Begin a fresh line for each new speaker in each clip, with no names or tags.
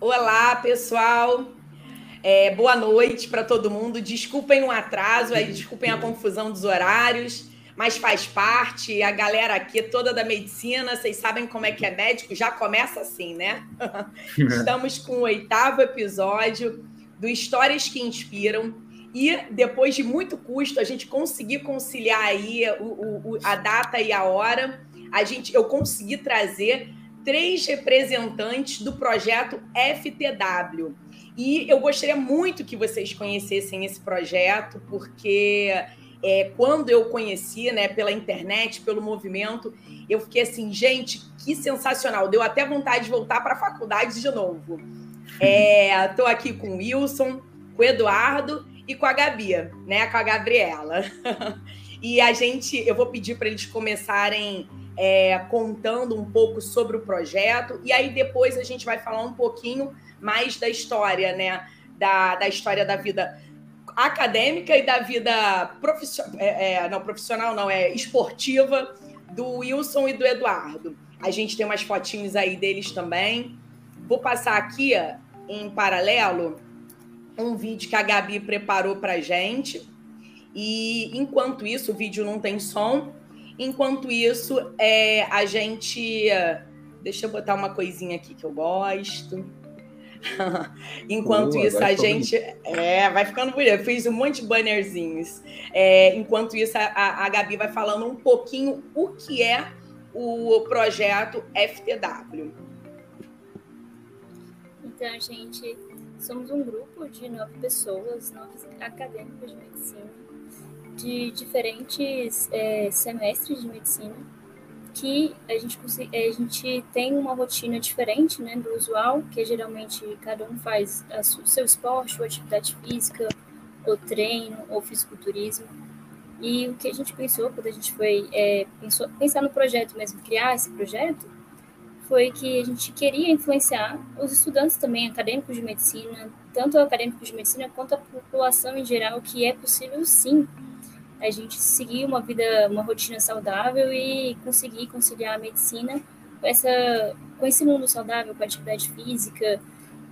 Olá, pessoal. É, boa noite para todo mundo. Desculpem o atraso, aí, desculpem a confusão dos horários, mas faz parte. A galera aqui toda da medicina, vocês sabem como é que é médico, já começa assim, né? Estamos com o oitavo episódio do Histórias que Inspiram. E depois de muito custo, a gente conseguir conciliar aí o, o, a data e a hora, a gente, eu consegui trazer três representantes do projeto FTW. E eu gostaria muito que vocês conhecessem esse projeto, porque é, quando eu conheci, né, pela internet, pelo movimento, eu fiquei assim, gente, que sensacional. Deu até vontade de voltar para a faculdade de novo. Estou é, aqui com o Wilson, com o Eduardo e com a Gabi, né, com a Gabriela. e a gente, eu vou pedir para eles começarem é, contando um pouco sobre o projeto, e aí depois a gente vai falar um pouquinho mais da história, né? Da, da história da vida acadêmica e da vida profissional, é, é, não profissional, não, é esportiva do Wilson e do Eduardo. A gente tem umas fotinhos aí deles também. Vou passar aqui em paralelo um vídeo que a Gabi preparou para gente. E enquanto isso, o vídeo não tem som, Enquanto isso, é, a gente. Deixa eu botar uma coisinha aqui que eu gosto. enquanto Boa, isso, a gente. É, vai ficando bonito. Eu fiz um monte de bannerzinhos. É, enquanto isso, a, a Gabi vai falando um pouquinho o que é o projeto FTW.
Então, gente, somos um grupo de nove pessoas, nove acadêmicos de medicina de diferentes é, semestres de medicina que a gente, a gente tem uma rotina diferente né, do usual, que geralmente cada um faz o seu esporte, ou atividade física, ou treino, ou fisiculturismo. E o que a gente pensou quando a gente foi é, pensou, pensar no projeto mesmo, criar esse projeto, foi que a gente queria influenciar os estudantes também acadêmicos de medicina, tanto acadêmicos de medicina quanto a população em geral, que é possível sim a gente seguir uma vida, uma rotina saudável e conseguir conciliar a medicina com, essa, com esse mundo saudável, com a atividade física,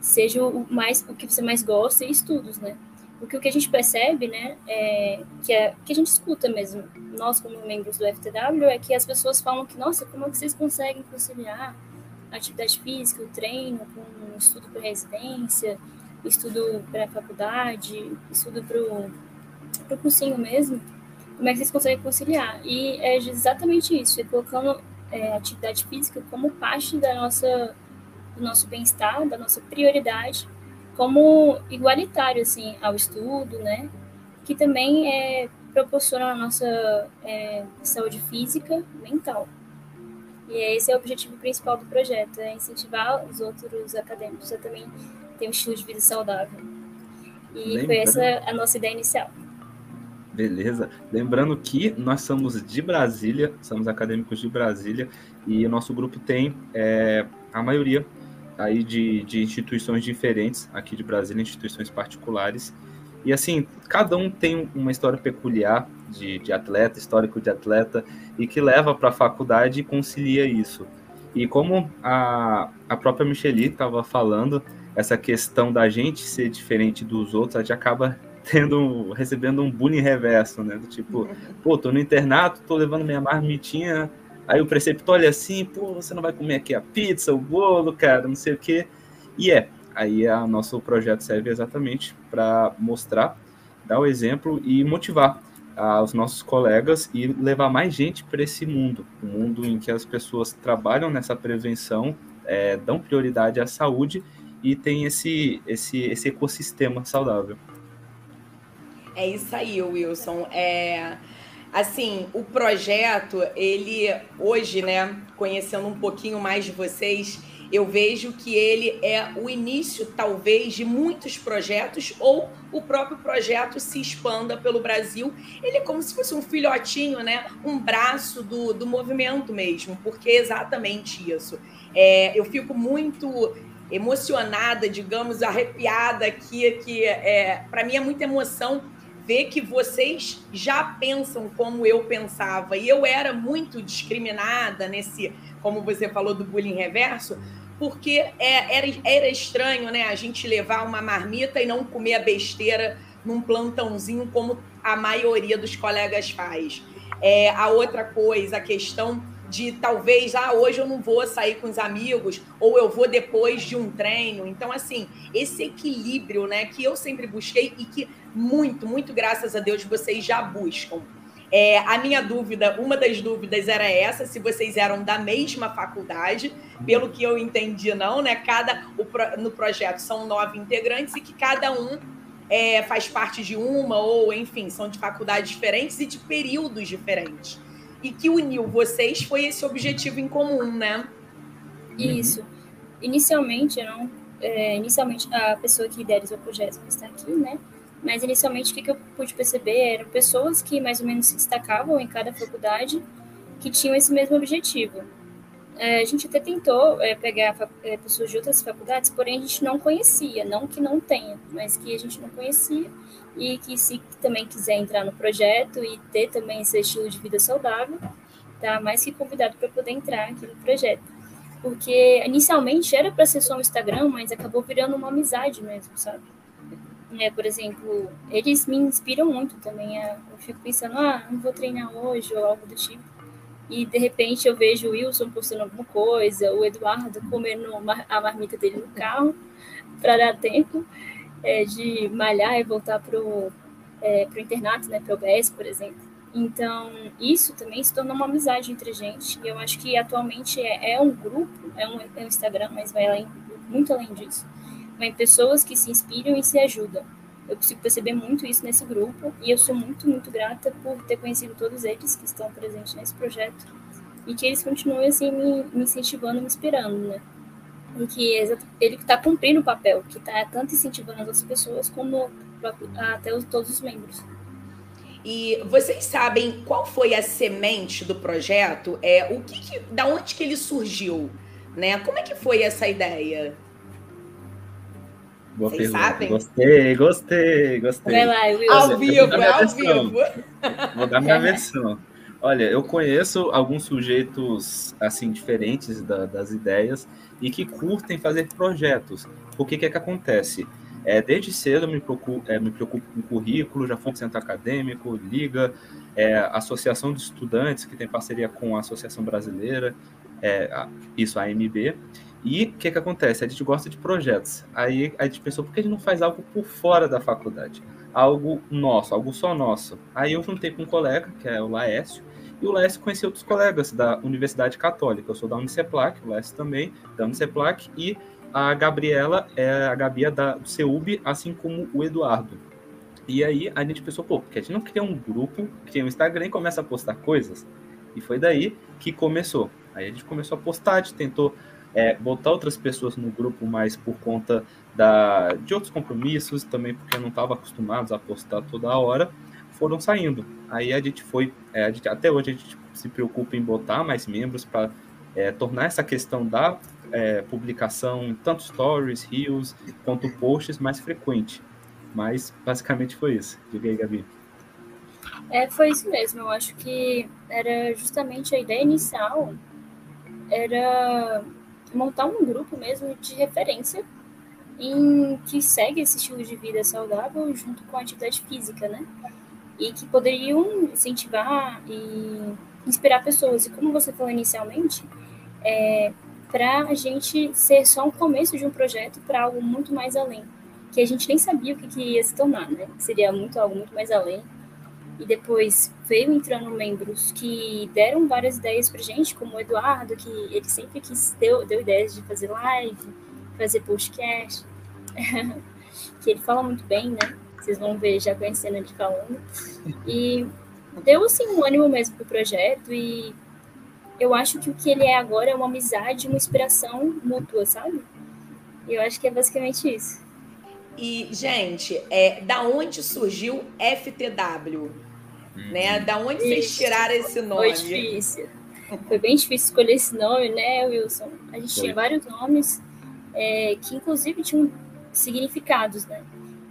seja o, mais, o que você mais gosta e estudos, né? Porque o que a gente percebe, né, é, que, é, que a gente escuta mesmo, nós como membros do FTW, é que as pessoas falam que, nossa, como é que vocês conseguem conciliar a atividade física, o treino, com o estudo para residência, estudo para faculdade, estudo para o cursinho mesmo como é que vocês conseguem conciliar? E é exatamente isso, é colocando é, atividade física como parte da nossa, do nosso bem-estar, da nossa prioridade, como igualitário, assim, ao estudo, né? Que também é, proporciona a nossa é, saúde física mental. E esse é o objetivo principal do projeto, é incentivar os outros acadêmicos a também ter um estilo de vida saudável. E foi essa a nossa ideia inicial.
Beleza. Lembrando que nós somos de Brasília, somos acadêmicos de Brasília, e o nosso grupo tem é, a maioria aí de, de instituições diferentes aqui de Brasília, instituições particulares. E assim, cada um tem uma história peculiar de, de atleta, histórico de atleta, e que leva para a faculdade e concilia isso. E como a, a própria Micheli estava falando, essa questão da gente ser diferente dos outros, a gente acaba tendo, recebendo um bullying reverso, né? Do tipo, pô, tô no internato, tô levando minha marmitinha, aí o preceptor olha assim, pô, você não vai comer aqui a pizza, o bolo, cara, não sei o quê. E é, aí o nosso projeto serve exatamente para mostrar, dar o exemplo e motivar ah, os nossos colegas e levar mais gente para esse mundo, um mundo em que as pessoas trabalham nessa prevenção, é, dão prioridade à saúde e tem esse, esse, esse ecossistema saudável.
É isso aí, Wilson. É, assim, o projeto, ele hoje, né, conhecendo um pouquinho mais de vocês, eu vejo que ele é o início, talvez, de muitos projetos, ou o próprio projeto se expanda pelo Brasil. Ele é como se fosse um filhotinho, né? Um braço do, do movimento mesmo, porque é exatamente isso. É, eu fico muito emocionada, digamos, arrepiada aqui, que é, para mim é muita emoção ver que vocês já pensam como eu pensava. E eu era muito discriminada nesse, como você falou, do bullying reverso, porque é, era, era estranho, né? A gente levar uma marmita e não comer a besteira num plantãozinho como a maioria dos colegas faz. É, a outra coisa, a questão de talvez, ah, hoje eu não vou sair com os amigos, ou eu vou depois de um treino. Então, assim, esse equilíbrio, né, que eu sempre busquei e que muito, muito graças a Deus vocês já buscam. É, a minha dúvida, uma das dúvidas era essa, se vocês eram da mesma faculdade, pelo que eu entendi, não, né? Cada o, no projeto são nove integrantes e que cada um é, faz parte de uma, ou enfim, são de faculdades diferentes e de períodos diferentes e que uniu vocês foi esse objetivo em comum, né?
Isso. Inicialmente, não, é, inicialmente a pessoa que idealizou o projeto está aqui, né? Mas inicialmente o que, eu pude perceber eram pessoas que mais ou menos se destacavam em cada faculdade que tinham esse mesmo objetivo. É, a gente até tentou é, pegar é, pessoas de outras faculdades, porém a gente não conhecia, não que não tenha, mas que a gente não conhecia e que se também quiser entrar no projeto e ter também esse estilo de vida saudável, tá mais que convidado para poder entrar aqui no projeto. Porque inicialmente era para ser só um Instagram, mas acabou virando uma amizade mesmo, sabe? É, por exemplo, eles me inspiram muito também. A, eu fico pensando, ah, não vou treinar hoje ou algo do tipo. E de repente eu vejo o Wilson postando alguma coisa, o Eduardo comendo a marmita dele no carro para dar tempo é, de malhar e voltar para o é, internato, né, para o OBS, por exemplo. Então, isso também se tornou uma amizade entre a gente. E eu acho que atualmente é, é um grupo, é um, é um, Instagram, mas vai além, muito além disso. Vem pessoas que se inspiram e se ajudam. Eu consigo perceber muito isso nesse grupo e eu sou muito, muito grata por ter conhecido todos eles que estão presentes nesse projeto e que eles continuem assim me, me incentivando, me inspirando, né? Em que ele está cumprindo o papel, que está tanto incentivando as outras pessoas como até os, todos os membros.
E vocês sabem qual foi a semente do projeto? É o que, que da onde que ele surgiu, né? Como é que foi essa ideia?
Boa Vocês pergunta. sabem? Gostei, gostei, gostei.
Vai lá, Will. Ao vivo, é ao vivo.
Vou dar minha versão. Olha, eu conheço alguns sujeitos assim diferentes da, das ideias e que curtem fazer projetos. O que, é que acontece? É, desde cedo eu me preocupo, é, me preocupo com currículo, já fui centro acadêmico, liga, é, associação de estudantes que tem parceria com a Associação Brasileira, é, isso, a AMB. E o que, que acontece? A gente gosta de projetos. Aí a gente pensou, por que a gente não faz algo por fora da faculdade? Algo nosso, algo só nosso. Aí eu juntei com um colega, que é o Laércio, e o Laércio conheceu outros colegas da Universidade Católica. Eu sou da Uniceplac, o Laércio também, da Uniceplac, e a Gabriela é a Gabi é da CEUB, assim como o Eduardo. E aí a gente pensou, pô, porque a gente não cria um grupo, cria um Instagram e começa a postar coisas? E foi daí que começou. Aí a gente começou a postar, a gente tentou é, botar outras pessoas no grupo, mais por conta da, de outros compromissos, também porque não estava acostumados a postar toda hora foram saindo. Aí a gente foi, é, a gente, até hoje a gente se preocupa em botar mais membros para é, tornar essa questão da é, publicação, tanto stories, reels, quanto posts, mais frequente. Mas basicamente foi isso. Diga aí, Gabi.
É, foi isso mesmo. Eu acho que era justamente a ideia inicial era montar um grupo mesmo de referência em que segue esse estilo de vida saudável junto com a atividade física, né? E que poderiam incentivar e inspirar pessoas. E como você falou inicialmente, é, para a gente ser só um começo de um projeto para algo muito mais além, que a gente nem sabia o que, que ia se tornar, né? Seria muito algo muito mais além. E depois veio entrando membros que deram várias ideias para gente, como o Eduardo, que ele sempre quis, deu, deu ideias de fazer live, fazer podcast, que ele fala muito bem, né? Vocês vão ver já conhecendo ele falando. E deu assim um ânimo mesmo pro projeto e eu acho que o que ele é agora é uma amizade, uma inspiração mútua, sabe? E eu acho que é basicamente isso.
E, gente, é, da onde surgiu FTW? Hum. Né? Da onde isso. vocês tiraram esse nome?
Foi difícil. Foi bem difícil escolher esse nome, né, Wilson? A gente Foi. tinha vários nomes é, que, inclusive, tinham significados, né?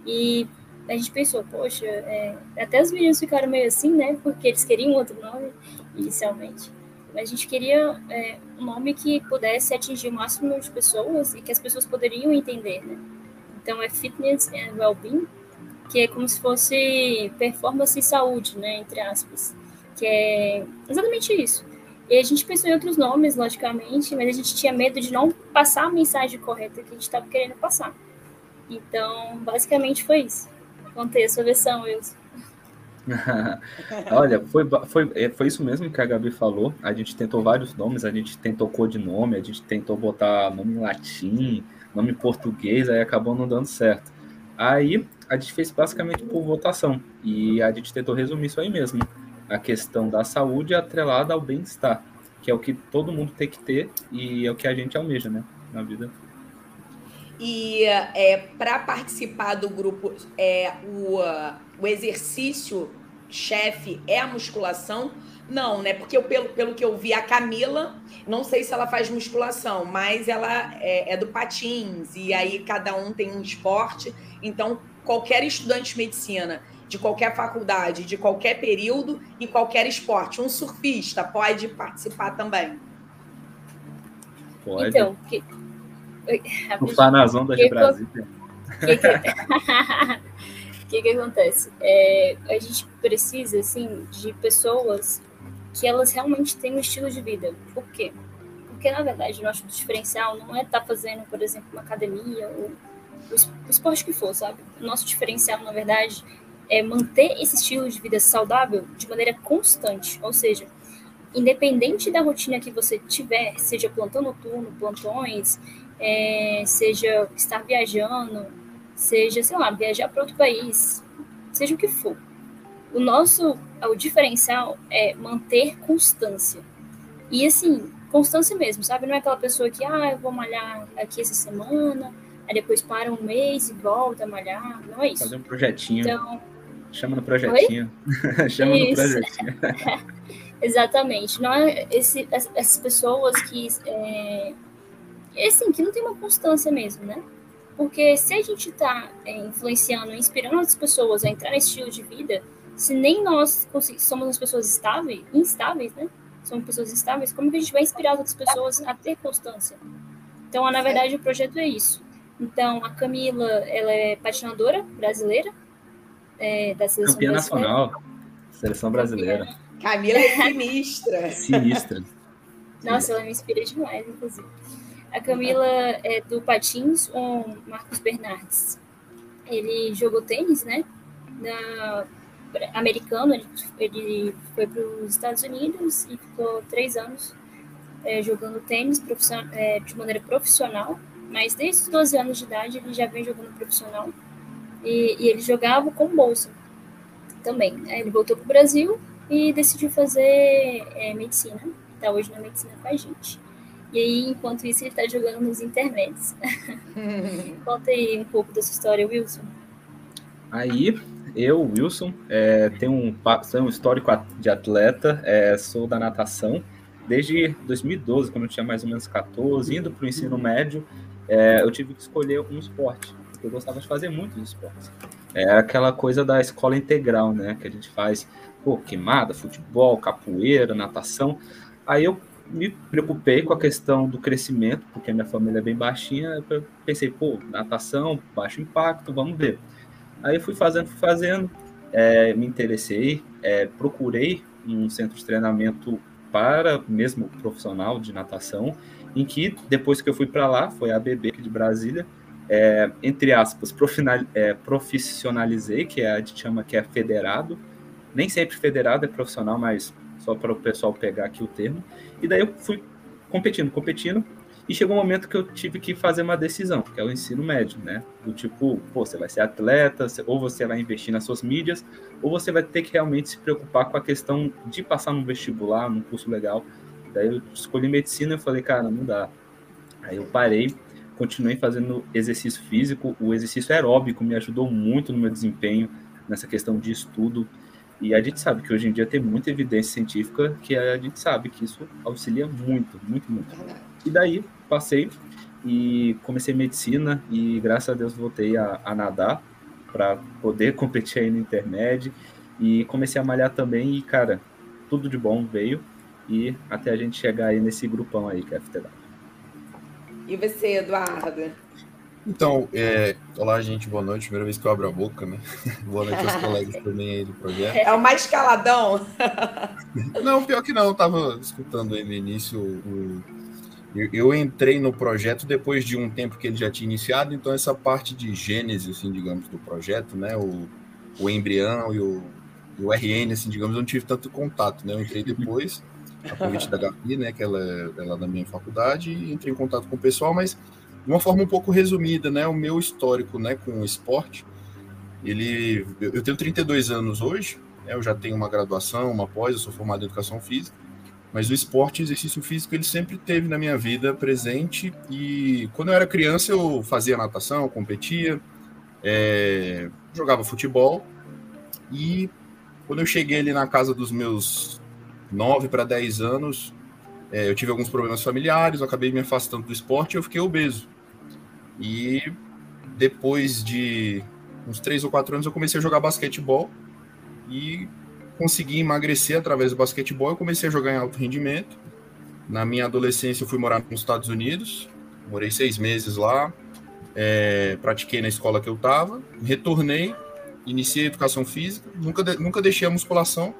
E a gente pensou, poxa, é... até os meninos ficaram meio assim, né? Porque eles queriam outro nome inicialmente. A gente queria é, um nome que pudesse atingir o máximo de pessoas e que as pessoas poderiam entender, né? Então é Fitness and Wellbeing, que é como se fosse performance e saúde, né, entre aspas, que é exatamente isso. E a gente pensou em outros nomes, logicamente, mas a gente tinha medo de não passar a mensagem correta que a gente estava querendo passar. Então, basicamente foi isso. Contei a sua versão, Wilson.
Olha, foi, foi, é, foi isso mesmo que a Gabi falou. A gente tentou vários nomes, a gente tentou codinome, a gente tentou botar nome em latim, nome em português, aí acabou não dando certo. Aí a gente fez basicamente por votação e a gente tentou resumir isso aí mesmo. A questão da saúde atrelada ao bem-estar, que é o que todo mundo tem que ter e é o que a gente almeja, né, na vida.
E é, para participar do grupo, é, o, o exercício chefe é a musculação? Não, né? Porque eu, pelo, pelo que eu vi, a Camila, não sei se ela faz musculação, mas ela é, é do patins, e aí cada um tem um esporte. Então, qualquer estudante de medicina, de qualquer faculdade, de qualquer período e qualquer esporte, um surfista pode participar também.
Pode. Então, que... o Fanazão da Brasília.
Que, que... O que, que acontece? É, a gente precisa, assim, de pessoas que elas realmente têm um estilo de vida. Por quê? Porque, na verdade, o nosso diferencial não é estar tá fazendo, por exemplo, uma academia ou o esporte que for, sabe? O nosso diferencial, na verdade, é manter esse estilo de vida saudável de maneira constante. Ou seja, independente da rotina que você tiver, seja plantão noturno, plantões, é, seja estar viajando, seja, sei lá, viajar para outro país, seja o que for. O nosso, o diferencial é manter constância. E assim, constância mesmo, sabe? Não é aquela pessoa que, ah, eu vou malhar aqui essa semana, aí depois para um mês e volta a malhar. Não é isso.
Fazer um projetinho. Então, Chama no projetinho. Chama isso. no projetinho.
Exatamente. Não é esse, essas pessoas que. É, assim, que não tem uma constância mesmo, né? Porque se a gente está é, influenciando, inspirando as pessoas a entrar nesse estilo de vida, se nem nós somos as pessoas estáveis, instáveis, né? Somos pessoas instáveis, como que a gente vai inspirar as outras pessoas a ter constância? Então, na verdade, o projeto é isso. Então, a Camila, ela é patinadora brasileira, é, da seleção
Campeã brasileira. nacional, seleção brasileira.
Camila é sinistra.
sinistra.
Nossa, ela me inspira demais, inclusive. A Camila é do Patins, o Marcos Bernardes. Ele jogou tênis, né? Na, americano, ele, ele foi para os Estados Unidos e ficou três anos é, jogando tênis é, de maneira profissional. Mas desde os 12 anos de idade ele já vem jogando profissional. E, e ele jogava com bolsa também. Aí ele voltou para o Brasil e decidiu fazer é, medicina. Está hoje na medicina com a gente. E aí, enquanto isso, ele está jogando nos intermédios. Conta aí um pouco dessa história, Wilson.
Aí, eu, Wilson, é, tenho, um, tenho um histórico de atleta, é, sou da natação. Desde 2012, quando eu tinha mais ou menos 14, indo para o ensino médio, é, eu tive que escolher um esporte, porque eu gostava de fazer muitos esportes. É aquela coisa da escola integral, né? Que a gente faz, pô, queimada, futebol, capoeira, natação. Aí eu me preocupei com a questão do crescimento, porque a minha família é bem baixinha. Eu pensei, pô, natação, baixo impacto, vamos ver. Aí fui fazendo, fui fazendo, é, me interessei, é, procurei um centro de treinamento para mesmo profissional de natação, em que depois que eu fui para lá, foi a ABB de Brasília, é, entre aspas, é, profissionalizei, que é, a gente chama que é federado. Nem sempre federado é profissional, mas só para o pessoal pegar aqui o termo. E daí eu fui competindo, competindo, e chegou um momento que eu tive que fazer uma decisão, que é o ensino médio, né? Do tipo, pô, você vai ser atleta, ou você vai investir nas suas mídias, ou você vai ter que realmente se preocupar com a questão de passar num vestibular, num curso legal. Daí eu escolhi medicina e falei, cara, não dá. Aí eu parei, continuei fazendo exercício físico, o exercício aeróbico me ajudou muito no meu desempenho, nessa questão de estudo. E a gente sabe que hoje em dia tem muita evidência científica que a gente sabe que isso auxilia muito, muito, muito. E daí passei e comecei medicina e graças a Deus voltei a, a nadar para poder competir aí no intermédio e comecei a malhar também e cara, tudo de bom veio e até a gente chegar aí nesse grupão aí que é a FTW.
E você, Eduardo?
Então, é... olá, gente, boa noite. Primeira vez que eu abro a boca, né? boa noite aos colegas também aí do projeto.
É o mais caladão.
não, pior que não, eu tava escutando aí no início. O... Eu entrei no projeto depois de um tempo que ele já tinha iniciado, então essa parte de gênese, assim, digamos, do projeto, né? O, o embrião e o, o RN, assim, digamos, eu não tive tanto contato, né? Eu entrei depois, a convite da Gabi, né? Que ela, ela é da minha faculdade, e entrei em contato com o pessoal, mas de uma forma um pouco resumida, né? O meu histórico, né? Com o esporte, ele... Eu tenho 32 anos hoje, né, eu já tenho uma graduação, uma pós, eu sou formado em Educação Física, mas o esporte, exercício físico, ele sempre teve na minha vida presente. E quando eu era criança, eu fazia natação, competia, é, jogava futebol. E quando eu cheguei ali na casa dos meus 9 para 10 anos, é, eu tive alguns problemas familiares, eu acabei me afastando do esporte e eu fiquei obeso. E depois de uns 3 ou 4 anos, eu comecei a jogar basquetebol. E consegui emagrecer através do basquetebol. Eu comecei a jogar em alto rendimento. Na minha adolescência, eu fui morar nos Estados Unidos. Morei seis meses lá. É, pratiquei na escola que eu estava. Retornei, iniciei a educação física. Nunca, de, nunca deixei a musculação,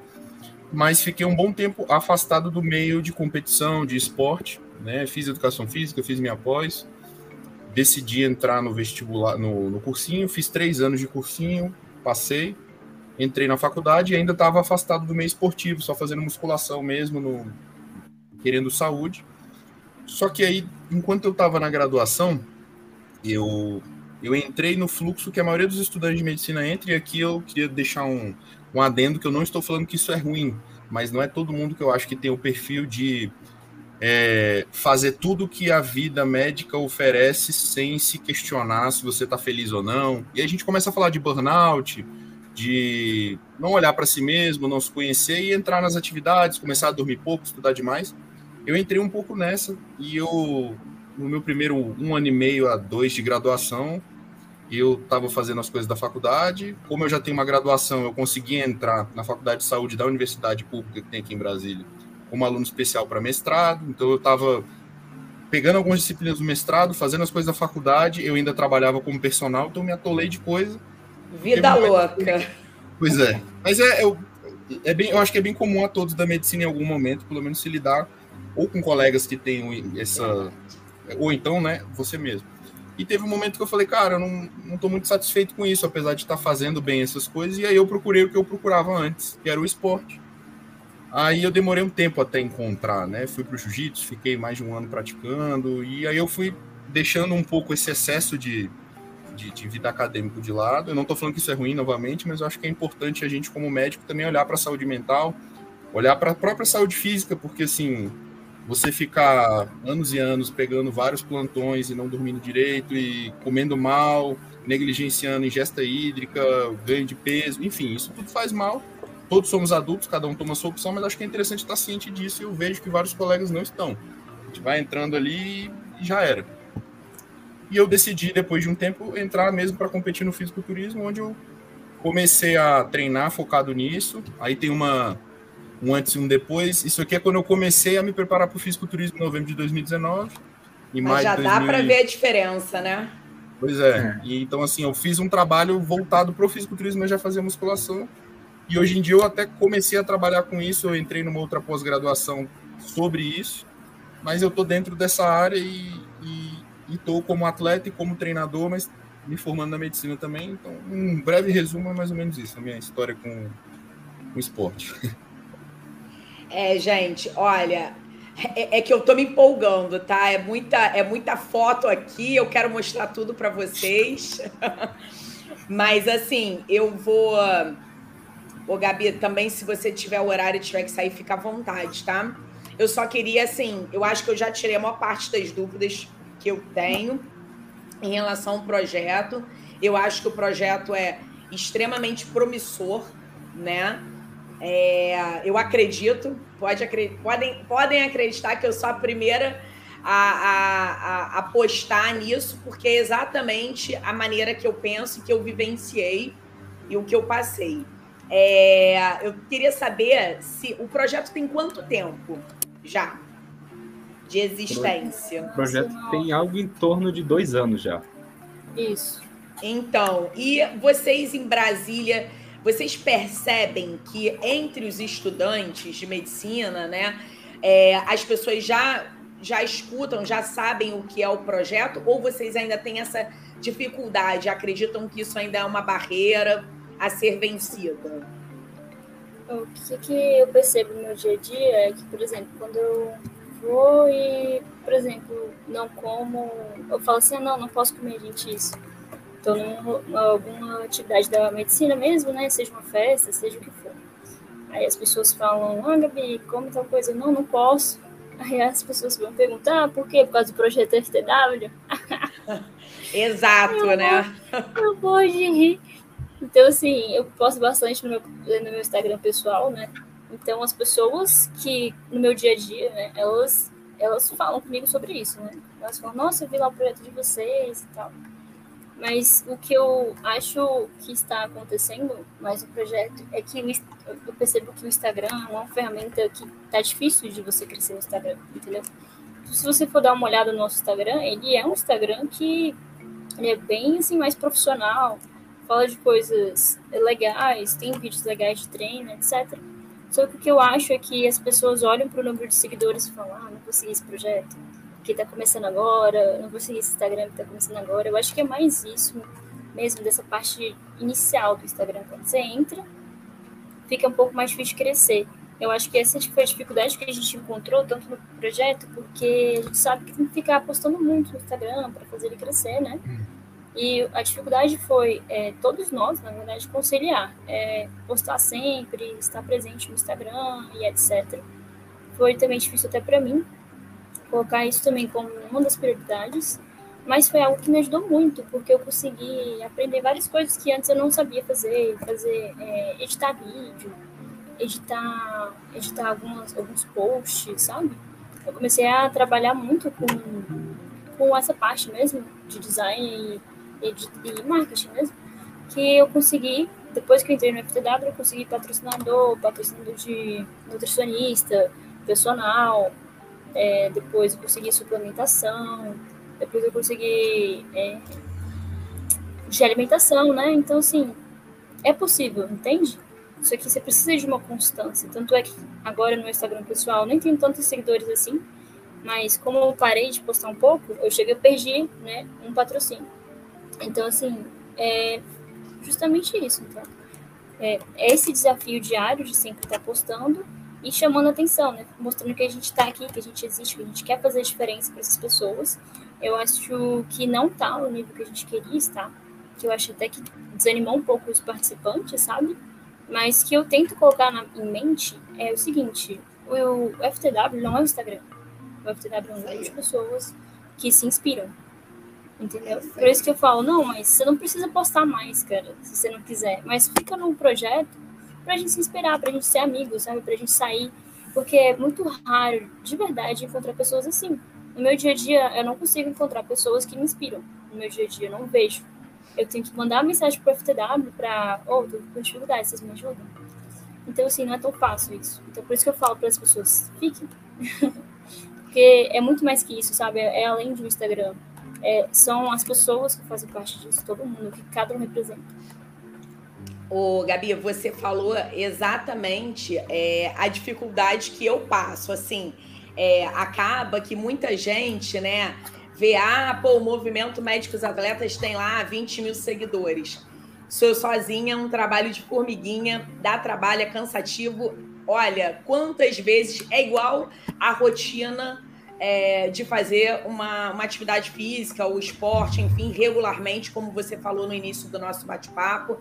mas fiquei um bom tempo afastado do meio de competição, de esporte. Né? Fiz educação física, fiz minha pós. Decidi entrar no vestibular, no, no cursinho. Fiz três anos de cursinho, passei entrei na faculdade e ainda estava afastado do meio esportivo, só fazendo musculação mesmo, no, querendo saúde. Só que aí, enquanto eu estava na graduação, eu, eu entrei no fluxo que a maioria dos estudantes de medicina entra, e aqui eu queria deixar um, um adendo que eu não estou falando que isso é ruim, mas não é todo mundo que eu acho que tem o perfil de é, fazer tudo que a vida médica oferece sem se questionar se você está feliz ou não. E a gente começa a falar de burnout, de não olhar para si mesmo, não se conhecer e entrar nas atividades, começar a dormir pouco, estudar demais. Eu entrei um pouco nessa e eu, no meu primeiro um ano e meio a dois de graduação, eu estava fazendo as coisas da faculdade. Como eu já tenho uma graduação, eu consegui entrar na Faculdade de Saúde da Universidade Pública que tem aqui em Brasília como aluno especial para mestrado. Então eu estava pegando algumas disciplinas do mestrado, fazendo as coisas da faculdade. Eu ainda trabalhava como personal, então me atolei de coisa
Vida louca.
Pois é. Mas é, é, é, bem, eu acho que é bem comum a todos da medicina em algum momento, pelo menos se lidar ou com colegas que tenham essa. Ou então, né, você mesmo. E teve um momento que eu falei, cara, eu não, não tô muito satisfeito com isso, apesar de estar tá fazendo bem essas coisas. E aí eu procurei o que eu procurava antes, que era o esporte. Aí eu demorei um tempo até encontrar, né? Fui pro jiu-jitsu, fiquei mais de um ano praticando, e aí eu fui deixando um pouco esse excesso de, de, de vida acadêmico de lado. Eu não estou falando que isso é ruim novamente, mas eu acho que é importante a gente, como médico, também olhar para a saúde mental, olhar para a própria saúde física, porque assim, você ficar anos e anos pegando vários plantões e não dormindo direito e comendo mal, negligenciando ingesta hídrica, ganho de peso, enfim, isso tudo faz mal. Todos somos adultos, cada um toma a sua opção, mas acho que é interessante estar ciente disso e eu vejo que vários colegas não estão. A gente vai entrando ali e já era. E eu decidi, depois de um tempo, entrar mesmo para competir no fisiculturismo, onde eu comecei a treinar focado nisso. Aí tem uma um antes e um depois. Isso aqui é quando eu comecei a me preparar para o fisiculturismo em novembro de 2019.
Em Mas já 2000... dá para ver a diferença, né?
Pois é. é. E, então, assim, eu fiz um trabalho voltado para o fisiculturismo, eu já fazia musculação. E hoje em dia eu até comecei a trabalhar com isso. Eu entrei numa outra pós-graduação sobre isso. Mas eu estou dentro dessa área e, e e estou como atleta e como treinador, mas me formando na medicina também. Então, um breve resumo é mais ou menos isso, a minha história com o esporte.
É, gente, olha, é, é, que eu tô me empolgando, tá? É muita, é muita foto aqui, eu quero mostrar tudo para vocês. Mas assim, eu vou. Ô, Gabi, também se você tiver o horário e tiver que sair, fica à vontade, tá? Eu só queria, assim, eu acho que eu já tirei a maior parte das dúvidas que eu tenho em relação ao projeto. Eu acho que o projeto é extremamente promissor, né? É, eu acredito, pode, podem, podem acreditar que eu sou a primeira a, a, a, apostar nisso, porque é exatamente a maneira que eu penso, que eu vivenciei e o que eu passei. É, eu queria saber se o projeto tem quanto tempo? Já. De existência.
O projeto tem algo em torno de dois anos já.
Isso.
Então, e vocês em Brasília, vocês percebem que entre os estudantes de medicina, né, é, as pessoas já já escutam, já sabem o que é o projeto, ou vocês ainda têm essa dificuldade, acreditam que isso ainda é uma barreira a ser vencida?
O que, que eu percebo no meu dia a dia é que, por exemplo, quando eu vou e, por exemplo, não como, eu falo assim, ah, não, não posso comer, gente, isso. Estou em alguma atividade da medicina mesmo, né? Seja uma festa, seja o que for. Aí as pessoas falam, ah, Gabi, come tal coisa. Não, não posso. Aí as pessoas vão perguntar, ah, por quê? Por causa do projeto FTW?
Exato, eu né?
Vou, eu vou de rir. Então, assim, eu posto bastante no meu, no meu Instagram pessoal, né? Então, as pessoas que, no meu dia a dia, né, elas, elas falam comigo sobre isso, né? Elas falam, nossa, eu vi lá o projeto de vocês e tal. Mas o que eu acho que está acontecendo mais no projeto é que eu percebo que o Instagram é uma ferramenta que tá difícil de você crescer no Instagram, entendeu? Se você for dar uma olhada no nosso Instagram, ele é um Instagram que ele é bem assim mais profissional, fala de coisas legais, tem vídeos legais de treino, etc. Só que o que eu acho é que as pessoas olham para o número de seguidores e falam: ah, não vou seguir esse projeto, que está começando agora, não vou seguir esse Instagram que está começando agora. Eu acho que é mais isso mesmo, dessa parte inicial do Instagram. Quando você entra, fica um pouco mais difícil crescer. Eu acho que essa foi a dificuldade que a gente encontrou tanto no projeto, porque a gente sabe que tem que ficar postando muito no Instagram para fazer ele crescer, né? E a dificuldade foi é, todos nós, na verdade, conciliar, é, postar sempre, estar presente no Instagram e etc. Foi também difícil até para mim colocar isso também como uma das prioridades, mas foi algo que me ajudou muito, porque eu consegui aprender várias coisas que antes eu não sabia fazer, fazer é, editar vídeo, editar, editar algumas, alguns posts, sabe? Eu comecei a trabalhar muito com, com essa parte mesmo de design e, de, e marketing mesmo, que eu consegui, depois que eu entrei no FTW, eu consegui patrocinador, patrocinador de nutricionista, personal, é, depois eu consegui suplementação, depois eu consegui é, de alimentação, né? Então, assim, é possível, entende? Só que você precisa de uma constância. Tanto é que agora no Instagram pessoal nem tenho tantos seguidores assim, mas como eu parei de postar um pouco, eu cheguei a perder né, um patrocínio. Então, assim, é justamente isso. Então. É, é esse desafio diário de sempre estar postando e chamando atenção, né? Mostrando que a gente está aqui, que a gente existe, que a gente quer fazer diferença para essas pessoas. Eu acho que não está no nível que a gente queria estar, que eu acho até que desanimou um pouco os participantes, sabe? Mas que eu tento colocar na, em mente é o seguinte: o, o FTW não é o Instagram. O FTW é um grupo de pessoas que se inspiram Entendeu? Por isso que eu falo, não, mas você não precisa postar mais, cara, se você não quiser. Mas fica num projeto pra gente se inspirar, pra gente ser amigo, sabe? Pra gente sair. Porque é muito raro, de verdade, encontrar pessoas assim. No meu dia a dia, eu não consigo encontrar pessoas que me inspiram. No meu dia a dia, eu não vejo. Eu tenho que mandar uma mensagem pro FTW pra, ô, oh, tô com dificuldade, vocês me ajudam? Então, assim, não é tão fácil isso. Então, por isso que eu falo para as pessoas, fiquem. Porque é muito mais que isso, sabe? É além um Instagram é, são as pessoas que fazem parte disso, todo mundo, que cada um representa.
Ô, Gabi, você falou exatamente é, a dificuldade que eu passo. Assim, é, acaba que muita gente, né, vê, ah, pô, o movimento Médicos Atletas tem lá 20 mil seguidores. Sou sozinha, um trabalho de formiguinha, dá trabalho, é cansativo. Olha, quantas vezes é igual a rotina é, de fazer uma, uma atividade física, o esporte, enfim, regularmente, como você falou no início do nosso bate-papo,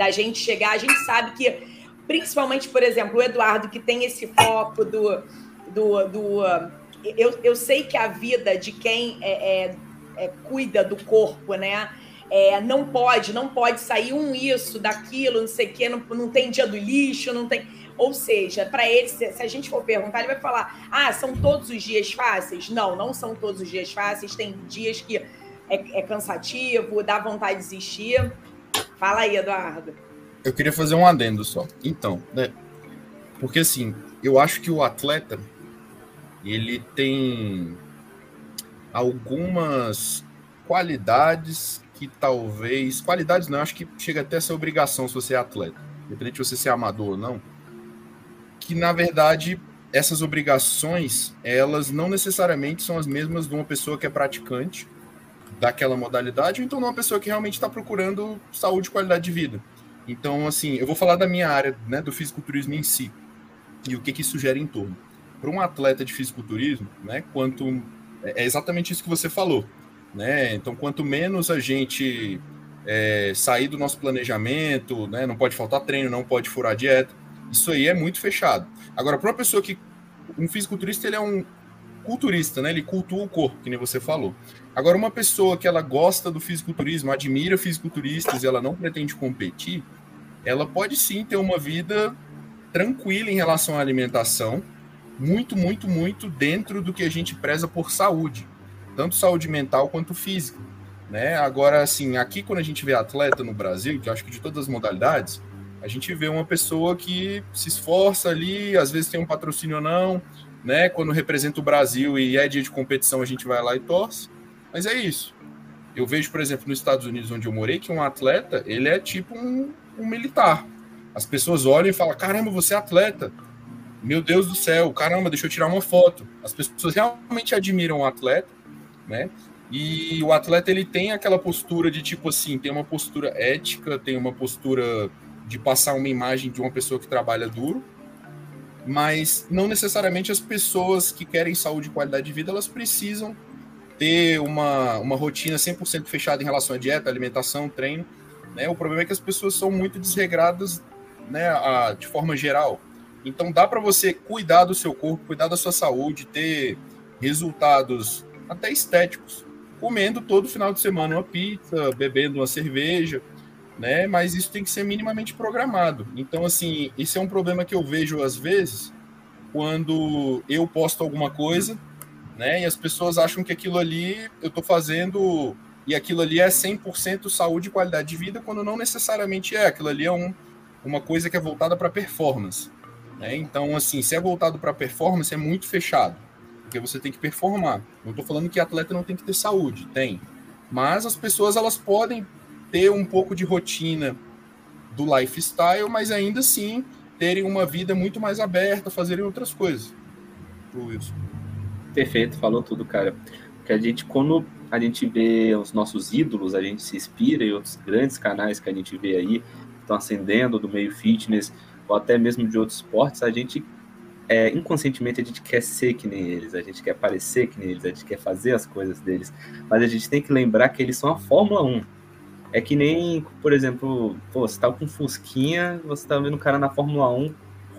da gente chegar, a gente sabe que, principalmente, por exemplo, o Eduardo, que tem esse foco do. do, do eu, eu sei que a vida de quem é, é, é cuida do corpo, né? É, não pode, não pode sair um isso, daquilo, não sei o quê, não, não tem dia do lixo, não tem ou seja, para ele, se, se, a gente for perguntar, ele vai falar: ah, são todos os dias fáceis? Não, não são todos os dias fáceis. Tem dias que é, é cansativo, dá vontade de desistir. Fala aí, Eduardo.
Eu queria fazer um adendo só. Então, né? Porque assim, eu acho que o atleta ele tem algumas qualidades que talvez. Qualidades não, acho que chega até a ser obrigação se você é atleta, independente de você ser amador ou não. Que na verdade essas obrigações, elas não necessariamente são as mesmas de uma pessoa que é praticante daquela modalidade, ou então uma pessoa que realmente está procurando saúde e qualidade de vida. Então, assim, eu vou falar da minha área, né, do fisiculturismo em si, e o que, que isso gera em torno. Para um atleta de fisiculturismo, né, quanto é exatamente isso que você falou, né? Então, quanto menos a gente é, sair do nosso planejamento, né, não pode faltar treino, não pode furar dieta, isso aí é muito fechado. Agora, para uma pessoa que um fisiculturista ele é um culturista, né? Ele cultua o corpo, que nem você falou. Agora, uma pessoa que ela gosta do fisiculturismo, admira fisiculturistas e ela não pretende competir, ela pode sim ter uma vida tranquila em relação à alimentação, muito, muito, muito dentro do que a gente preza por saúde, tanto saúde mental quanto física. Né? Agora, assim, aqui quando a gente vê atleta no Brasil, que eu acho que de todas as modalidades, a gente vê uma pessoa que se esforça ali, às vezes tem um patrocínio ou não, né? Quando representa o Brasil e é dia de competição, a gente vai lá e torce. Mas é isso. Eu vejo, por exemplo, nos Estados Unidos, onde eu morei, que um atleta, ele é tipo um, um militar. As pessoas olham e falam: caramba, você é atleta. Meu Deus do céu, caramba, deixa eu tirar uma foto. As pessoas realmente admiram o atleta, né? E o atleta ele tem aquela postura de tipo assim, tem uma postura ética, tem uma postura de passar uma imagem de uma pessoa que trabalha duro, mas não necessariamente as pessoas que querem saúde e qualidade de vida, elas precisam ter uma, uma rotina 100% fechada em relação à dieta, alimentação, treino. Né? O problema é que as pessoas são muito desregradas né, a, de forma geral. Então dá para você cuidar do seu corpo, cuidar da sua saúde, ter resultados até estéticos, comendo todo final de semana uma pizza, bebendo uma cerveja, né? Mas isso tem que ser minimamente programado. Então, assim, esse é um problema que eu vejo às vezes quando eu posto alguma coisa né? E as pessoas acham que aquilo ali eu estou fazendo e aquilo ali é 100% saúde e qualidade de vida, quando não necessariamente é. Aquilo ali é um, uma coisa que é voltada para performance. Né? Então, assim, se é voltado para performance, é muito fechado, porque você tem que performar. Não estou falando que atleta não tem que ter saúde, tem. Mas as pessoas elas podem ter um pouco de rotina do lifestyle, mas ainda assim terem uma vida muito mais aberta, fazerem outras coisas. Isso.
Perfeito, falou tudo, cara. Que a gente, quando a gente vê os nossos ídolos, a gente se inspira em outros grandes canais que a gente vê aí, estão ascendendo do meio fitness, ou até mesmo de outros esportes, a gente, é, inconscientemente, a gente quer ser que nem eles, a gente quer parecer que nem eles, a gente quer fazer as coisas deles, mas a gente tem que lembrar que eles são a Fórmula 1. É que nem, por exemplo, pô, você tá com Fusquinha, você tá vendo o cara na Fórmula 1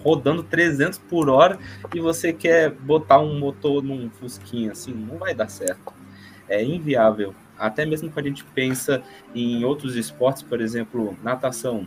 rodando 300 por hora e você quer botar um motor num Fusquinha, assim, não vai dar certo. É inviável. Até mesmo quando a gente pensa em outros esportes, por exemplo, natação.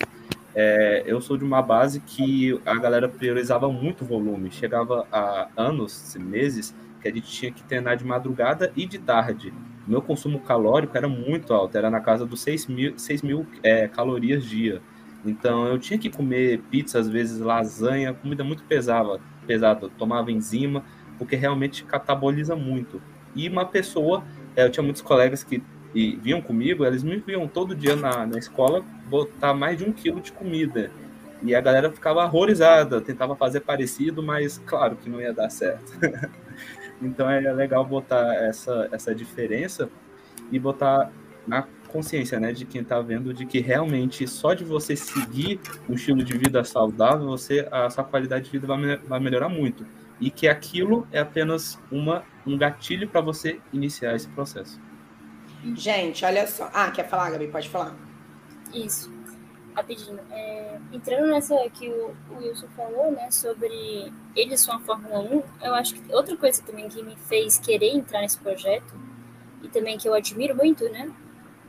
É, eu sou de uma base que a galera priorizava muito volume. Chegava a anos, meses, que a gente tinha que treinar de madrugada e de tarde. Meu consumo calórico era muito alto, era na casa dos 6 mil, 6 mil é, calorias dia. Então eu tinha que comer pizza, às vezes lasanha, comida muito pesada, pesada, tomava enzima, porque realmente cataboliza muito. E uma pessoa, é, eu tinha muitos colegas que e vinham comigo, eles me viam todo dia na, na escola botar mais de um quilo de comida. E a galera ficava horrorizada, tentava fazer parecido, mas claro que não ia dar certo. então é legal botar essa, essa diferença e botar na consciência, né, de quem está vendo, de que realmente só de você seguir um estilo de vida saudável, você a sua qualidade de vida vai, vai melhorar muito e que aquilo é apenas uma um gatilho para você iniciar esse processo.
Gente, olha só. Ah, quer falar, Gabi? Pode falar.
Isso. Rapidinho. É, entrando nessa que o, o Wilson falou, né, sobre eles são a Fórmula 1, eu acho que outra coisa também que me fez querer entrar nesse projeto, e também que eu admiro muito, né,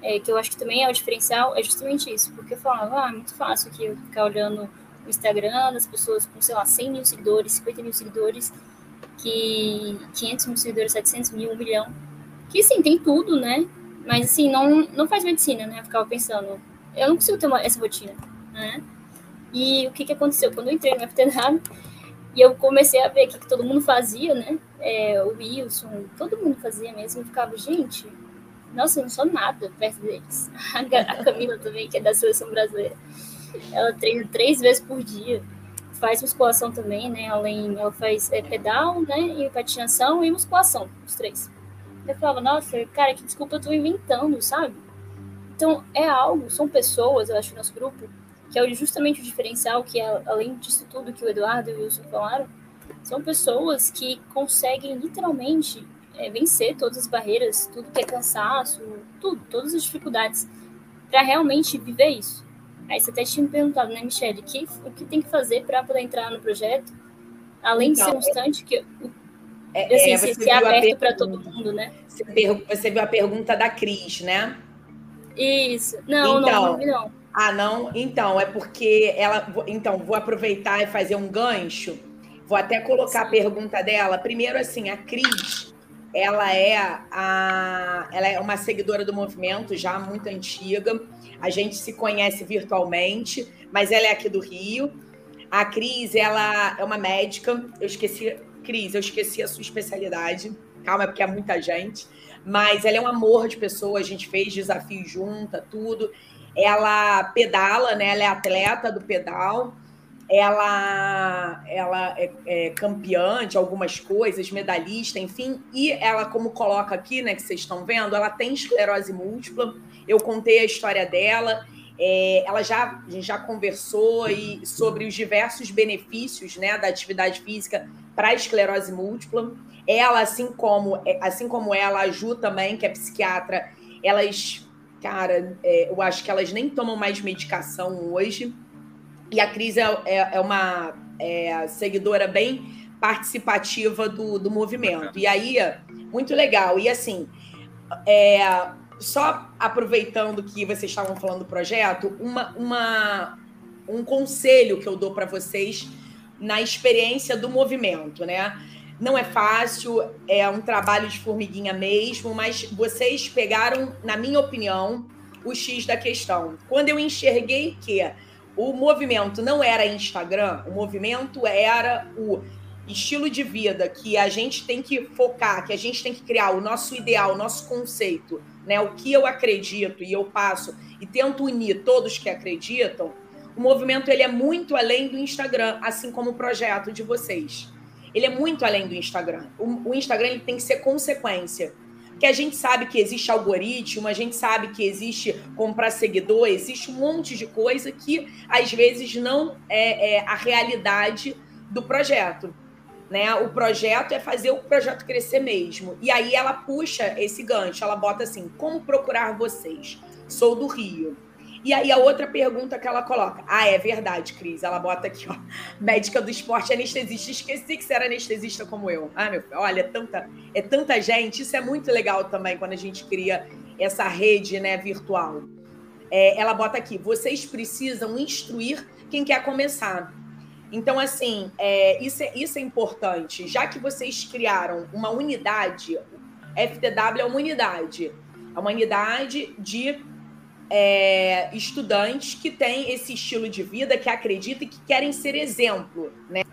é, que eu acho que também é o diferencial, é justamente isso. Porque eu falava, ah, é muito fácil aqui eu ficar olhando o Instagram das pessoas com, sei lá, 100 mil seguidores, 50 mil seguidores, que 500 mil seguidores, 700 mil, 1 milhão. Que, sim, tem tudo, né? Mas, assim, não, não faz medicina, né? Eu ficava pensando, eu não consigo ter uma, essa rotina, né? E o que, que aconteceu? Quando eu entrei no FTW, E eu comecei a ver o que todo mundo fazia, né? É, o Wilson, todo mundo fazia mesmo. Eu ficava, gente, nossa, eu não sou nada perto deles. A Camila também, que é da seleção brasileira. Ela treina três vezes por dia. Faz musculação também, né? Além, ela faz é, pedal, né? E patinação e musculação, os três. Eu falava, nossa, cara, que desculpa eu tô inventando, sabe? Então, é algo, são pessoas, eu acho, no nosso grupo, que é justamente o diferencial que, é, além disso tudo que o Eduardo e o Wilson falaram, são pessoas que conseguem literalmente é, vencer todas as barreiras, tudo que é cansaço, tudo, todas as dificuldades, para realmente viver isso. Aí você até tinha me perguntado, né, Michelle, que, o que tem que fazer para poder entrar no projeto, além então, de ser um instante que é, assim, é, você ser aberto para todo mundo, né?
Você, você viu a pergunta da Cris, né?
Isso. Não, então, não, não.
Ah, não? Então, é porque ela. Então, vou aproveitar e fazer um gancho. Vou até colocar Sim. a pergunta dela. Primeiro, assim, a Cris, ela é a, ela é uma seguidora do movimento já muito antiga. A gente se conhece virtualmente, mas ela é aqui do Rio. A Cris, ela é uma médica. Eu esqueci, Cris, eu esqueci a sua especialidade. Calma, é porque é muita gente. Mas ela é um amor de pessoa. A gente fez desafio junta, tudo. Ela pedala, né? Ela é atleta do pedal. Ela, ela é, é campeã de algumas coisas, medalhista, enfim. E ela, como coloca aqui, né? Que vocês estão vendo, ela tem esclerose múltipla. Eu contei a história dela. É, ela já, a gente já conversou e, sobre os diversos benefícios né, da atividade física para a esclerose múltipla. Ela, assim como, assim como ela, a Ju também, que é psiquiatra, elas cara, é, eu acho que elas nem tomam mais medicação hoje. E a Cris é, é, é uma é, seguidora bem participativa do, do movimento. E aí, muito legal. E assim, é, só aproveitando que vocês estavam falando do projeto, uma, uma, um conselho que eu dou para vocês na experiência do movimento, né? Não é fácil, é um trabalho de formiguinha mesmo, mas vocês pegaram, na minha opinião, o X da questão. Quando eu enxerguei que o movimento não era Instagram, o movimento era o estilo de vida que a gente tem que focar, que a gente tem que criar o nosso ideal, o nosso conceito, né? O que eu acredito e eu passo e tento unir todos que acreditam. O movimento ele é muito além do Instagram, assim como o projeto de vocês ele é muito além do Instagram. O, o Instagram ele tem que ser consequência. Porque a gente sabe que existe algoritmo, a gente sabe que existe comprar seguidor, existe um monte de coisa que às vezes não é, é a realidade do projeto. Né? O projeto é fazer o projeto crescer mesmo. E aí ela puxa esse gancho, ela bota assim: como procurar vocês? Sou do Rio. E aí a outra pergunta que ela coloca. Ah, é verdade, Cris. Ela bota aqui, ó. Médica do esporte anestesista. Esqueci que você era anestesista como eu. Ah, meu olha, é tanta, é tanta gente. Isso é muito legal também quando a gente cria essa rede né, virtual. É, ela bota aqui: vocês precisam instruir quem quer começar. Então, assim, é, isso, é, isso é importante. Já que vocês criaram uma unidade, FTW é uma unidade. É uma unidade de é, estudantes que têm esse estilo de vida, que acreditam e que querem ser exemplo, né?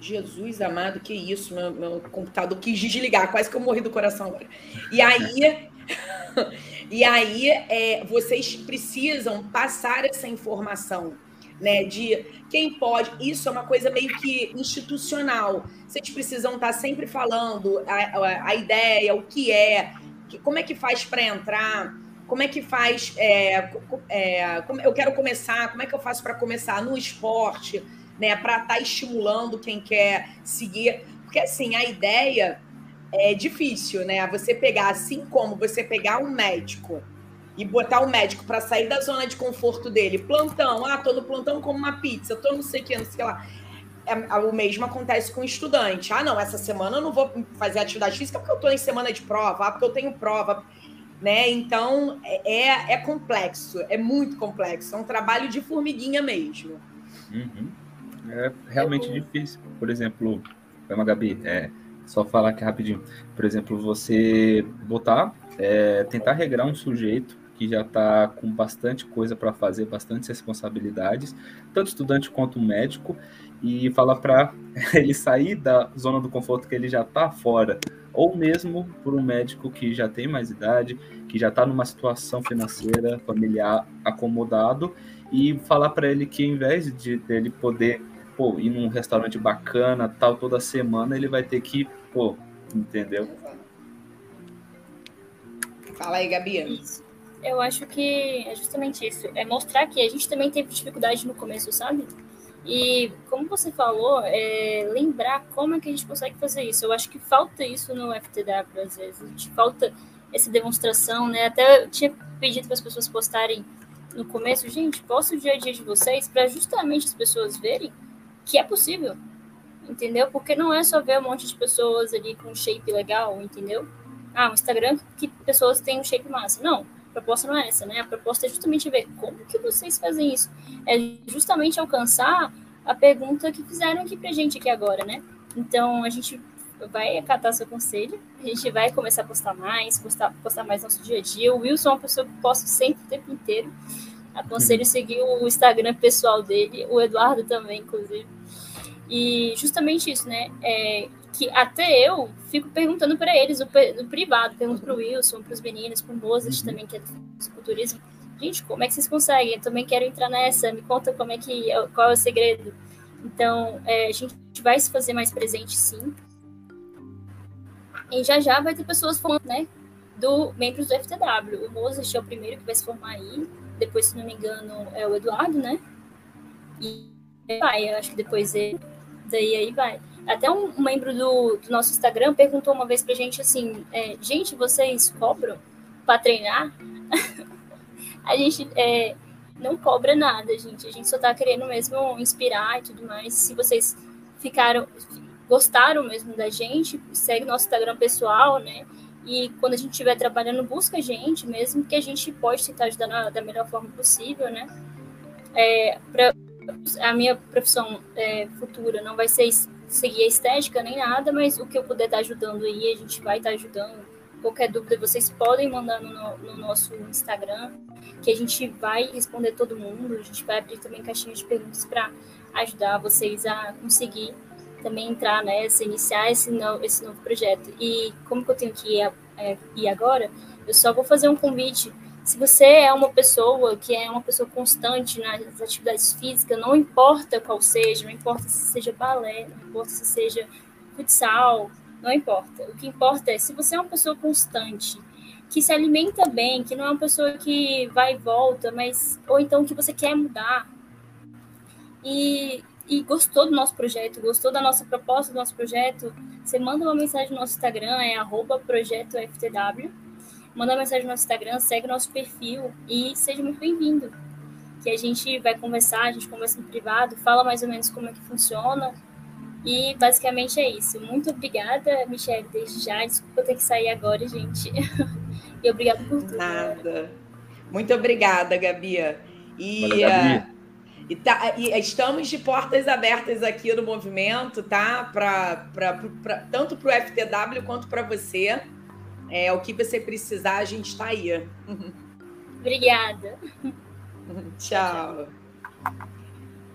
Jesus amado, que isso, meu, meu computador quis desligar, quase que eu morri do coração agora. E aí, e aí é, vocês precisam passar essa informação, né? De quem pode. Isso é uma coisa meio que institucional. Vocês precisam estar sempre falando a, a, a ideia, o que é, como é que faz para entrar? Como é que faz? É, é, eu quero começar, como é que eu faço para começar no esporte, né? Para estar tá estimulando quem quer seguir. Porque assim, a ideia é difícil, né? Você pegar, assim como você pegar um médico e botar o médico para sair da zona de conforto dele, plantão, ah, tô no plantão como uma pizza, tô não sei o que, não sei lá. É, o mesmo acontece com o estudante. Ah, não, essa semana eu não vou fazer atividade física porque eu estou em semana de prova, ah, porque eu tenho prova. Né? Então, é, é, é complexo, é muito complexo. É um trabalho de formiguinha mesmo.
Uhum. É realmente é difícil. Por exemplo, uma Gabi, é, só falar aqui rapidinho. Por exemplo, você botar, é, tentar regrar um sujeito que já está com bastante coisa para fazer, bastante responsabilidades, tanto estudante quanto médico, e falar para ele sair da zona do conforto que ele já está fora, ou mesmo por um médico que já tem mais idade, que já está numa situação financeira, familiar acomodado, e falar para ele que, em vez de ele poder pô, ir num restaurante bacana, tal, toda semana, ele vai ter que, pô, entendeu?
Fala aí, Gabi.
Eu acho que é justamente isso. É mostrar que a gente também teve dificuldade no começo, sabe? E como você falou, é lembrar como é que a gente consegue fazer isso. Eu acho que falta isso no FTW às vezes. A gente falta essa demonstração, né? Até eu tinha pedido para as pessoas postarem no começo, gente, posta o dia a dia de vocês para justamente as pessoas verem que é possível, entendeu? Porque não é só ver um monte de pessoas ali com um shape legal, entendeu? Ah, um Instagram que pessoas têm um shape massa. Não, proposta não é essa, né? A proposta é justamente ver como que vocês fazem isso. É justamente alcançar a pergunta que fizeram aqui pra gente aqui agora, né? Então, a gente vai acatar seu conselho, a gente vai começar a postar mais, postar, postar mais nosso dia a dia. O Wilson é uma pessoa que posta sempre o tempo inteiro. Aconselho seguir o Instagram pessoal dele, o Eduardo também, inclusive. E justamente isso, né? É, que até eu fico perguntando para eles no, no, privado, pergunto para o Wilson, para os meninos, para o Mozart uhum. também, que é do culturismo. Gente, como é que vocês conseguem? Eu também quero entrar nessa, me conta como é que, qual é o segredo. Então, é, a gente vai se fazer mais presente, sim. E já já vai ter pessoas falando, né, do membros do FTW. O Mozart é o primeiro que vai se formar aí, depois, se não me engano, é o Eduardo, né? E vai, eu acho que depois ele, daí aí vai. Até um, membro do, do, nosso Instagram perguntou uma vez pra gente assim, é, gente, vocês cobram para treinar? a gente é, não cobra nada, gente. A gente só tá querendo mesmo inspirar e tudo mais. Se vocês ficaram, gostaram mesmo da gente, segue nosso Instagram pessoal, né? E quando a gente estiver trabalhando, busca a gente mesmo, que a gente pode tentar ajudar na, da melhor forma possível, né? É, pra, a minha profissão é, futura não vai ser seguir a estética nem nada, mas o que eu puder estar ajudando aí, a gente vai estar ajudando. Qualquer dúvida, vocês podem mandar no, no nosso Instagram, que a gente vai responder todo mundo. A gente vai abrir também caixinha de perguntas para ajudar vocês a conseguir também entrar nessa, iniciar esse novo, esse novo projeto. E como que eu tenho que ir, é, ir agora, eu só vou fazer um convite. Se você é uma pessoa que é uma pessoa constante nas atividades físicas, não importa qual seja, não importa se seja balé, não importa se seja futsal, não importa. O que importa é se você é uma pessoa constante, que se alimenta bem, que não é uma pessoa que vai e volta, mas ou então que você quer mudar. E e gostou do nosso projeto, gostou da nossa proposta do nosso projeto, você manda uma mensagem no nosso Instagram, é projetoftw. Manda mensagem no nosso Instagram, segue o nosso perfil e seja muito bem-vindo. Que a gente vai conversar, a gente conversa no privado, fala mais ou menos como é que funciona. E basicamente é isso. Muito obrigada, Michelle, desde já. Desculpa ter que sair agora, gente. e obrigado por tudo.
Nada. Muito obrigada, Gabi. E Valeu, Gabi. Uh, e, tá, e estamos de portas abertas aqui no movimento, tá? Pra, pra, pra tanto para o FTW quanto para você. É, o que você precisar, a gente está aí.
Obrigada.
Tchau.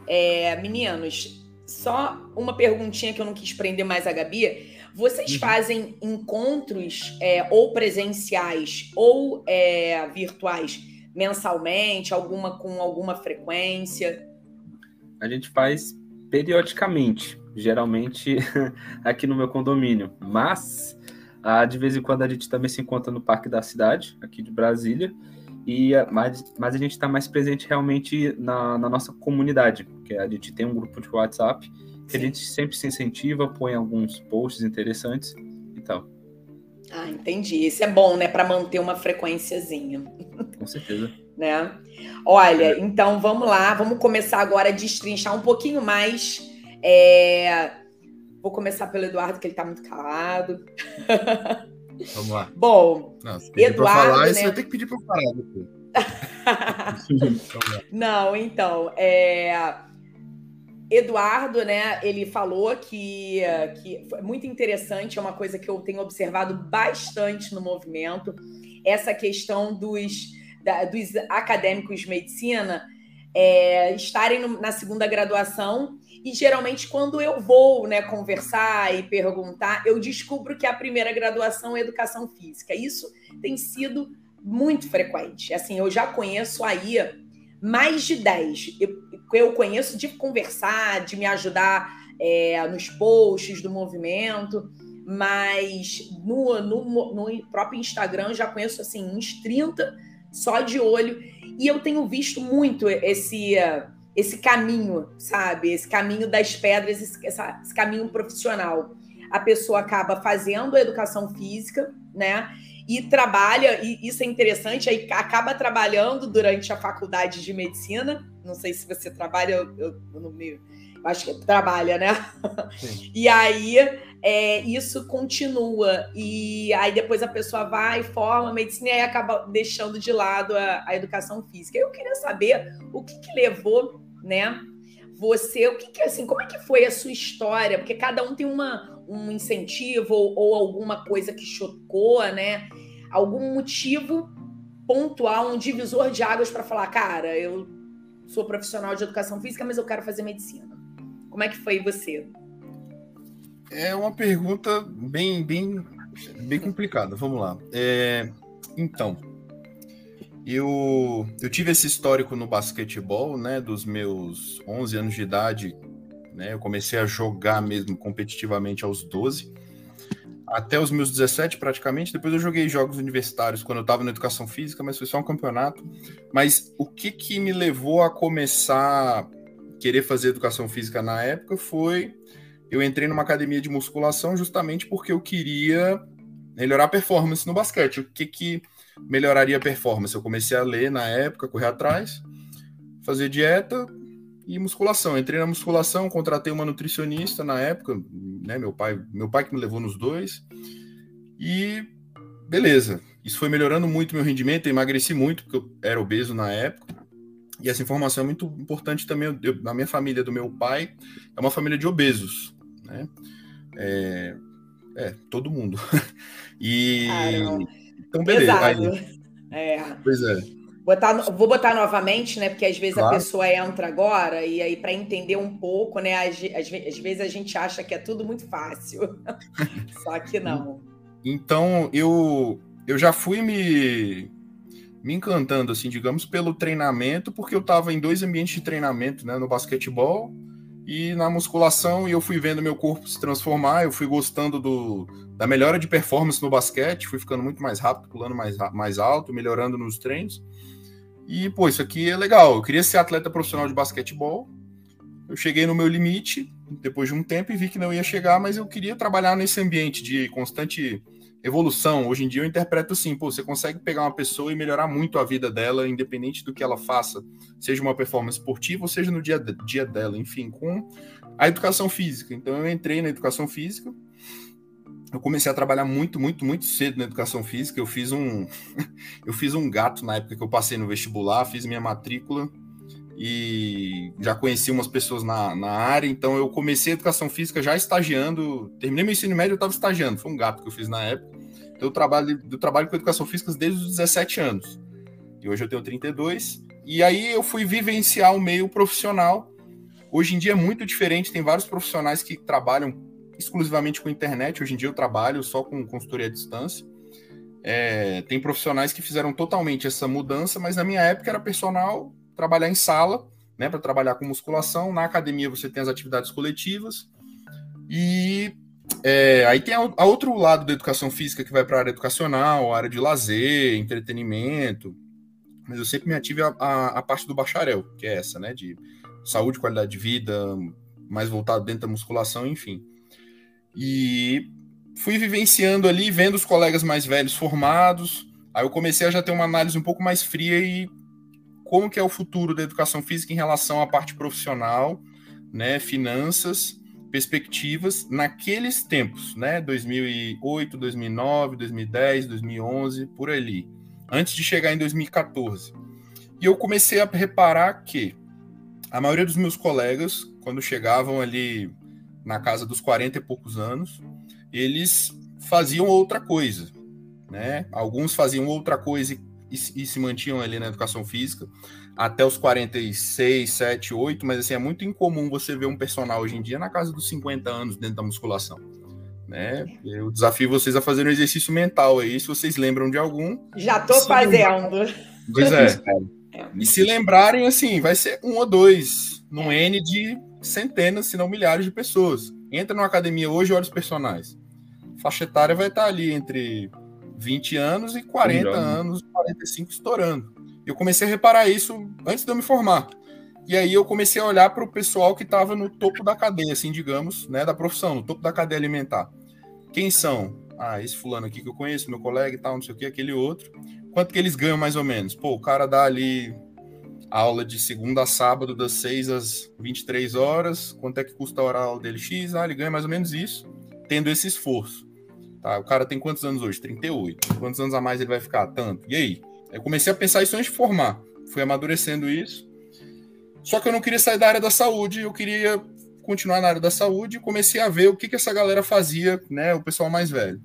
É, meninos, só uma perguntinha que eu não quis prender mais a Gabi. Vocês uhum. fazem encontros é, ou presenciais ou é, virtuais mensalmente, alguma com alguma frequência?
A gente faz periodicamente, geralmente aqui no meu condomínio, mas ah, de vez em quando a gente também se encontra no Parque da Cidade, aqui de Brasília, e mas, mas a gente está mais presente realmente na, na, nossa comunidade, que a gente tem um grupo de WhatsApp que Sim. a gente sempre se incentiva, põe alguns posts interessantes e tal.
Ah, entendi. Isso é bom, né, para manter uma frequênciazinha.
Com certeza.
né? Olha, então vamos lá, vamos começar agora a destrinchar um pouquinho mais. É... Vou começar pelo Eduardo, que ele está muito calado.
Vamos lá.
Bom, Não, Eduardo. Falar, né? Você
vai ter que pedir para falar.
Não, então, é... Eduardo, né, ele falou que, que foi muito interessante, é uma coisa que eu tenho observado bastante no movimento, essa questão dos da, dos acadêmicos de medicina é, estarem no, na segunda graduação e geralmente quando eu vou né, conversar e perguntar, eu descubro que a primeira graduação é educação física. Isso tem sido muito frequente. Assim, eu já conheço aí mais de 10. Eu, eu conheço de conversar, de me ajudar é, nos posts do movimento, mas no, no, no próprio Instagram já conheço assim uns 30 só de olho. E eu tenho visto muito esse esse caminho, sabe? Esse caminho das pedras, esse, esse caminho profissional. A pessoa acaba fazendo a educação física, né? E trabalha, e isso é interessante, aí acaba trabalhando durante a faculdade de medicina. Não sei se você trabalha, eu, eu, eu não me acho que trabalha, né? Sim. E aí é, isso continua. E aí depois a pessoa vai, forma medicina e aí acaba deixando de lado a, a educação física. Eu queria saber o que, que levou, né? Você, o que, que assim, como é que foi a sua história? Porque cada um tem uma, um incentivo ou, ou alguma coisa que chocou, né? Algum motivo pontual, um divisor de águas para falar, cara, eu sou profissional de educação física, mas eu quero fazer medicina. Como é que foi você?
É uma pergunta bem, bem, bem complicada. Vamos lá. É, então, eu, eu tive esse histórico no basquetebol, né? Dos meus 11 anos de idade, né? Eu comecei a jogar mesmo competitivamente aos 12 até os meus 17 praticamente. Depois eu joguei jogos universitários quando eu estava na educação física, mas foi só um campeonato. Mas o que que me levou a começar querer fazer educação física na época foi eu entrei numa academia de musculação justamente porque eu queria melhorar a performance no basquete. O que que melhoraria a performance? Eu comecei a ler na época, correr atrás, fazer dieta e musculação. Entrei na musculação, contratei uma nutricionista na época, né, meu pai, meu pai que me levou nos dois. E beleza. Isso foi melhorando muito meu rendimento, eu emagreci muito porque eu era obeso na época. E essa informação é muito importante também. Eu, na minha família do meu pai, é uma família de obesos, né? É, é todo mundo. e. então, beleza. Aí,
é. Pois é. Botar, vou botar novamente, né? Porque às vezes claro. a pessoa entra agora e aí para entender um pouco, né? Às, às, às, vezes a gente acha que é tudo muito fácil, só que não.
Então eu eu já fui me me encantando, assim, digamos, pelo treinamento, porque eu estava em dois ambientes de treinamento, né, no basquetebol e na musculação, e eu fui vendo meu corpo se transformar, eu fui gostando do, da melhora de performance no basquete, fui ficando muito mais rápido, pulando mais, mais alto, melhorando nos treinos. E, pô, isso aqui é legal. Eu queria ser atleta profissional de basquetebol. Eu cheguei no meu limite depois de um tempo e vi que não ia chegar, mas eu queria trabalhar nesse ambiente de constante evolução. Hoje em dia eu interpreto assim, pô, você consegue pegar uma pessoa e melhorar muito a vida dela, independente do que ela faça, seja uma performance esportiva ou seja no dia, dia dela, enfim, com a educação física. Então eu entrei na educação física, eu comecei a trabalhar muito, muito, muito cedo na educação física. Eu fiz um, eu fiz um gato na época que eu passei no vestibular, fiz minha matrícula e já conheci umas pessoas na, na área, então eu comecei a educação física já estagiando, terminei meu ensino médio, eu estava estagiando, foi um gato que eu fiz na época. Eu trabalho, eu trabalho com educação física desde os 17 anos. E hoje eu tenho 32. E aí eu fui vivenciar o meio profissional. Hoje em dia é muito diferente, tem vários profissionais que trabalham exclusivamente com internet. Hoje em dia eu trabalho só com consultoria à distância. É, tem profissionais que fizeram totalmente essa mudança, mas na minha época era personal trabalhar em sala, né, para trabalhar com musculação. Na academia você tem as atividades coletivas. E é, aí tem a, a, outro lado da educação física que vai para a área educacional, a área de lazer, entretenimento. Mas eu sempre me ative a, a, a, parte do bacharel, que é essa, né? De saúde, qualidade de vida, mais voltado dentro da musculação, enfim. E fui vivenciando ali, vendo os colegas mais velhos formados. Aí eu comecei a já ter uma análise um pouco mais fria e como que é o futuro da educação física em relação à parte profissional, né, finanças, perspectivas naqueles tempos, né, 2008, 2009, 2010, 2011, por ali, antes de chegar em 2014. E eu comecei a reparar que a maioria dos meus colegas, quando chegavam ali na casa dos 40 e poucos anos, eles faziam outra coisa, né? Alguns faziam outra coisa e e, se mantinham ali na educação física até os 46, 7, 8, mas assim, é muito incomum você ver um personal hoje em dia na casa dos 50 anos dentro da musculação. Né? Eu desafio vocês a fazerem um exercício mental aí, se vocês lembram de algum.
Já tô fazendo.
Pois é. E se lembrarem, assim, vai ser um ou dois, num N de centenas, se não milhares de pessoas. Entra numa academia hoje e olha os personagens. Faixa etária vai estar ali entre 20 anos e 40 anos, 45 estourando. Eu comecei a reparar isso antes de eu me formar. E aí eu comecei a olhar para o pessoal que estava no topo da cadeia, assim, digamos, né, da profissão, no topo da cadeia alimentar. Quem são? Ah, esse fulano aqui que eu conheço, meu colega e tal, não sei o que, aquele outro. Quanto que eles ganham mais ou menos? Pô, o cara dá ali aula de segunda a sábado, das 6 às 23 horas. Quanto é que custa a hora dele? X? Ah, ele ganha mais ou menos isso, tendo esse esforço. Tá, o cara tem quantos anos hoje? 38. Quantos anos a mais ele vai ficar? Tanto. E aí? Eu comecei a pensar isso antes de formar. Fui amadurecendo isso. Só que eu não queria sair da área da saúde, eu queria continuar na área da saúde e comecei a ver o que, que essa galera fazia, né? O pessoal mais velho.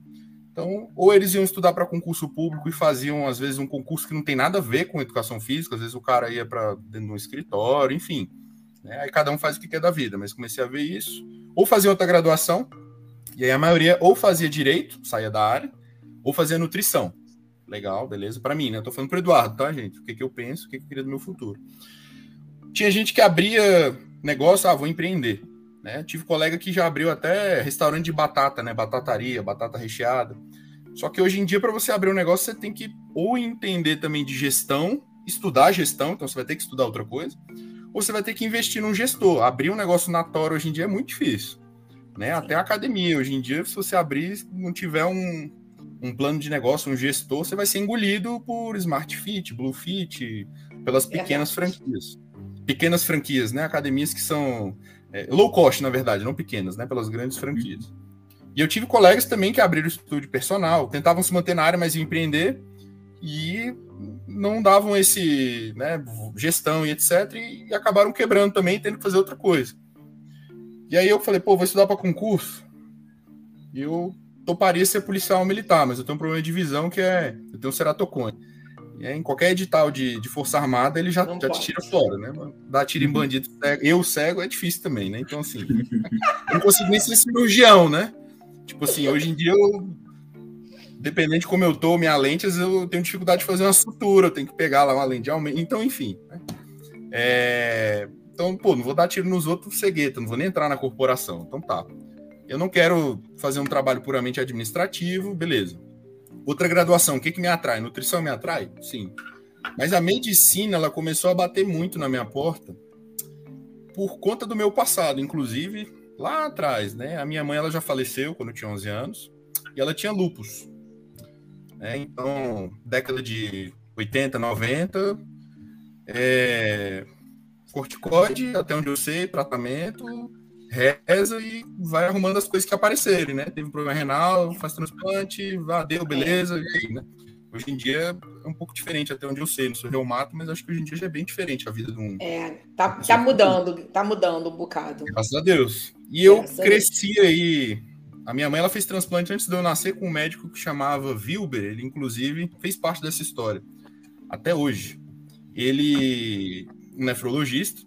Então, ou eles iam estudar para concurso público e faziam, às vezes, um concurso que não tem nada a ver com educação física, às vezes o cara ia para dentro de um escritório, enfim. Né? Aí cada um faz o que quer da vida, mas comecei a ver isso. Ou fazia outra graduação, e aí a maioria ou fazia direito, saía da área, ou fazia nutrição. Legal, beleza, para mim, né? Eu tô falando pro Eduardo, tá, gente? O que, que eu penso, o que, que eu queria do meu futuro. Tinha gente que abria negócio, ah, vou empreender. Né? Tive colega que já abriu até restaurante de batata, né? Batataria, batata recheada. Só que hoje em dia, para você abrir um negócio, você tem que ou entender também de gestão, estudar gestão, então você vai ter que estudar outra coisa, ou você vai ter que investir num gestor. Abrir um negócio na Tora hoje em dia é muito difícil. Né? Até a academia, hoje em dia, se você abrir, não tiver um, um plano de negócio, um gestor, você vai ser engolido por Smart Fit, Blue Fit, pelas pequenas franquias. Pequenas franquias, né? Academias que são é, low cost, na verdade, não pequenas, né? Pelas grandes franquias. E eu tive colegas também que abriram estúdio personal, tentavam se manter na área, mas empreender e não davam esse, né, gestão e etc. E acabaram quebrando também, tendo que fazer outra coisa. E aí eu falei, pô, vou estudar para concurso. E eu toparia ser policial militar, mas eu tenho um problema de visão que é. Eu tenho ceratocone. É, em qualquer edital de, de Força Armada, ele já, já te tira fora, né? Dar tiro em uhum. bandido cego. Eu cego é difícil também, né? Então, assim, não consigo nem ser cirurgião, né? Tipo assim, hoje em dia eu. Dependendo de como eu tô, minha lente, eu tenho dificuldade de fazer uma sutura, eu tenho que pegar lá uma lente de aumento. Então, enfim. Né? É... Então, pô, não vou dar tiro nos outros cegueta, não vou nem entrar na corporação. Então tá. Eu não quero fazer um trabalho puramente administrativo, beleza Outra graduação, o que, que me atrai? Nutrição me atrai? Sim. Mas a medicina, ela começou a bater muito na minha porta por conta do meu passado, inclusive lá atrás, né? A minha mãe, ela já faleceu quando eu tinha 11 anos e ela tinha lupus. Né? Então, década de 80, 90, é... corticoide, até onde eu sei, tratamento, reza e vai arrumando as coisas que aparecerem, né? Teve um problema renal, faz transplante, vá, deu, beleza, e aí, né? Hoje em dia é um pouco diferente, até onde eu sei, não sou reumato, mas acho que hoje em dia já é bem diferente a vida de um.
É, tá, tá mudando, tá mudando um bocado.
Graças a Deus. E eu Graças cresci aí. A minha mãe ela fez transplante antes de eu nascer com um médico que chamava Wilber, ele inclusive fez parte dessa história até hoje. Ele um nefrologista,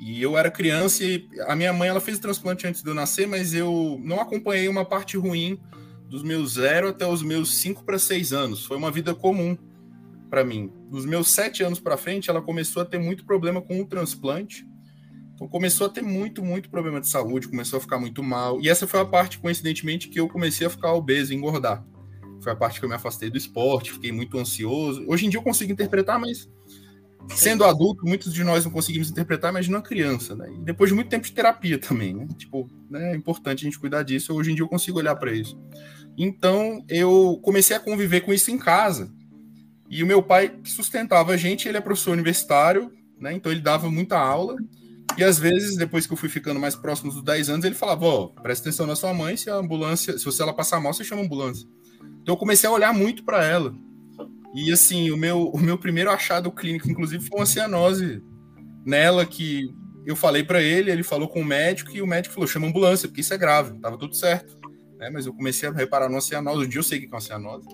e eu era criança e a minha mãe ela fez o transplante antes de eu nascer, mas eu não acompanhei uma parte ruim dos meus zero até os meus cinco para seis anos. Foi uma vida comum para mim. Dos meus sete anos para frente, ela começou a ter muito problema com o transplante. Então começou a ter muito, muito problema de saúde, começou a ficar muito mal. E essa foi a parte, coincidentemente, que eu comecei a ficar obeso, engordar. Foi a parte que eu me afastei do esporte, fiquei muito ansioso. Hoje em dia eu consigo interpretar, mas sendo adulto, muitos de nós não conseguimos interpretar, imagina uma criança, né? E depois de muito tempo de terapia também, né? Tipo, né, é importante a gente cuidar disso. Hoje em dia eu consigo olhar para isso. Então, eu comecei a conviver com isso em casa. E o meu pai sustentava a gente, ele é professor universitário, né? Então ele dava muita aula. E às vezes, depois que eu fui ficando mais próximo dos 10 anos, ele falava: Ó, presta atenção na sua mãe, se a ambulância, se você ela passar mal, você chama a ambulância. Então eu comecei a olhar muito para ela. E assim, o meu, o meu primeiro achado clínico, inclusive, foi uma cianose nela que eu falei para ele, ele falou com o médico e o médico falou: chama ambulância, porque isso é grave, tava tudo certo. Né? Mas eu comecei a reparar numa cianose. Um dia eu sei que é uma cianose.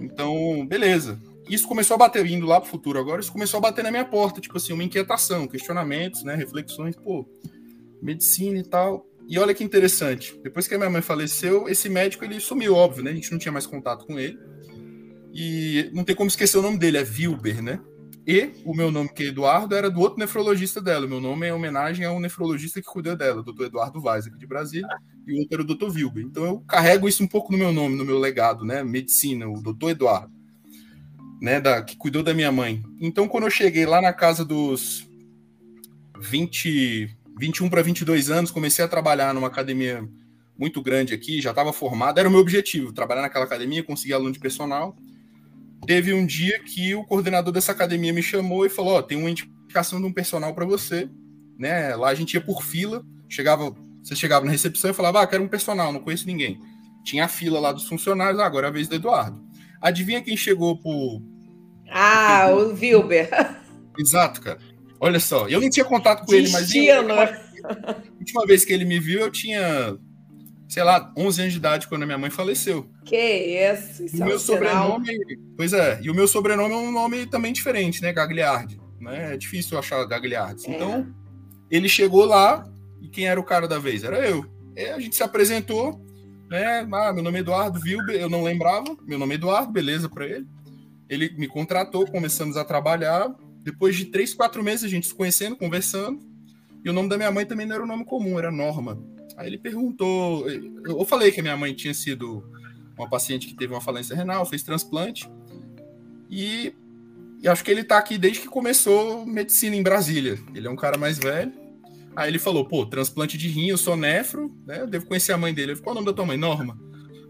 Então, beleza. isso começou a bater, indo lá pro futuro agora, isso começou a bater na minha porta, tipo assim, uma inquietação, questionamentos, né, reflexões, pô, medicina e tal. E olha que interessante, depois que a minha mãe faleceu, esse médico ele sumiu, óbvio, né? A gente não tinha mais contato com ele. E não tem como esquecer o nome dele, é Wilber, né? E o meu nome, que é Eduardo, era do outro nefrologista dela. Meu nome é em homenagem ao nefrologista que cuidou dela, o doutor Eduardo Vaz, aqui de Brasília, e o outro era o doutor Wilber. Então eu carrego isso um pouco no meu nome, no meu legado, né? Medicina, o doutor Eduardo, né? Da, que cuidou da minha mãe. Então quando eu cheguei lá na casa dos 20, 21 para 22 anos, comecei a trabalhar numa academia muito grande aqui, já estava formado, era o meu objetivo, trabalhar naquela academia, conseguir aluno de personal teve um dia que o coordenador dessa academia me chamou e falou: Ó, oh, tem uma indicação de um personal para você. Né? Lá a gente ia por fila, chegava, você chegava na recepção e falava: Ah, quero um personal, não conheço ninguém. Tinha a fila lá dos funcionários, ah, agora é a vez do Eduardo. Adivinha quem chegou por.
Ah, o Wilber.
Exato, cara. Olha só, eu não tinha contato com Destino. ele, mas. a última vez que ele me viu, eu tinha sei lá, 11 anos de idade quando a minha mãe faleceu.
Que isso, isso
e o meu sobrenome, pois é, e o meu sobrenome é um nome também diferente, né, Gagliardi, né? É difícil achar Gagliardi. É. Então, ele chegou lá e quem era o cara da vez? Era eu. E a gente se apresentou, né? Ah, meu nome é Eduardo Vilber, eu não lembrava, meu nome é Eduardo, beleza para ele. Ele me contratou, começamos a trabalhar. Depois de três, quatro meses a gente se conhecendo, conversando. E o nome da minha mãe também não era um nome comum, era Norma. Aí ele perguntou. Eu falei que a minha mãe tinha sido uma paciente que teve uma falência renal, fez transplante. E, e acho que ele está aqui desde que começou medicina em Brasília. Ele é um cara mais velho. Aí ele falou: pô, transplante de rim, eu sou nefro, né? Eu devo conhecer a mãe dele. Eu falei, qual é o nome da tua mãe? Norma.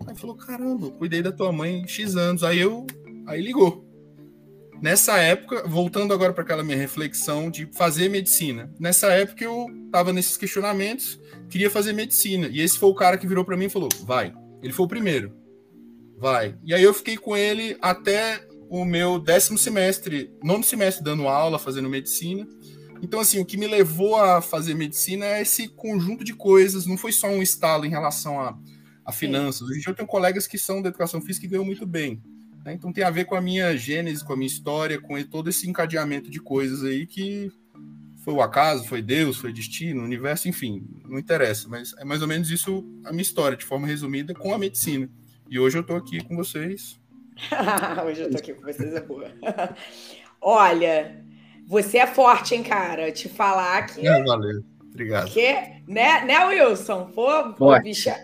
Aí falou: caramba, eu cuidei da tua mãe X anos. Aí eu. Aí ligou. Nessa época, voltando agora para aquela minha reflexão de fazer medicina. Nessa época eu estava nesses questionamentos queria fazer medicina. E esse foi o cara que virou para mim e falou: vai. Ele foi o primeiro. Vai. E aí eu fiquei com ele até o meu décimo semestre, nono semestre dando aula, fazendo medicina. Então, assim, o que me levou a fazer medicina é esse conjunto de coisas, não foi só um estalo em relação a, a finanças. Hoje eu tenho colegas que são da educação física e ganham muito bem. Né? Então tem a ver com a minha gênese, com a minha história, com todo esse encadeamento de coisas aí que foi o acaso, foi Deus, foi destino, universo, enfim, não interessa, mas é mais ou menos isso a minha história, de forma resumida, com a medicina. E hoje eu estou aqui com vocês.
hoje eu estou aqui com vocês, é boa. Olha, você é forte, hein, cara? Te falar que.
É, valeu. Obrigado.
Que, né, né, Wilson? Pô,
pô bicha.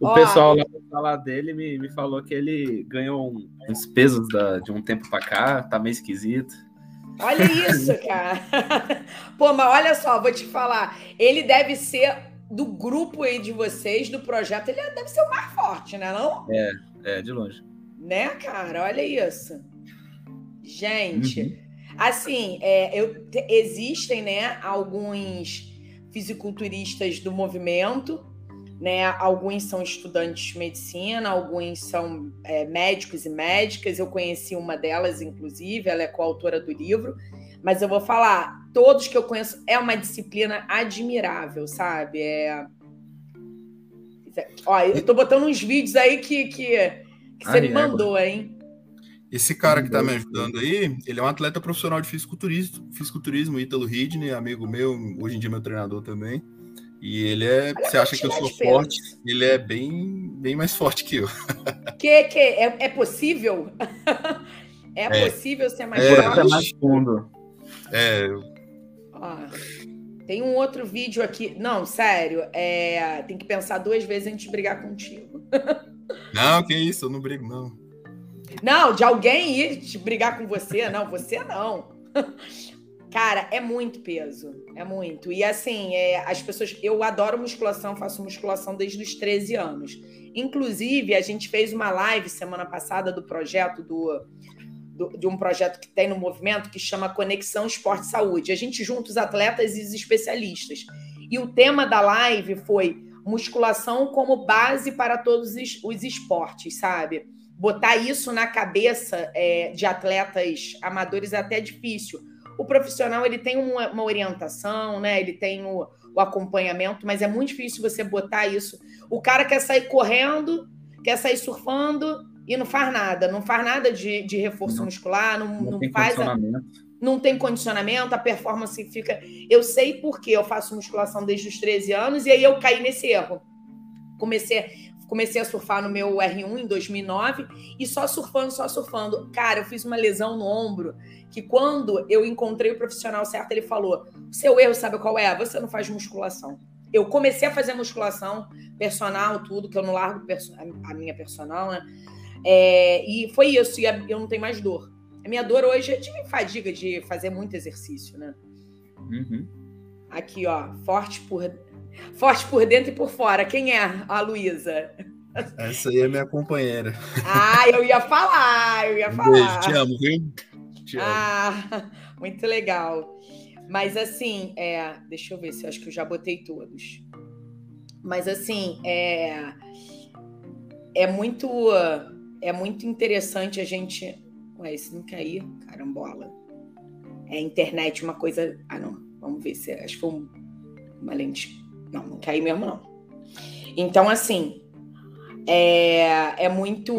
O Ó, pessoal lá falar dele me, me falou que ele ganhou um, uns pesos da, de um tempo para cá, tá meio esquisito.
Olha isso, cara. Pô, mas olha só, vou te falar. Ele deve ser do grupo aí de vocês, do projeto, ele deve ser o mais forte, né? Não?
É, é, de longe.
Né, cara? Olha isso. Gente, uhum. assim, é, eu, existem, né, alguns fisiculturistas do movimento né? Alguns são estudantes de medicina, alguns são é, médicos e médicas. Eu conheci uma delas, inclusive, ela é coautora do livro. Mas eu vou falar, todos que eu conheço é uma disciplina admirável, sabe? É... Ó, eu tô botando uns vídeos aí que, que, que você me mandou, hein?
Esse cara que tá me ajudando aí, ele é um atleta profissional de fisiculturismo, fisiculturismo Ítalo Ridney, amigo meu, hoje em dia meu treinador também. E ele é. Olha você acha que eu sou forte? Ele é bem, bem mais forte que eu.
Que, que é, é possível? é, é, possível ser mais é, forte?
mais fundo.
É.
Ó, tem um outro vídeo aqui. Não, sério. É, tem que pensar duas vezes antes de brigar contigo.
não, que isso, eu não brigo, não.
Não, de alguém ir brigar com você, não, você não. Cara, é muito peso. É muito. E assim, é, as pessoas. Eu adoro musculação, faço musculação desde os 13 anos. Inclusive, a gente fez uma live semana passada do projeto do, do, de um projeto que tem no movimento que chama Conexão Esporte Saúde. A gente junta os atletas e os especialistas. E o tema da live foi musculação como base para todos os esportes, sabe? Botar isso na cabeça é, de atletas amadores é até difícil o profissional ele tem uma, uma orientação, né? Ele tem o, o, acompanhamento, mas é muito difícil você botar isso. O cara quer sair correndo, quer sair surfando, E não faz nada, não faz nada de, de reforço
Não.
muscular, não,
Não,
não
tem
faz. a- não tem condicionamento, a performance fica. Eu sei porque eu faço musculação desde os 13 anos e aí eu caí nesse erro. Comecei, comecei a surfar no meu R1 em 2009 e só surfando, só surfando. Cara, eu fiz uma lesão no ombro que quando eu encontrei o profissional certo, ele falou: seu erro, sabe qual é? Você não faz musculação. Eu comecei a fazer musculação, personal, tudo, que eu não largo a minha personal, né? É, e foi isso, e eu não tenho mais dor. A minha dor hoje é de fadiga de fazer muito exercício, né?
Uhum.
Aqui, ó, forte por, forte por dentro e por fora. Quem é a Luísa?
Essa aí é minha companheira.
Ah, eu ia falar, eu ia
Um beijo, te
falar.
amo, viu? Te amo.
Ah, muito legal. Mas assim, é, deixa eu ver se eu acho que eu já botei todos. Mas assim, é, é muito é muito interessante a gente. Ué, esse não quer ir? Carambola. É internet, uma coisa. Ah, não. Vamos ver se. Acho que foi um- uma lente. Não, não ir mesmo, não. Então, assim, é, é muito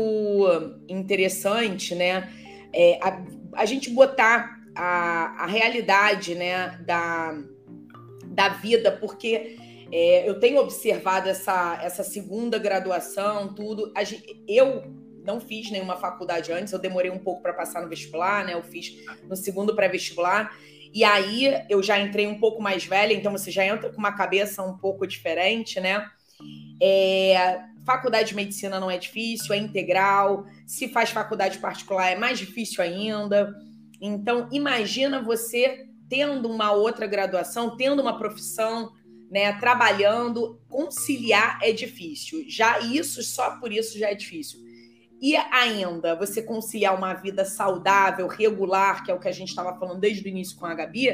interessante, né? É, a, a gente botar a, a realidade, né, da, da vida, porque é, eu tenho observado essa, essa segunda graduação, tudo. Eu não fiz nenhuma faculdade antes, eu demorei um pouco para passar no vestibular, né? Eu fiz no segundo pré-vestibular. E aí eu já entrei um pouco mais velha, então você já entra com uma cabeça um pouco diferente, né? É, faculdade de medicina não é difícil, é integral. Se faz faculdade particular é mais difícil ainda. Então, imagina você tendo uma outra graduação, tendo uma profissão, né, trabalhando, conciliar é difícil. Já isso, só por isso já é difícil. E ainda você conciliar uma vida saudável, regular, que é o que a gente estava falando desde o início com a Gabi,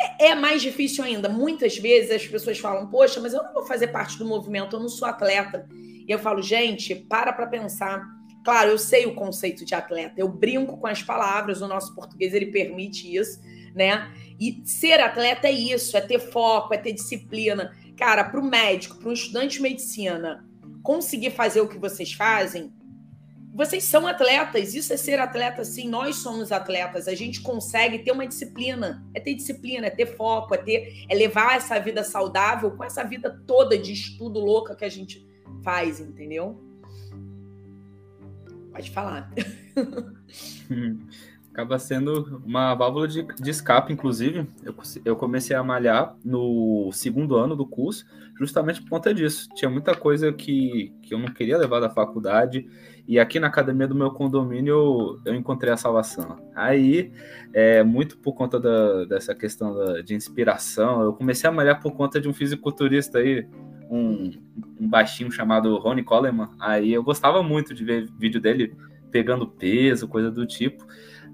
é, é mais difícil ainda. Muitas vezes as pessoas falam: Poxa, mas eu não vou fazer parte do movimento, eu não sou atleta. E eu falo: Gente, para para pensar. Claro, eu sei o conceito de atleta, eu brinco com as palavras, o nosso português ele permite isso, né? E ser atleta é isso, é ter foco, é ter disciplina. Cara, para o médico, para um estudante de medicina, conseguir fazer o que vocês fazem, vocês são atletas, isso é ser atleta, sim, nós somos atletas, a gente consegue ter uma disciplina, é ter disciplina, é ter foco, é ter, é levar essa vida saudável com essa vida toda de estudo louca que a gente faz, entendeu? Pode falar.
Acaba sendo uma válvula de, de escape, inclusive. Eu, eu comecei a malhar no segundo ano do curso, justamente por conta disso. Tinha muita coisa que, que eu não queria levar da faculdade, e aqui na academia do meu condomínio eu encontrei a salvação. Aí, é, muito por conta da, dessa questão da, de inspiração, eu comecei a malhar por conta de um fisiculturista aí, um, um baixinho chamado Ronnie Coleman. Aí eu gostava muito de ver vídeo dele pegando peso, coisa do tipo.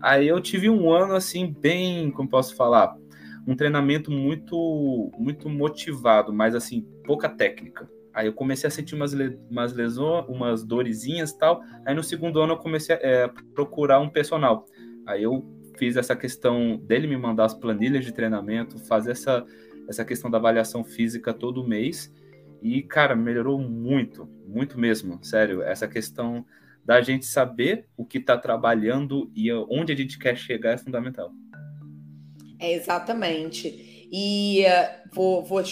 Aí eu tive um ano assim bem, como posso falar, um treinamento muito muito motivado, mas assim, pouca técnica. Aí eu comecei a sentir umas, umas lesões, umas dorezinhas e tal. Aí no segundo ano eu comecei a é, procurar um personal. Aí eu fiz essa questão dele me mandar as planilhas de treinamento, fazer essa, essa questão da avaliação física todo mês. E, cara, melhorou muito, muito mesmo, sério. Essa questão da gente saber o que está trabalhando e onde a gente quer chegar é fundamental.
É, exatamente. E uh, vou, vou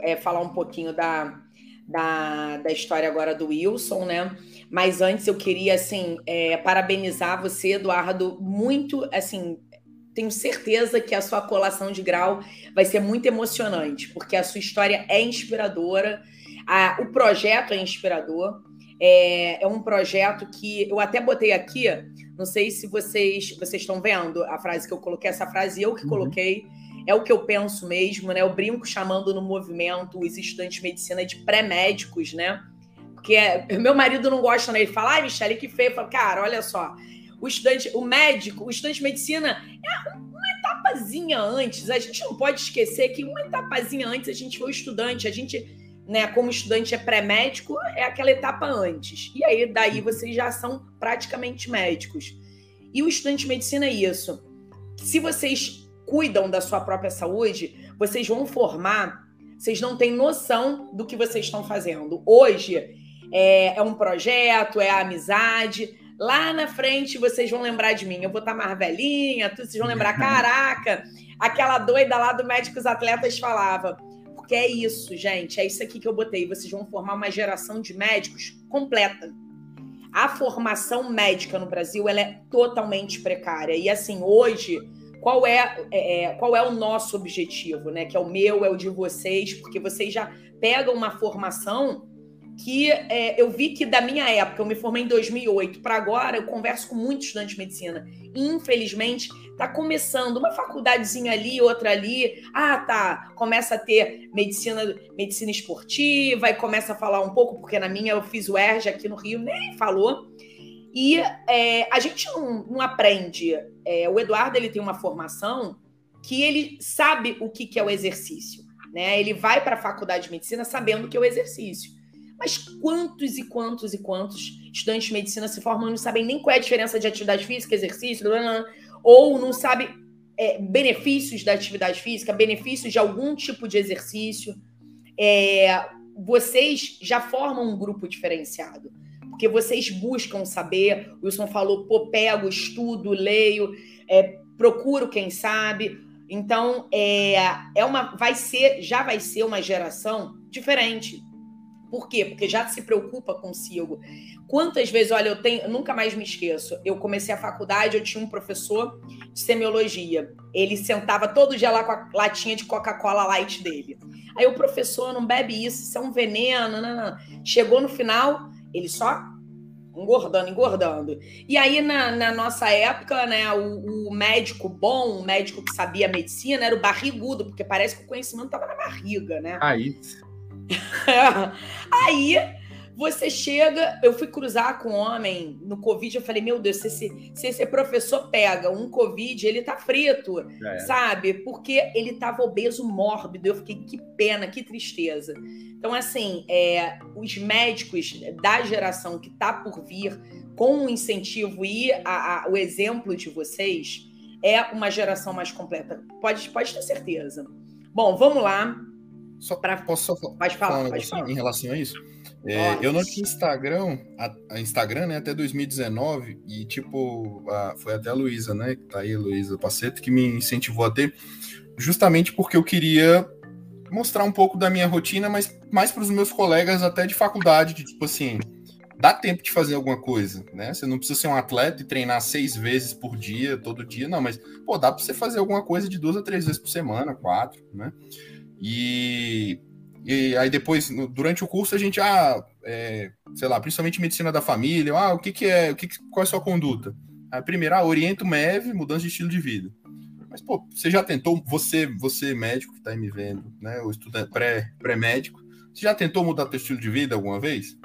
é, falar um pouquinho da, da, da, história agora do Wilson, né? Mas antes eu queria, assim, é, parabenizar você, Eduardo, muito, assim, tenho certeza que a sua colação de grau vai ser muito emocionante, porque a sua história é inspiradora, a, o projeto é inspirador, é, é, um projeto que eu até botei aqui, não sei se vocês vocês estão vendo a frase que eu coloquei, essa frase eu que uhum. coloquei, é o que eu penso mesmo, né? Eu brinco chamando no movimento os estudantes de medicina de pré-médicos, né? Porque é, meu marido não gosta, né? Ele fala, ai, Michele, que feio. Eu falo, cara, olha só, o estudante, o médico, o estudante de medicina é uma etapazinha antes. A gente não pode esquecer que uma etapazinha antes a gente foi estudante, a gente né, como estudante é pré-médico, é aquela etapa antes. E aí, daí vocês já são praticamente médicos. E o estudante de medicina é isso. Se vocês cuidam da sua própria saúde, vocês vão formar, vocês não têm noção do que vocês estão fazendo. Hoje, é, é um projeto, é a amizade. Lá na frente vocês vão lembrar de mim. Eu vou estar mais velhinha, vocês vão lembrar, caraca, aquela doida lá do Médicos Atletas falava. Porque é isso, gente, é isso aqui que eu botei. Vocês vão formar uma geração de médicos completa. A formação médica no Brasil ela é totalmente precária. E assim, hoje, qual é, é, é qual é o nosso objetivo, né? Que é o meu, é o de vocês, porque vocês já pegam uma formação que é, eu vi que da minha época, eu me formei em 2008, para agora eu converso com muitos estudantes de medicina. Infelizmente, está começando uma faculdadezinha ali, outra ali. Ah, tá, começa a ter medicina, medicina esportiva e começa a falar um pouco, porque na minha eu fiz o ERJ aqui no Rio, nem falou. E é, a gente não, não aprende. É, o Eduardo ele tem uma formação que ele sabe o que, que é o exercício. Né? Ele vai para a faculdade de medicina sabendo que é o exercício. Mas quantos e quantos e quantos estudantes de medicina se formam e não sabem nem qual é a diferença de atividade física, exercício, blá, blá, ou não sabem é, benefícios da atividade física, benefícios de algum tipo de exercício. É, vocês já formam um grupo diferenciado, porque vocês buscam saber. O Wilson falou, pô, pego, estudo, leio, é, procuro quem sabe. Então, é, é uma, vai ser, já vai ser uma geração diferente por quê? Porque já se preocupa consigo. Quantas vezes, olha, eu tenho, nunca mais me esqueço. Eu comecei a faculdade, eu tinha um professor de semiologia. Ele sentava todo dia lá com a latinha de Coca-Cola Light dele. Aí o professor não bebe isso, isso é um veneno. Não, não. Chegou no final, ele só engordando, engordando. E aí, na, na nossa época, né, o, o, médico bom, o médico que sabia medicina, era o barrigudo, porque parece que o conhecimento estava na barriga, né?
Aí.
Aí você chega, eu fui cruzar com um homem no Covid, eu falei, meu Deus, se esse, se esse professor pega um Covid, ele tá frito, é. sabe? Porque ele tava obeso mórbido. Eu fiquei, que pena, que tristeza. Então, assim, é, os médicos da geração que tá por vir, com o incentivo e a, a, o exemplo de vocês, é uma geração mais completa. Pode, pode ter certeza. Bom, vamos lá.
Só, pra... Posso só pode falar, pode falar. em relação a isso? É, eu não tinha Instagram, a, a, Instagram, né, até 2019, e tipo, a, foi até a Luísa, né, que tá aí, Luísa Paceto, que me incentivou a ter, justamente porque eu queria mostrar um pouco da minha rotina, mas mais para os meus colegas até de faculdade, de tipo assim, dá tempo de fazer alguma coisa, né? Você não precisa ser um atleta e treinar seis vezes por dia, todo dia, não, mas, pô, dá para você fazer alguma coisa de duas a três vezes por semana, quatro, né? E, e aí depois, durante o curso, a gente, ah, é, sei lá, principalmente medicina da família, ah, o que, que é, o que, qual é a sua conduta? A primeira, ah, orienta o MEV, mudança de estilo de vida. Mas, pô, você já tentou, você, você médico que está aí me vendo, né, o estudante pré-médico, pré você já tentou mudar seu estilo de vida alguma vez?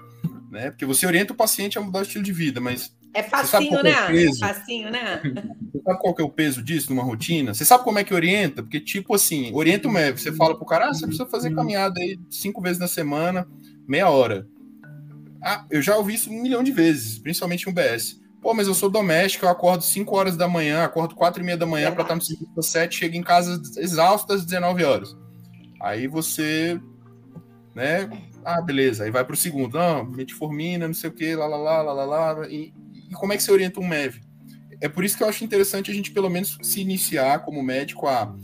Né? Porque você orienta o paciente a mudar o estilo de vida, mas
é facinho, né? É, é facinho, né?
Você sabe qual que é o peso disso numa rotina? Você sabe como é que orienta? Porque, tipo assim, orienta o médico. Você fala pro cara, ah, você precisa fazer caminhada aí cinco vezes na semana, meia hora. Ah, eu já ouvi isso um milhão de vezes, principalmente no BS. Pô, mas eu sou doméstico, eu acordo 5 horas da manhã, acordo 4 e meia da manhã para estar no serviço às 7, chego em casa exausto às 19 horas. Aí você, né? Ah, beleza. Aí vai pro segundo. Não, metformina, não sei o que, lá, lá, lá, lá, lá, lá. E e como é que você orienta um MEV? É por isso que eu acho interessante a gente, pelo menos, se iniciar como médico a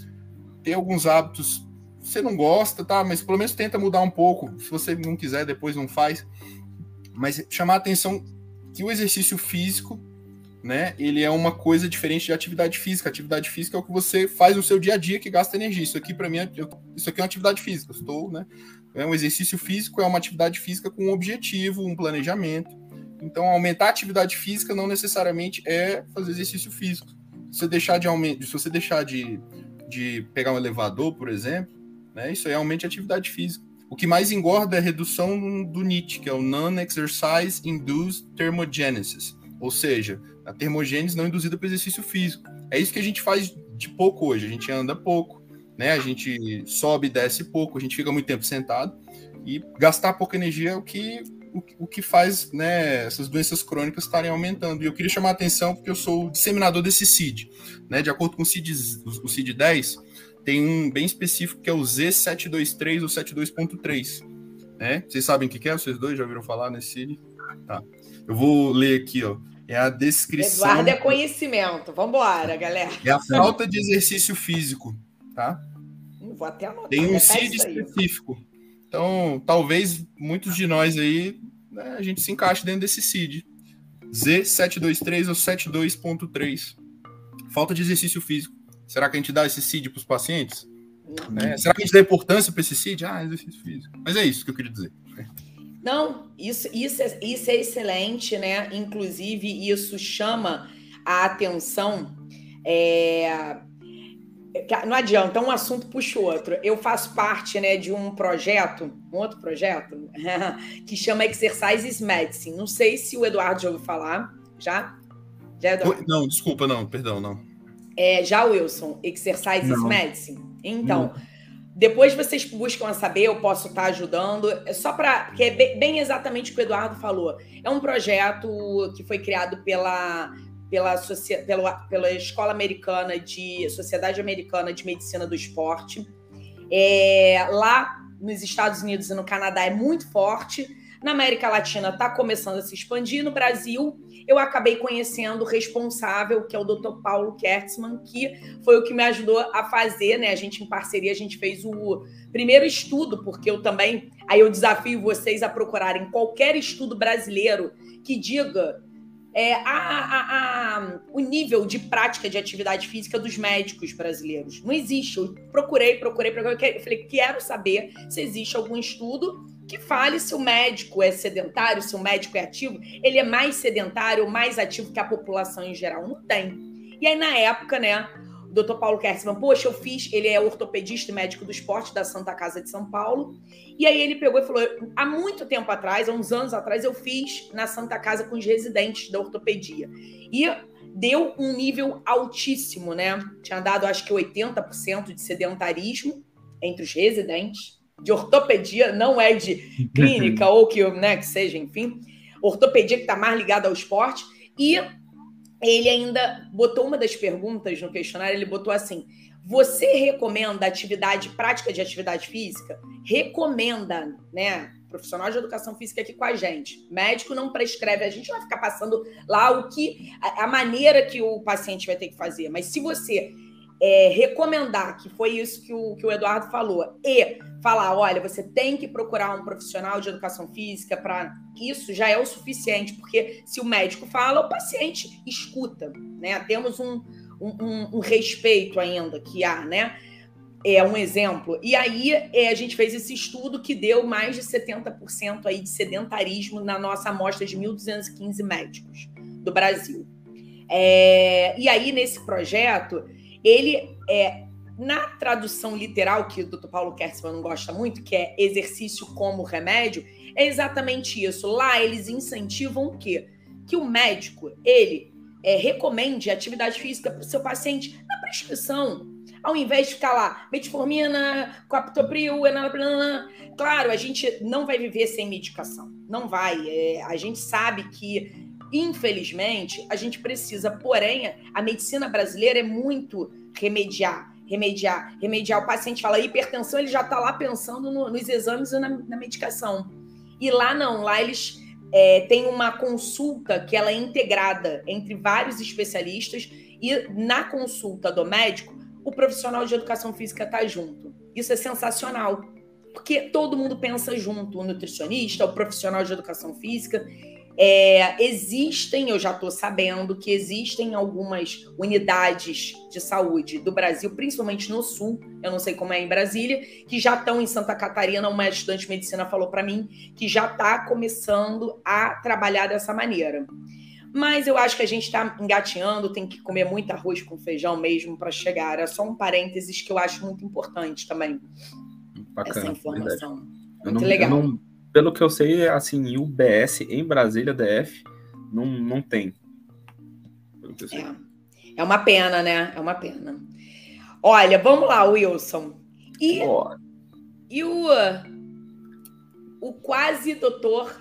ter alguns hábitos. Você não gosta, tá? Mas pelo menos tenta mudar um pouco. Se você não quiser, depois não faz. Mas chamar a atenção que o exercício físico, né? Ele é uma coisa diferente de atividade física. Atividade física é o que você faz no seu dia a dia que gasta energia. Isso aqui, para mim, é, isso aqui é uma atividade física. Eu estou, né? É um exercício físico, é uma atividade física com um objetivo, um planejamento. Então, aumentar a atividade física não necessariamente é fazer exercício físico. Se você deixar de aumentar, se você deixar de, de pegar um elevador, por exemplo, né, isso aí aumenta a atividade física. O que mais engorda é a redução do NIT, que é o Non-Exercise Induced Thermogenesis, ou seja, a termogênese não induzida por exercício físico. É isso que a gente faz de pouco hoje. A gente anda pouco, né? A gente sobe e desce pouco, a gente fica muito tempo sentado e gastar pouca energia é o que o, o que faz né, essas doenças crônicas estarem aumentando. E eu queria chamar a atenção porque eu sou o disseminador desse CID. Né? De acordo com o CID, o CID 10, tem um bem específico que é o Z723 ou 72.3. É? Vocês sabem o que é? Vocês dois já ouviram falar nesse CID? Tá. Eu vou ler aqui, ó. É a descrição.
Eduardo é conhecimento. Vamos embora, galera.
É a falta de exercício físico, tá?
Vou até anotar.
Tem um CID específico. Então, talvez muitos de nós aí, né, a gente se encaixe dentro desse CID. Z723 ou 72.3. Falta de exercício físico. Será que a gente dá esse CID para os pacientes? É, será que a gente dá importância para esse CID? Ah, exercício físico. Mas é isso que eu queria dizer.
Não, isso, isso, é, isso é excelente, né? Inclusive, isso chama a atenção. É... Não adianta, um assunto puxa o outro. Eu faço parte né, de um projeto, um outro projeto, que chama Exercises Medicine. Não sei se o Eduardo já ouviu falar. Já?
já Eduardo? Não, desculpa, não, perdão, não.
É, já, Wilson, Exercises não. Medicine. Então, não. depois vocês buscam saber, eu posso estar ajudando. É só para. que é bem exatamente o que o Eduardo falou. É um projeto que foi criado pela, pela, pela, pela Escola Americana de. Sociedade Americana de Medicina do Esporte. É, lá nos Estados Unidos e no Canadá é muito forte. Na América Latina está começando a se expandir. No Brasil, eu acabei conhecendo o responsável, que é o Dr. Paulo Kertzmann, que foi o que me ajudou a fazer, né? A gente, em parceria, a gente fez o primeiro estudo, porque eu também. Aí eu desafio vocês a procurarem qualquer estudo brasileiro que diga é, a, a, a, o nível de prática de atividade física dos médicos brasileiros. Não existe. Eu procurei, procurei, procurei. Eu falei, quero saber se existe algum estudo que fale se o médico é sedentário, se o médico é ativo. Ele é mais sedentário, mais ativo que a população em geral. Não tem. E aí, na época, né, doutor Paulo Kertzmann, poxa, eu fiz, ele é ortopedista e médico do esporte da Santa Casa de São Paulo. E aí ele pegou e falou: há muito tempo atrás, há uns anos atrás, eu fiz na Santa Casa com os residentes da ortopedia. E deu um nível altíssimo, né? Tinha dado acho que 80% de sedentarismo entre os residentes de ortopedia, não é de clínica ou que, né, que seja, enfim, ortopedia que está mais ligada ao esporte. E ele ainda botou uma das perguntas no questionário, ele botou assim: você recomenda atividade, prática de atividade física? Recomenda, né? Profissional de educação física aqui com a gente. Médico não prescreve, a gente vai ficar passando lá o que, a, a maneira que o paciente vai ter que fazer. Mas se você é, recomendar, que foi isso que o, que o Eduardo falou, e falar: olha, você tem que procurar um profissional de educação física para. Isso já é o suficiente, porque se o médico fala, o paciente escuta, né? Temos um, um, um respeito ainda que há, né? É um exemplo. E aí é, a gente fez esse estudo que deu mais de 70% aí de sedentarismo na nossa amostra de 1.215 médicos do Brasil. É, e aí, nesse projeto, ele é na tradução literal que o Dr. Paulo Kertzmann não gosta muito, que é exercício como remédio, é exatamente isso. Lá eles incentivam o quê? Que o médico, ele é, recomende atividade física para o seu paciente na prescrição. Ao invés de ficar lá, metformina, captopril, enalapril, claro, a gente não vai viver sem medicação. Não vai. É, a gente sabe que Infelizmente, a gente precisa, porém, a medicina brasileira é muito remediar, remediar, remediar. O paciente fala hipertensão, ele já está lá pensando no, nos exames e na, na, medicação. E lá não, lá eles é, têm uma consulta que ela é integrada entre vários especialistas e na consulta do médico, o profissional de educação física está junto. Isso é sensacional, porque todo mundo pensa junto, o nutricionista, o profissional de educação física, é, existem, eu já estou sabendo que existem algumas unidades de saúde do Brasil, principalmente no Sul, eu não sei como é em Brasília, que já estão em Santa Catarina. Uma estudante de medicina falou para mim que já está começando a trabalhar dessa maneira. Mas eu acho que a gente está engateando, tem que comer muito arroz com feijão mesmo para chegar. É só um parênteses que eu acho muito importante também. Bacana, essa informação. Muito não, legal.
Pelo que eu sei, assim, o BS em Brasília, DF, não, não tem.
É. é uma pena, né? É uma pena. Olha, vamos lá, Wilson. E, e o, o quase doutor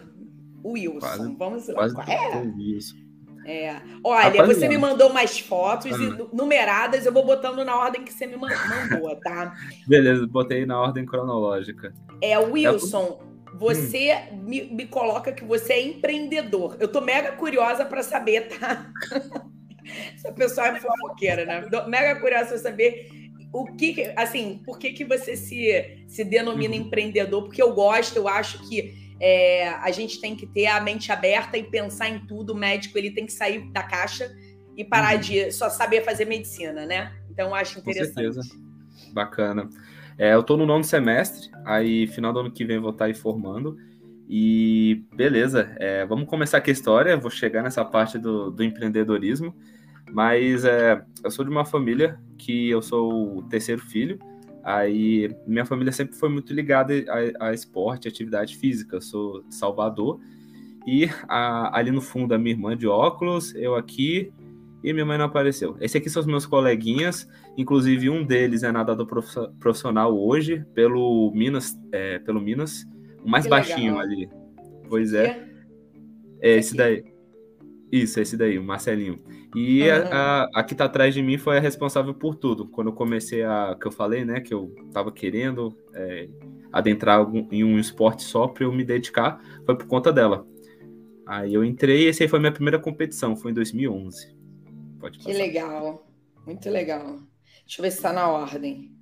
Wilson. Quase, vamos lá.
Quase é. Wilson.
É. Olha, Rapaz, você me mandou mais fotos ah. e numeradas, eu vou botando na ordem que você me mandou, tá?
Beleza, botei na ordem cronológica.
É, Wilson, você hum. me, me coloca que você é empreendedor. Eu tô mega curiosa para saber, tá? Essa pessoa é fofoqueira, né? Mega curiosa para saber o que, assim, por que, que você se, se denomina uhum. empreendedor? Porque eu gosto, eu acho que é, a gente tem que ter a mente aberta e pensar em tudo. O médico ele tem que sair da caixa e parar uhum. de só saber fazer medicina, né? Então eu acho interessante. Com certeza.
Bacana. É, eu estou no nono semestre, aí final do ano que vem vou estar aí formando. E beleza, é, vamos começar aqui a história. Vou chegar nessa parte do, do empreendedorismo. Mas é, eu sou de uma família que eu sou o terceiro filho. Aí minha família sempre foi muito ligada a, a esporte, atividade física. Eu sou Salvador. E a, ali no fundo a minha irmã de óculos, eu aqui e minha mãe não apareceu. Esse aqui são os meus coleguinhas, inclusive um deles é nadador profissional hoje pelo Minas, é, pelo Minas, o mais que baixinho legal. ali. Pois é. É esse daí. Isso, esse daí, o Marcelinho. E uhum. a, a, a, que tá atrás de mim foi a responsável por tudo. Quando eu comecei a. que eu falei, né? Que eu tava querendo é, adentrar algum, em um esporte só para eu me dedicar, foi por conta dela. Aí eu entrei e essa aí foi a minha primeira competição, foi em 2011.
Pode passar. Que legal. Muito legal. Deixa eu ver se tá na ordem.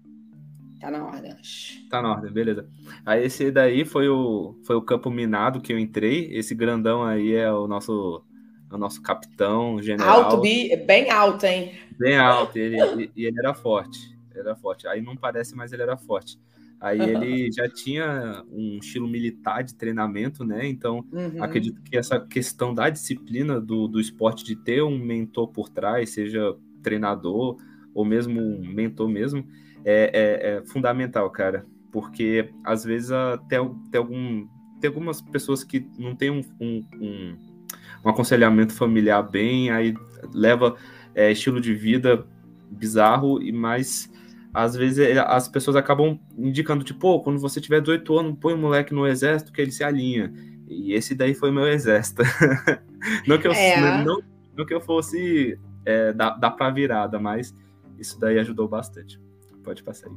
Tá na ordem, acho.
Tá na ordem, beleza. Aí esse daí foi o, foi o campo minado que eu entrei. Esse grandão aí é o nosso é o nosso capitão, general.
Alto, bem alto, hein?
Bem alto, e ele, ele era forte. Ele era forte. Aí não parece, mas ele era forte. Aí ele já tinha um estilo militar de treinamento, né? Então, uhum. acredito que essa questão da disciplina do, do esporte, de ter um mentor por trás, seja treinador ou mesmo um mentor mesmo, é, é, é fundamental, cara. Porque às vezes até tem, algum, tem algumas pessoas que não têm um, um, um um aconselhamento familiar bem, aí leva é, estilo de vida bizarro, e mais às vezes é, as pessoas acabam indicando, tipo, pô, quando você tiver 18 anos, põe o um moleque no exército que ele se alinha. E esse daí foi meu exército. não, que eu, é. não, não, que eu fosse é, dar, dar pra virada, mas isso daí ajudou bastante. Pode passar aí.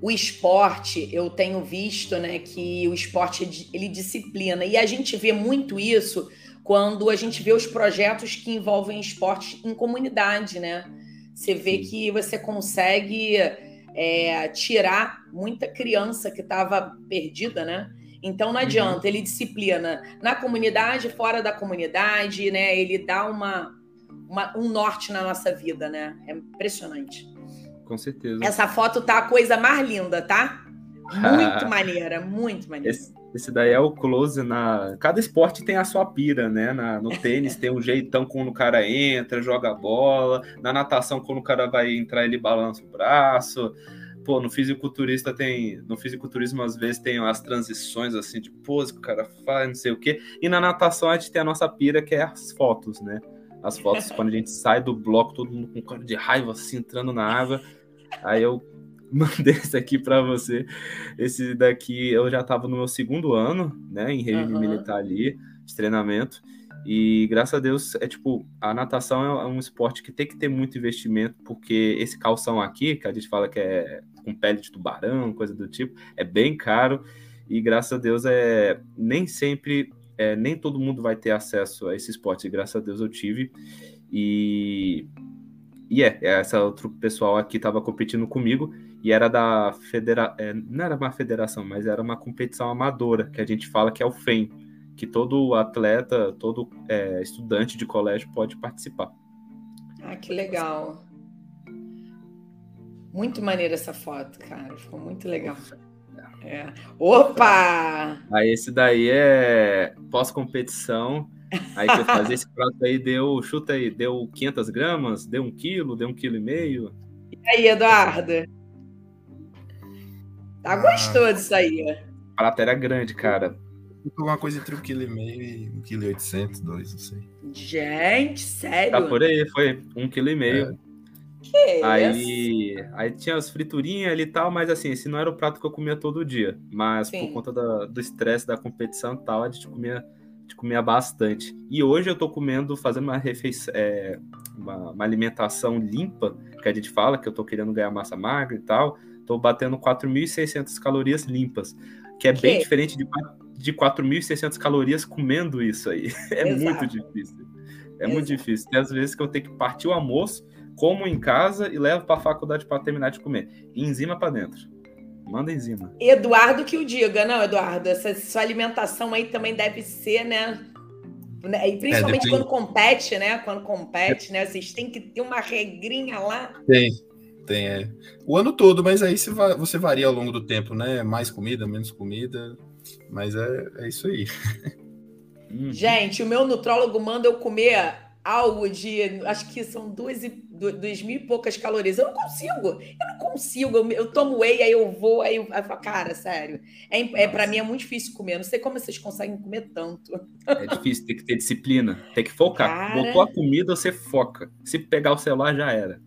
O esporte, eu tenho visto, né, que o esporte ele disciplina. E a gente vê muito isso quando a gente vê os projetos que envolvem esporte em comunidade, né? Você vê que você consegue é, tirar muita criança que estava perdida, né? Então não uhum. adianta, ele disciplina na comunidade, fora da comunidade, né? Ele dá uma, uma, um norte na nossa vida, né? É impressionante.
Com certeza.
Essa foto tá a coisa mais linda, tá? Muito maneira, muito maneira.
Esse, esse, daí é o close na. Cada esporte tem a sua pira, né? Na, no tênis tem um jeitão quando o cara entra, joga a bola. Na natação, quando o cara vai entrar, ele balança o braço. Pô, no fisiculturista tem. No fisiculturismo, às vezes, tem as transições assim de pose que o cara faz, não sei o quê. E na natação a gente tem a nossa pira, que é as fotos, né? As fotos, quando a gente sai do bloco, todo mundo com cara de raiva, assim, entrando na água. Aí eu mandei esse aqui para você. Esse daqui eu já estava no meu segundo ano, né, em regime uhum. militar ali, de treinamento. E graças a Deus, é tipo, a natação é um esporte que tem que ter muito investimento, porque esse calção aqui, que a gente fala que é com pele de tubarão, coisa do tipo, é bem caro. E graças a Deus, é nem sempre, é, nem todo mundo vai ter acesso a esse esporte. E graças a Deus eu tive. E, e é, essa outro pessoal aqui estava competindo comigo e era da federa... É, não era uma federação, mas era uma competição amadora, que a gente fala que é o FEM, que todo atleta, todo é, estudante de colégio pode participar.
Ah, que legal. Muito maneira essa foto, cara. Ficou muito legal. É. Opa!
Aí esse daí é pós-competição. Aí que eu fazia esse prato aí deu, chuta aí, deu 500 gramas, deu um quilo, deu um quilo e meio.
E aí, Eduardo? Tá ah. gostoso isso aí.
A prato era grande, cara.
Uma coisa entre um quilo e meio e um quilo e oitocentos, dois, não sei.
Gente, sério?
Tá por aí, foi um quilo e meio. É.
Que
aí, aí tinha as friturinhas ali e tal, mas assim, esse não era o prato que eu comia todo dia. Mas Sim. por conta da, do estresse da competição e tal, a gente comia, a gente comia bastante. E hoje eu tô comendo, fazendo uma refeição, é, uma, uma alimentação limpa, que a gente fala, que eu tô querendo ganhar massa magra e tal. Tô batendo 4.600 calorias limpas, que é que? bem diferente de de 4.600 calorias comendo isso aí. É
Exato.
muito difícil. É muito
Exato.
difícil. Tem às vezes que eu tenho que partir o almoço, como em casa e levo para a faculdade para terminar de comer. E enzima para dentro. Manda enzima.
Eduardo que o diga, não, Eduardo, essa sua alimentação aí também deve ser, né? Né, E principalmente
depende.
quando compete, né? Quando compete, né? Vocês têm que ter uma regrinha lá.
Tem, tem, é. O ano todo, mas aí você, va- você varia ao longo do tempo, né? Mais comida, menos comida. Mas é, é isso aí.
Hum.
Gente, o meu nutrólogo manda eu comer algo de, acho que são duas, e, du- duas mil e poucas calorias. Eu não consigo, eu não consigo. Eu, eu tomo whey, aí eu vou, aí eu, aí eu falo, cara, sério. É, é, pra mim é muito difícil comer. Eu Não sei como vocês conseguem comer tanto.
É difícil, tem que ter disciplina, tem que focar.
Cara.
Botou a comida, você foca. Se pegar o celular, já era.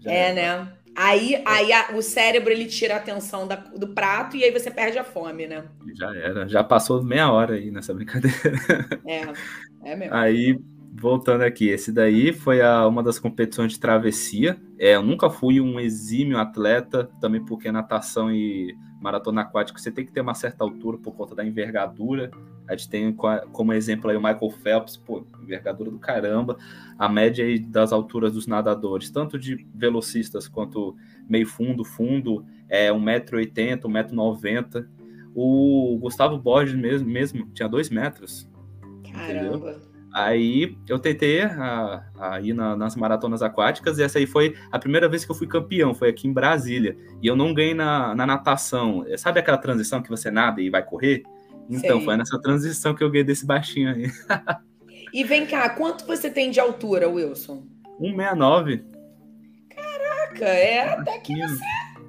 Já
É,
era.
né? Aí, aí a- o cérebro ele tira a atenção da- do prato e aí você perde a fome, né?
Já era. Já passou meia hora aí nessa brincadeira.
É, é mesmo.
Aí, voltando aqui, esse daí foi a- uma das competições de travessia. É, eu nunca fui um exímio atleta, também porque natação e maratona aquática você tem que ter uma certa altura por conta da envergadura. A gente tem co- como exemplo aí o Michael Phelps, pô, envergadura do caramba. A média aí das alturas dos nadadores, tanto de velocistas quanto meio fundo, fundo, é 1,80m, 1,90m. O Gustavo Borges mesmo, mesmo tinha 2 metros.
Caramba.
Aí eu tentei a, a ir na- nas maratonas aquáticas e essa aí foi a primeira vez que eu fui campeão, foi aqui em Brasília. E eu não ganhei na, na natação. Sabe aquela transição que você nada e vai correr? Então,
Sei.
foi nessa transição que eu ganhei desse baixinho aí.
E vem cá, quanto você tem de altura, Wilson?
169.
Caraca, é até que
Baixinho.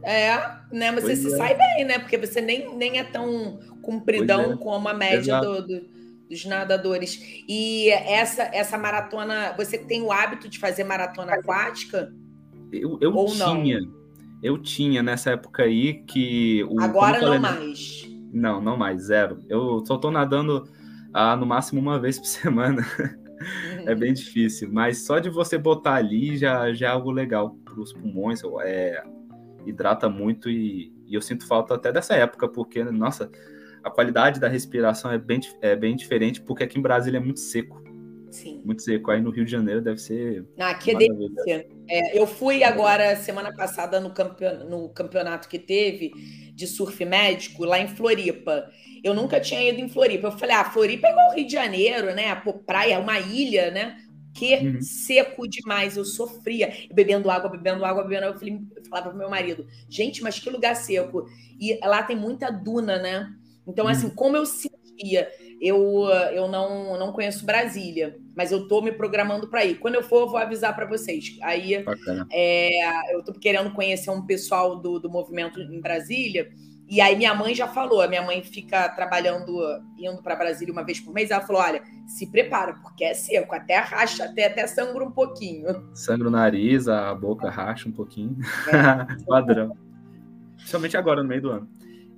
é, né? Você
Pois
se
é.
sai bem, né? Porque você nem, nem é tão compridão
é.
como a média do- do- dos nadadores. E essa, essa maratona, você tem o hábito de fazer maratona aquática?
Eu, eu
Ou não?
tinha. Eu tinha nessa época aí que. O,
Agora
falei,
não
né?
mais.
Não, não mais, zero. Eu só tô nadando ah, no máximo uma vez por semana. É bem difícil, mas só de você botar ali já, já é algo legal para os pulmões, é, hidrata muito e, e eu sinto falta até dessa época, porque, nossa, a qualidade da respiração é bem, é bem diferente, porque aqui em Brasília é muito seco,
Sim.
muito seco. Aí no Rio de Janeiro deve ser
Ah, que delícia. É, eu fui agora, semana passada, no, campeon- no campeonato que teve de surf médico lá em Floripa. Eu nunca tinha ido em Floripa. Eu falei, ah, Floripa é igual Rio de Janeiro, né? Pô, praia, uma ilha, né? Que
Uhum.
seco demais. Eu sofria. Bebendo água, bebendo água, bebendo água. Eu, falei, eu falava pro meu marido, gente, mas que lugar seco. E lá tem muita duna, né? Então, assim, como eu sentia, eu, eu não, não conheço Brasília, mas eu tô me programando para ir. Quando eu for, eu vou avisar para vocês. Aí é, eu tô querendo conhecer um pessoal do, do movimento em Brasília. E aí minha mãe já falou, a minha mãe fica trabalhando, indo para Brasília uma vez por mês. Ela falou: olha, se prepara, porque é seco, até racha, até, até sangra um pouquinho.
Sangra o nariz, a boca racha um pouquinho. Padrão. Principalmente agora, no meio do ano.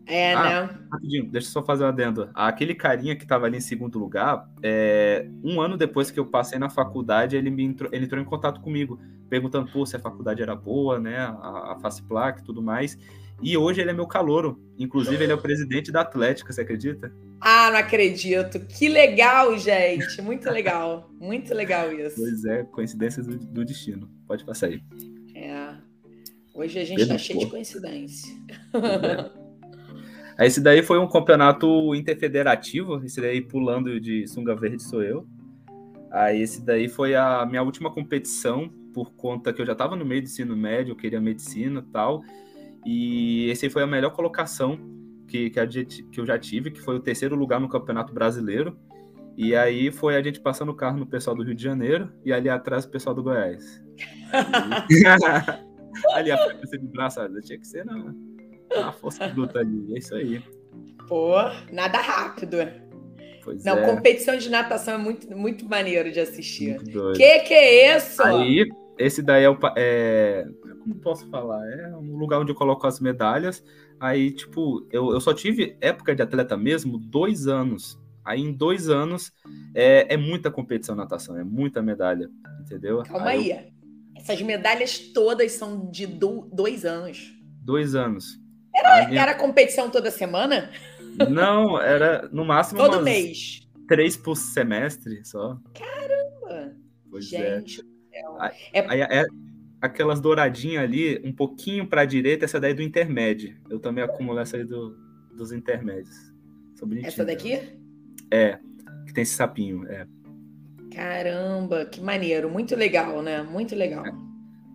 É,
Ah,
né?
Rapidinho, deixa eu só fazer um adendo. Aquele carinha que estava ali em segundo lugar, é, um ano depois que eu passei na faculdade, ele, me entrou, ele entrou em contato comigo, perguntando pô, se a faculdade era boa, né? A, a Faceplac e tudo mais. E hoje ele é meu calouro. Inclusive, ele é o presidente da Atlética, você acredita?
Ah, não acredito. Que legal, gente. Muito legal. Muito legal isso.
Pois é, coincidências do, do destino. Pode passar aí.
É. Hoje a gente
Pedro
tá cheio de
Porto.
coincidência.
É. Aí Esse daí foi um campeonato interfederativo, esse daí pulando de sunga verde sou eu. Aí esse daí foi a minha última competição, por conta que eu já estava no meio do ensino médio, eu queria medicina e tal. E esse foi a melhor colocação que, que, a gente- que eu já tive, que foi o terceiro lugar no Campeonato Brasileiro. E aí foi a gente passando o carro no pessoal do Rio de Janeiro e ali atrás o pessoal do Goiás. ali a frequência de braçada, tinha que ser na, na força bruta ali, é isso aí.
Pô, nada rápido.
Pois
Não,
é,
competição de natação é muito, muito maneiro de assistir. Que que é isso?
Aí, esse daí é o. É, como posso falar? É um lugar onde eu coloco as medalhas. Aí, tipo, eu, eu só tive época de atleta mesmo dois anos. Aí, em dois anos, é, é muita competição natação, é muita medalha, entendeu?
Calma
eu-
aí. Essas medalhas todas são de do- dois anos.
dois anos.
Era,
minha-
era competição toda semana?
Não, era no máximo
Todo mês.
três por semestre só.
Caramba!
Pois é.
Gente, É-
é aquelas douradinhas ali, um pouquinho para a direita, essa daí do intermédio. Eu também acumulo essa aí do, dos intermédios.
Essa daqui?
É, que tem esse sapinho. É.
Caramba, que maneiro. Muito legal, né? Muito legal.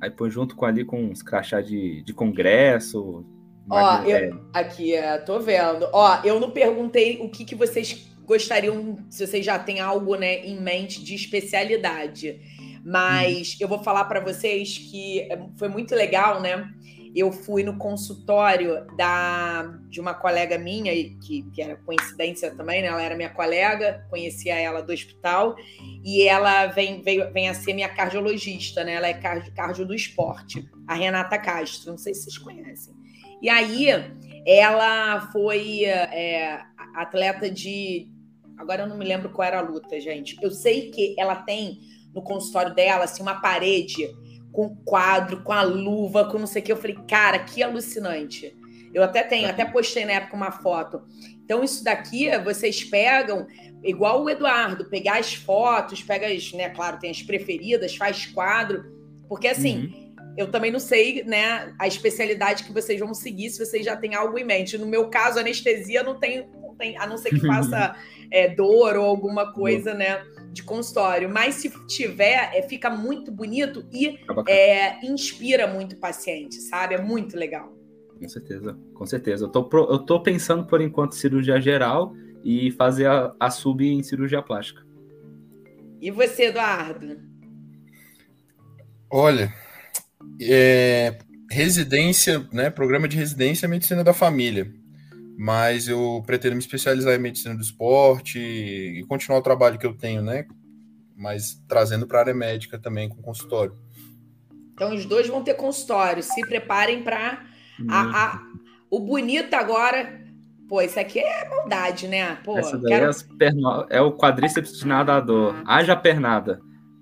Aí põe junto com ali com uns crachá de, de congresso.
Ó, eu- Aqui, é, tô vendo. Ó, eu não perguntei o que, que vocês gostariam, se vocês já têm algo né, em mente de especialidade. Mas eu vou falar para vocês que é, foi muito legal, né? Eu fui no consultório da, de uma colega minha, que, que era coincidência também, né? Ela era minha colega, conhecia ela do hospital, e ela vem, veio, vem a ser minha cardiologista, né? Ela é cardio, cardio do esporte, a Renata Castro, não sei se vocês conhecem. E aí, ela foi é, atleta de. Agora eu não me lembro qual era a luta, gente. Eu sei que ela tem no consultório dela assim, uma parede com quadro, com a luva, com não sei o que. Eu falei, cara, que alucinante. Eu até tenho, até postei na época uma foto. Então, isso daqui vocês pegam, igual o Eduardo, pegar as fotos, pega as, né? Claro, tem as preferidas, faz quadro. Porque assim.
Uhum.
Eu também não sei, né, a especialidade que vocês vão seguir, se vocês já têm algo em mente. No meu caso, anestesia não tem, não tem a não ser que faça é, dor ou alguma coisa, né, de consultório. Mas se tiver, é, fica muito bonito e é, inspira muito o paciente, sabe? É muito legal.
Com certeza, com certeza. Eu tô, pro- eu tô pensando, por enquanto, cirurgia geral e fazer a, a sub em cirurgia plástica.
E você, Eduardo?
Olha, é, residência, né? Programa de residência é medicina da família. Mas eu pretendo me especializar em medicina do esporte e continuar o trabalho que eu tenho, né? Mas trazendo para a área médica também com consultório.
Então, os dois vão ter consultório. Se preparem para a, a- o bonito agora. Pô, isso aqui é maldade, né? Pô,
Essa daí
quero
é, as perno- é o quadríceps de nadador. Haja pernada.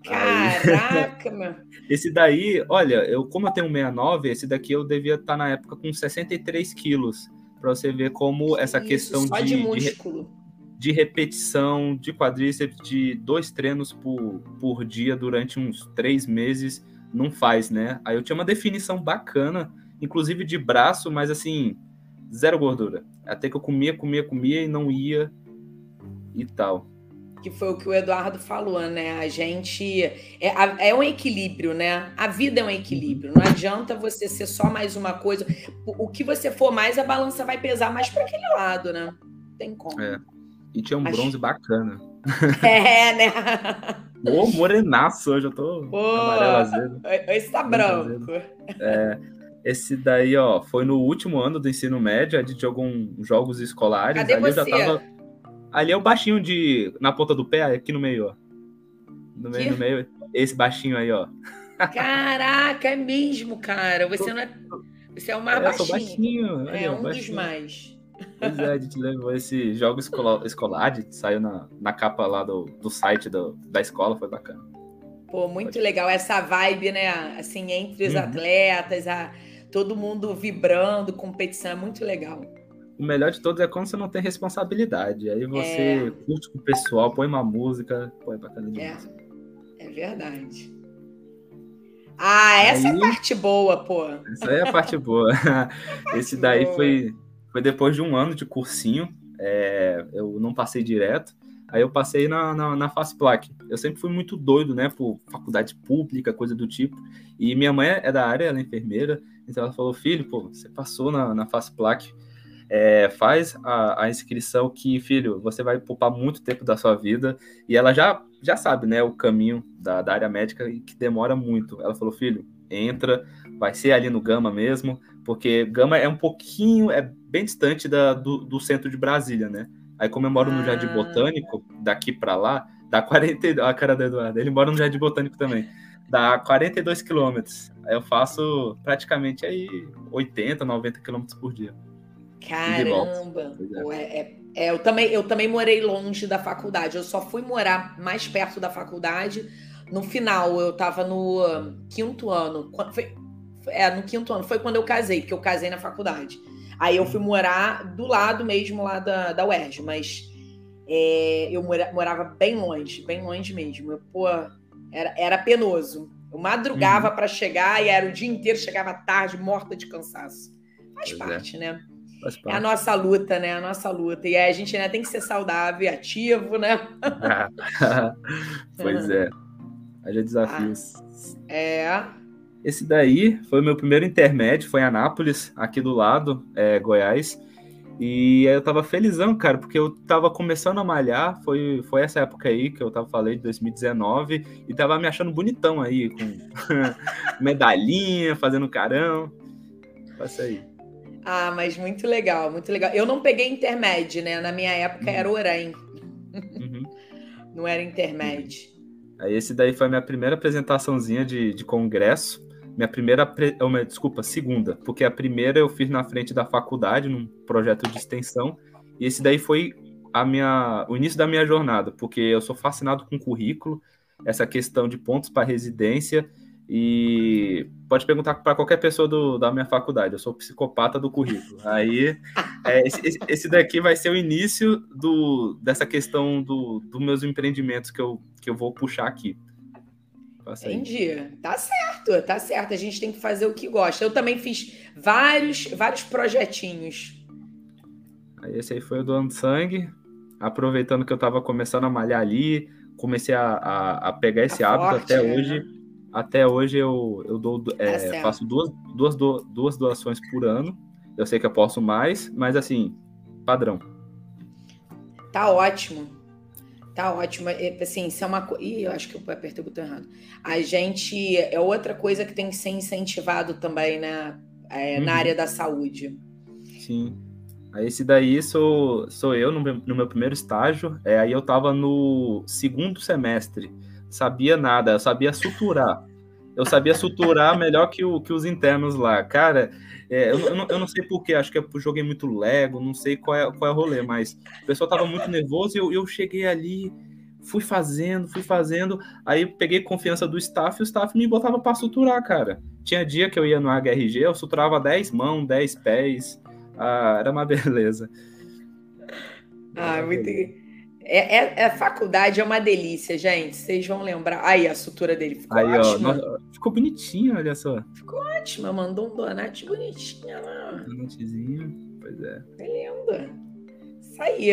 Aí-
Caraca, meu.
Esse daí, olha, eu como eu tenho um 69, esse daqui eu devia estar na época com 63 quilos. Pra você ver como essa
Isso,
questão de,
de
de, de repetição de quadríceps de dois treinos por, por dia durante uns três meses não faz, né? Aí eu tinha uma definição bacana, inclusive de braço, mas assim, zero gordura. Até que eu comia, comia, comia e não ia e tal.
Que foi o que o Eduardo falou, né? A gente. É, é um equilíbrio, né? A vida é um equilíbrio. Não adianta você ser só mais uma coisa. O, que você for mais, a balança vai pesar mais para aquele lado, né? Não tem como.
É. E tinha um
Acho-
bronze bacana.
É, né?
Ô, morenaço, hoje eu tô
Pô.
amarelo azedo.
Esse tá branco.
Esse daí, ó, foi no último ano do ensino médio, a gente jogou um- jogos escolares.
Cadê
ali eu já
você?
tava. Ali é o baixinho de. Na ponta do pé, aqui no meio, ó. No meio,
Que?
no meio. Esse baixinho aí, ó.
Caraca, é mesmo, cara. Você não é. Você é o mais
É,
baixinho.
baixinho.
É
ó,
um dos
baixinho.
mais.
Pois é, a gente levou esse jogo escolar, escolar a gente saiu na, na capa lá do, do site do- da escola, foi bacana.
Pô, muito legal essa vibe, né? Assim, entre os
Uhum.
atletas, a, todo mundo vibrando, competição, é muito legal.
O melhor de todos é quando você não tem responsabilidade. Aí você
É.
curte com o pessoal, põe uma música, é bacana demais.
É verdade. Ah, essa é
Aí-
a parte boa, pô.
Essa é a parte boa. Esse daí
boa.
foi, foi depois de um ano de cursinho. é, eu não passei direto. Aí eu passei na, na, na FASPLAC. Eu sempre fui muito doido, né? Por faculdade pública, coisa do tipo. E minha mãe é da área, ela é enfermeira. Então ela falou, filho, pô, você passou na, na FASPLAC. É, faz a, a inscrição que, filho, você vai poupar muito tempo da sua vida. E ela já, já sabe, né? O caminho da, da área médica e que demora muito. Ela falou, filho, entra, vai ser ali no Gama mesmo, porque Gama é um pouquinho, é bem distante da, do, do centro de Brasília, né? Aí como eu moro no Jardim
Ah.
Botânico, daqui pra lá, dá 42, a cara do Eduardo, ele mora no Jardim Botânico também, dá 42 quilômetros. Aí eu faço praticamente aí 80, 90 quilômetros por dia.
Caramba.
É.
Pô, é- é- é, eu, também, eu também morei longe da faculdade. Eu só fui morar mais perto da faculdade no final. Eu tava no ah, quinto ano. Foi- é, no quinto ano. Foi quando eu casei, porque eu casei na faculdade. Aí eu fui morar do lado mesmo lá da, da UERJ, mas é, eu mora, morava bem longe, bem longe mesmo. Eu, pô, era, era penoso. Eu madrugava uhum. para chegar e era o dia inteiro, chegava tarde, morta de cansaço. Faz pois é. parte, é. né? É a nossa luta, né? A nossa luta. E aí a gente né, tem que ser saudável e ativo, né?
pois é. Haja desafios.
Ah, é.
Esse daí foi o meu primeiro intermédio, foi em Anápolis, aqui do lado, é, Goiás. E eu tava felizão, cara, porque eu tava começando a malhar, foi, foi essa época aí que eu tava falei de 2019, e tava me achando bonitão aí, com medalhinha, fazendo carão. Passa aí.
Ah, mas muito legal, muito legal. Eu não peguei intermédio, né? Na minha época uhum. era Orem. Uhum. não era intermédio.
Aí esse daí foi a minha primeira apresentaçãozinha de, de congresso. Minha primeira, uma, desculpa, segunda, porque a primeira eu fiz na frente da faculdade, num projeto de extensão, e esse daí foi a minha, o início da minha jornada, porque eu sou fascinado com currículo, essa questão de pontos para residência, e pode perguntar para qualquer pessoa do, da minha faculdade, eu sou psicopata do currículo. Aí, é, esse, esse, daqui vai ser o início do, dessa questão dos do meus empreendimentos que eu, que eu vou puxar aqui.
Entendi. Tá certo, tá certo. A gente tem que fazer o que gosta. Eu também fiz vários, vários projetinhos.
Aí esse aí foi o doando sangue. Aproveitando que eu tava começando a malhar ali, comecei a, a, a pegar esse tá hábito forte, até né? hoje. Até hoje eu, eu dou, é, tá faço duas, duas, duas doações por ano. Eu sei que eu posso mais, mas assim, padrão.
Tá ótimo. Tá ótimo. É, assim, isso é uma coisa. Ih, eu acho que eu apertei o botão errado. A gente. É outra coisa que tem que ser incentivado também, né? É, uhum. Na área da saúde.
Sim. Aí esse daí sou, sou eu no meu, no meu primeiro estágio. É, aí eu tava no segundo semestre. Sabia nada, eu sabia suturar. Eu sabia suturar melhor que, o, que os internos lá. Cara, é, eu, eu, não, eu não sei porquê, acho que eu joguei muito Lego, não sei qual é, qual é o rolê, mas o pessoal tava muito nervoso e eu, eu cheguei ali, fui fazendo, fui fazendo, aí peguei confiança do staff e o staff me botava para suturar, cara. Tinha dia que eu ia no HRG, eu suturava 10 mãos, 10 pés, ah, era uma beleza.
Ah, muito. É, é, é, faculdade é uma delícia, gente. Vocês vão lembrar. Aí, a sutura dele ficou Aí, ótima. Ó,
ficou bonitinho, olha só.
Ficou ótima. Mandou um donate bonitinho lá.
Donatezinho, pois é.
É linda. Isso aí.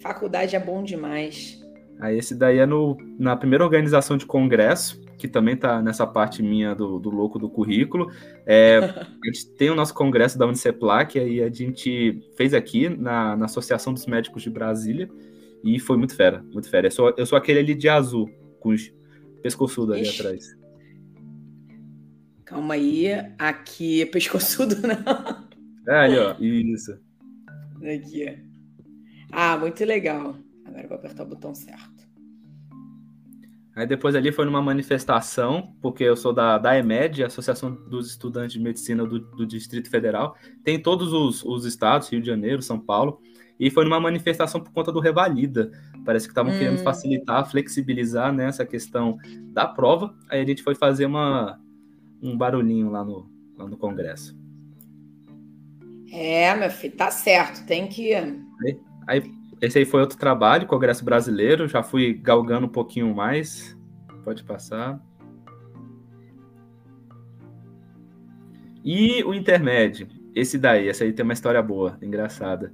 Faculdade é bom demais.
Aí, esse daí é no, na primeira organização de congresso, que também tá nessa parte minha do, do louco do currículo. É, a gente tem o nosso congresso da Uniceplac, aí a gente fez aqui na, na Associação dos Médicos de Brasília. E foi muito fera, muito fera. Eu sou, eu sou aquele ali de azul, com os pescoçudo ali Ixi. atrás.
Calma aí, aqui é pescoçudo, não.
É, ali, ó, isso.
Aqui. Ah, muito legal. Agora eu vou apertar o botão certo.
Aí depois ali foi numa manifestação, porque eu sou da, da EMED, Associação dos Estudantes de Medicina do, do Distrito Federal. Tem todos os, os estados, Rio de Janeiro, São Paulo. E foi numa manifestação por conta do Revalida. Parece que estavam hum. querendo facilitar, flexibilizar né, essa questão da prova. Aí a gente foi fazer uma, um barulhinho lá no, lá no Congresso.
É, meu filho, tá certo, tem que.
Aí, aí, esse aí foi outro trabalho, Congresso Brasileiro, já fui galgando um pouquinho mais. Pode passar. E o intermédio, esse daí, essa aí tem uma história boa, engraçada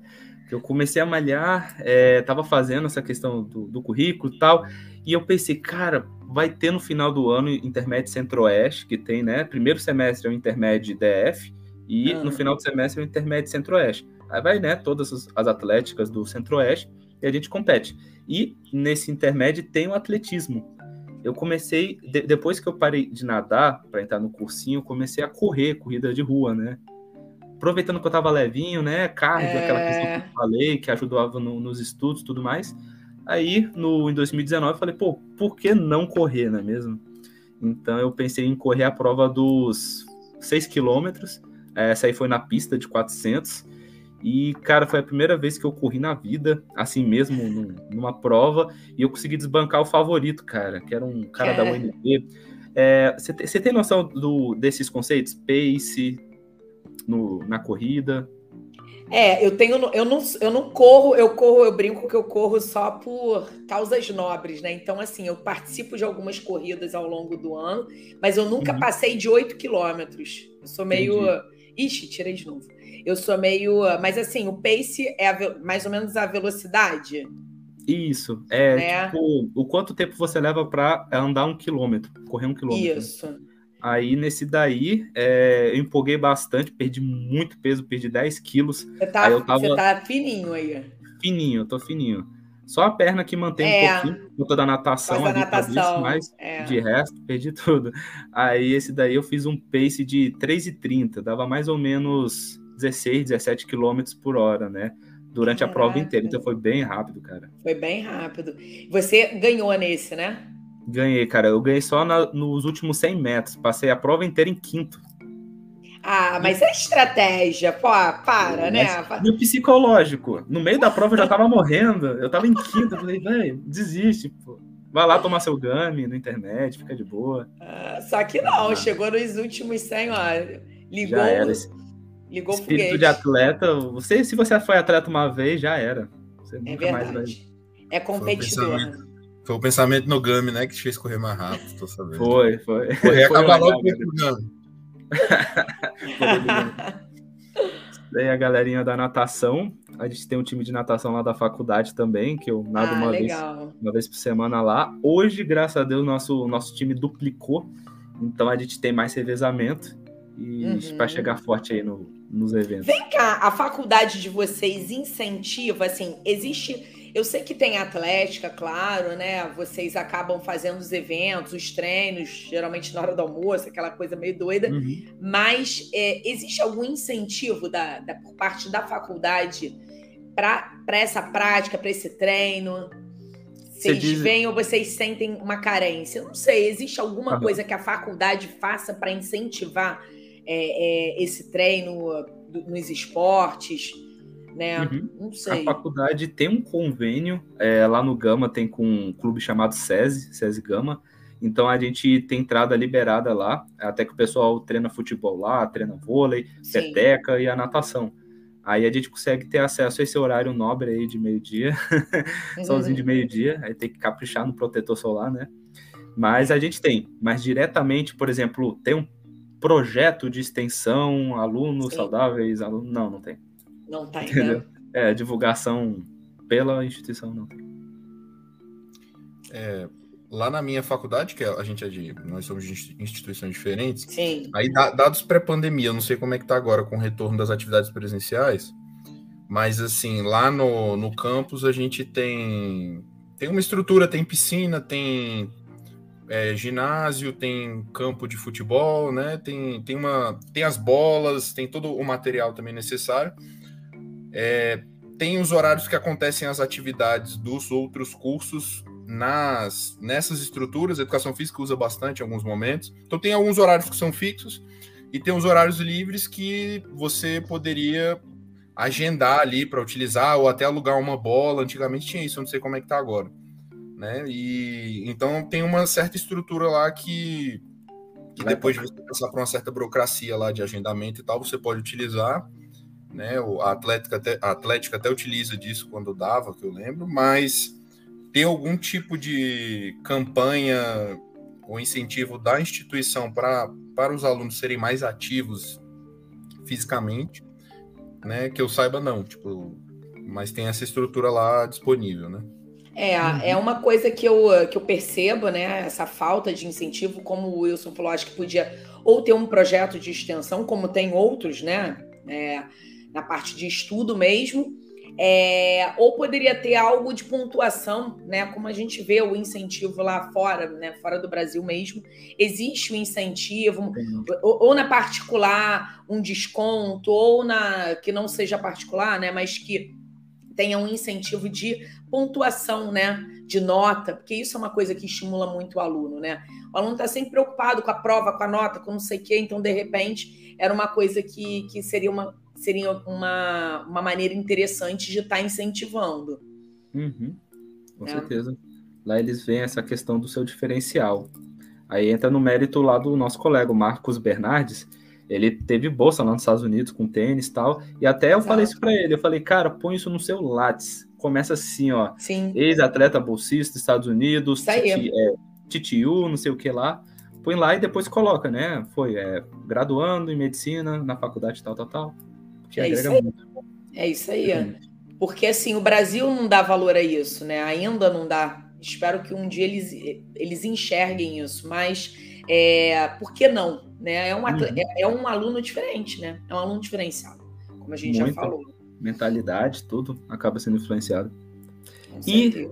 eu comecei a malhar, é, tava fazendo essa questão do, do currículo e tal, e eu pensei, cara, vai ter no final do ano Intermédio Centro-Oeste, que tem, né? Primeiro semestre é o Intermédio DF, e ah. no final do semestre é o Intermédio Centro-Oeste. Aí vai, né, todas as atléticas do Centro-Oeste, e a gente compete. E nesse intermédio tem o atletismo. Eu comecei, de, depois que eu parei de nadar para entrar no cursinho, eu comecei a correr, corrida de rua, né? Aproveitando que eu tava levinho, né? Cardio, é... aquela questão que eu falei, que ajudava no, nos estudos e tudo mais. Aí, no, em 2019, eu falei, pô, por que não correr, não é mesmo? Então, eu pensei em correr a prova dos 6 quilômetros. Essa aí foi na pista de 400. E, cara, foi a primeira vez que eu corri na vida, assim mesmo, numa prova, e eu consegui desbancar o favorito, cara, que era um cara é. da UNB. Você é, tem noção do, desses conceitos? Pace, no, na corrida?
É, eu tenho, eu não, eu não corro, eu corro, eu brinco que eu corro só por causas nobres, né? Então, assim, eu participo de algumas corridas ao longo do ano, mas eu nunca uhum. passei de 8 quilômetros. Eu sou meio. Entendi. Ixi, tirei de novo. Eu sou meio. Mas assim, o pace é a, mais ou menos a velocidade.
Isso. É, é. tipo, o quanto tempo você leva para andar um quilômetro, correr um quilômetro.
Isso.
Aí nesse daí, é, eu empolguei bastante, perdi muito peso, perdi 10 quilos.
Você tá, tava... você tá fininho aí.
Fininho, tô fininho. Só a perna que mantém é, um pouquinho, por toda a natação.
Faz a natação.
mas é. de resto, perdi tudo. Aí esse daí eu fiz um pace de 3,30, dava mais ou menos 16, 17 quilômetros por hora, né? Durante Caraca. a prova inteira. Então foi bem rápido, cara.
Foi bem rápido. Você ganhou nesse, né?
Ganhei, cara. Eu ganhei só na, nos últimos 100 metros. Passei a prova inteira em quinto.
Ah, mas é estratégia, pô, para, né?
E o psicológico. No meio da prova eu já tava morrendo. Eu tava em quinto. Eu falei, velho, desiste, pô. Vai lá tomar seu game na internet, fica de boa.
Ah, só que não, ah. chegou nos últimos 100, ó. Ligou,
já era. ligou Espírito foguete. de atleta. Você, se você foi atleta uma vez, já era. Você é nunca verdade. mais vai.
É competidor.
Foi o pensamento no Gami, né, que te fez correr mais rápido, tô sabendo.
Foi, foi.
Correr acaba logo com o Gami.
Daí a galerinha da natação, a gente tem um time de natação lá da faculdade também, que eu nado ah, uma, vez, uma vez por semana lá. Hoje, graças a Deus, nosso, nosso time duplicou, então a gente tem mais revezamento e uhum. para chegar forte aí no, nos eventos.
Vem cá, a faculdade de vocês incentiva, assim, existe eu sei que tem atlética, claro, né? Vocês acabam fazendo os eventos, os treinos, geralmente na hora do almoço, aquela coisa meio doida. Uhum. Mas é, existe algum incentivo da, da, por parte da faculdade para essa prática, para esse treino? Vocês diz... veem ou vocês sentem uma carência? Eu não sei, existe alguma uhum. coisa que a faculdade faça para incentivar é, é, esse treino nos esportes? Né? Uhum. Não sei.
A faculdade tem um convênio, é, lá no Gama tem com um clube chamado SESI, SESI Gama, então a gente tem entrada liberada lá, até que o pessoal treina futebol lá, treina vôlei, Sim. peteca e a natação. Aí a gente consegue ter acesso a esse horário nobre aí de meio-dia, uhum. sozinho de meio-dia, aí tem que caprichar no protetor solar, né? Mas a gente tem, mas diretamente, por exemplo, tem um projeto de extensão, alunos Sim. saudáveis, alunos, não, não tem.
Não tá ainda.
É, divulgação pela instituição não.
É, lá na minha faculdade, que a gente é de. Nós somos de instituições diferentes.
Sim.
Aí, dados pré-pandemia, eu não sei como é que tá agora com o retorno das atividades presenciais, mas assim, lá no, no campus a gente tem. Tem uma estrutura, tem piscina, tem é, ginásio, tem campo de futebol, né? Tem, tem, uma, tem as bolas, tem todo o material também necessário. É, tem os horários que acontecem as atividades dos outros cursos nas nessas estruturas. A educação física usa bastante em alguns momentos. Então tem alguns horários que são fixos e tem os horários livres que você poderia agendar ali para utilizar ou até alugar uma bola. Antigamente tinha isso, não sei como é que tá agora. Né? E então tem uma certa estrutura lá que, que depois de você passar por uma certa burocracia lá de agendamento e tal, você pode utilizar né? A Atlética até, a Atlética até utiliza disso quando dava, que eu lembro, mas tem algum tipo de campanha ou incentivo da instituição para, para os alunos serem mais ativos fisicamente, né? Que eu saiba não, tipo, mas tem essa estrutura lá disponível, né?
É, uhum. é uma coisa que eu, que eu percebo, né? Essa falta de incentivo, como o Wilson falou, acho que podia ou ter um projeto de extensão, como tem outros, né? É, na parte de estudo mesmo, é, ou poderia ter algo de pontuação, né? Como a gente vê o incentivo lá fora, né? Fora do Brasil mesmo, existe o um incentivo, ou, ou, na particular um desconto, ou na que não seja particular, né? Mas que tenha um incentivo de pontuação, né? De nota, porque isso é uma coisa que estimula muito o aluno, né? O aluno está sempre preocupado com a prova, com a nota, com não sei o quê, então de repente era uma coisa que, que seria uma seria uma, uma maneira interessante de estar tá incentivando.
Uhum, com é. certeza. Lá eles veem essa questão do seu diferencial. Aí entra no mérito lá do nosso colega, Marcos Bernardes. ele teve bolsa lá nos Estados Unidos com tênis e tal. E até eu
Exato.
falei isso pra ele. Eu falei, cara, põe isso no seu Lattes. Começa assim, ó.
Sim.
Ex-atleta bolsista dos Estados Unidos, titi, é, TTU, não sei o que lá. Põe lá e depois coloca, né? Foi é, graduando em medicina na faculdade tal, tal, tal. Que
É isso
agrega
aí.
muito.
É isso aí. Porque assim, o Brasil não dá valor a isso, né? Ainda não dá. Espero que um dia eles, eles enxerguem isso, mas é, por que não? Né? É, um atle-
Uhum.
é, é um aluno diferente, né? É um aluno diferenciado, como a gente
Muito.
já falou.
Mentalidade, tudo acaba sendo influenciado. E-.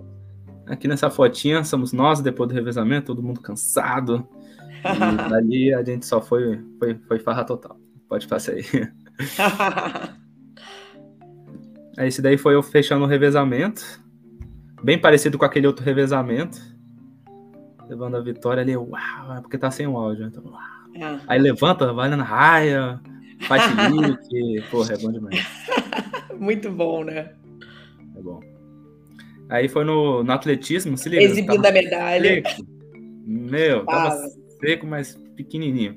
Aqui nessa fotinha, somos nós, depois do revezamento, todo mundo cansado. E dali a gente só foi, foi, foi farra total. Pode passar aí. Aí Esse daí foi eu fechando o revezamento. Bem parecido com aquele outro revezamento. Levando a vitória ali, uau, é porque tá sem o áudio. Então, uau.
É.
Aí levanta, vai na raia, faz lick. Porra, é bom demais.
Muito bom, né?
É bom. Aí foi no, no atletismo, se liga.
Exibindo a medalha.
seco. Meu, tava seco, mas pequenininho.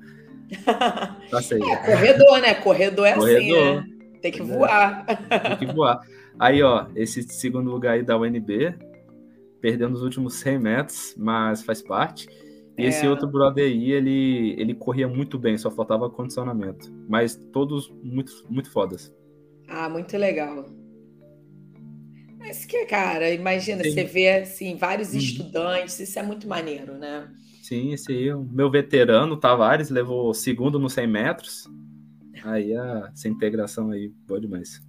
Passa aí.
É, corredor, né? Corredor é assim,
Corredor.
né? Tem que voar.
Tem que voar. Aí, ó, esse segundo lugar aí da UNB, perdeu nos últimos 100 metros, mas faz parte. E
É.
esse outro brother aí, ele, ele corria muito bem, só faltava condicionamento. Mas todos muito, muito fodas.
Ah, muito legal. Mas que, cara, imagina,
Sim.
você vê assim, vários
Uhum.
estudantes, isso é muito maneiro, né?
Sim, esse aí, o meu veterano, Tavares, levou segundo nos 100 metros. Aí, a, essa integração aí, boa demais.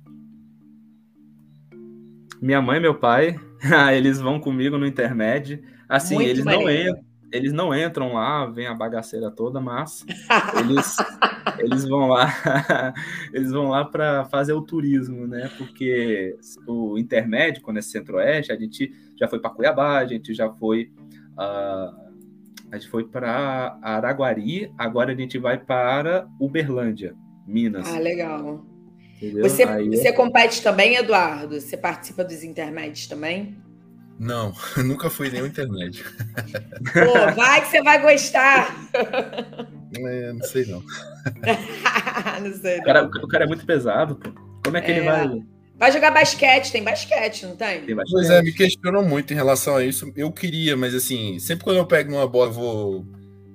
Minha mãe e meu pai, eles vão comigo no intermédio. Assim,
Muito
eles não,
maneiro.
entram, eles não entram lá, vem a bagaceira toda, mas eles, eles vão lá, eles vão lá para fazer o turismo, né? Porque o intermédio, quando é centro-oeste, a gente já foi para Cuiabá, a gente já foi ah, a gente foi para Araguari, agora a gente vai para Uberlândia, Minas.
Ah, legal.
entendeu?
Você,
Aí-
você compete também, Eduardo? Você participa dos intermédios também?
Não, nunca fui nenhum intermédio.
Pô, vai que você vai gostar.
É, não sei não.
Não sei.
o, cara, o cara é muito pesado, pô. Como é que ele
É.
vai?
Vai jogar basquete, tem basquete, não tem?
Tem bastante-
Pois é, me questionam muito em relação a isso. Eu queria, mas assim, sempre quando eu pego numa bola, eu vou.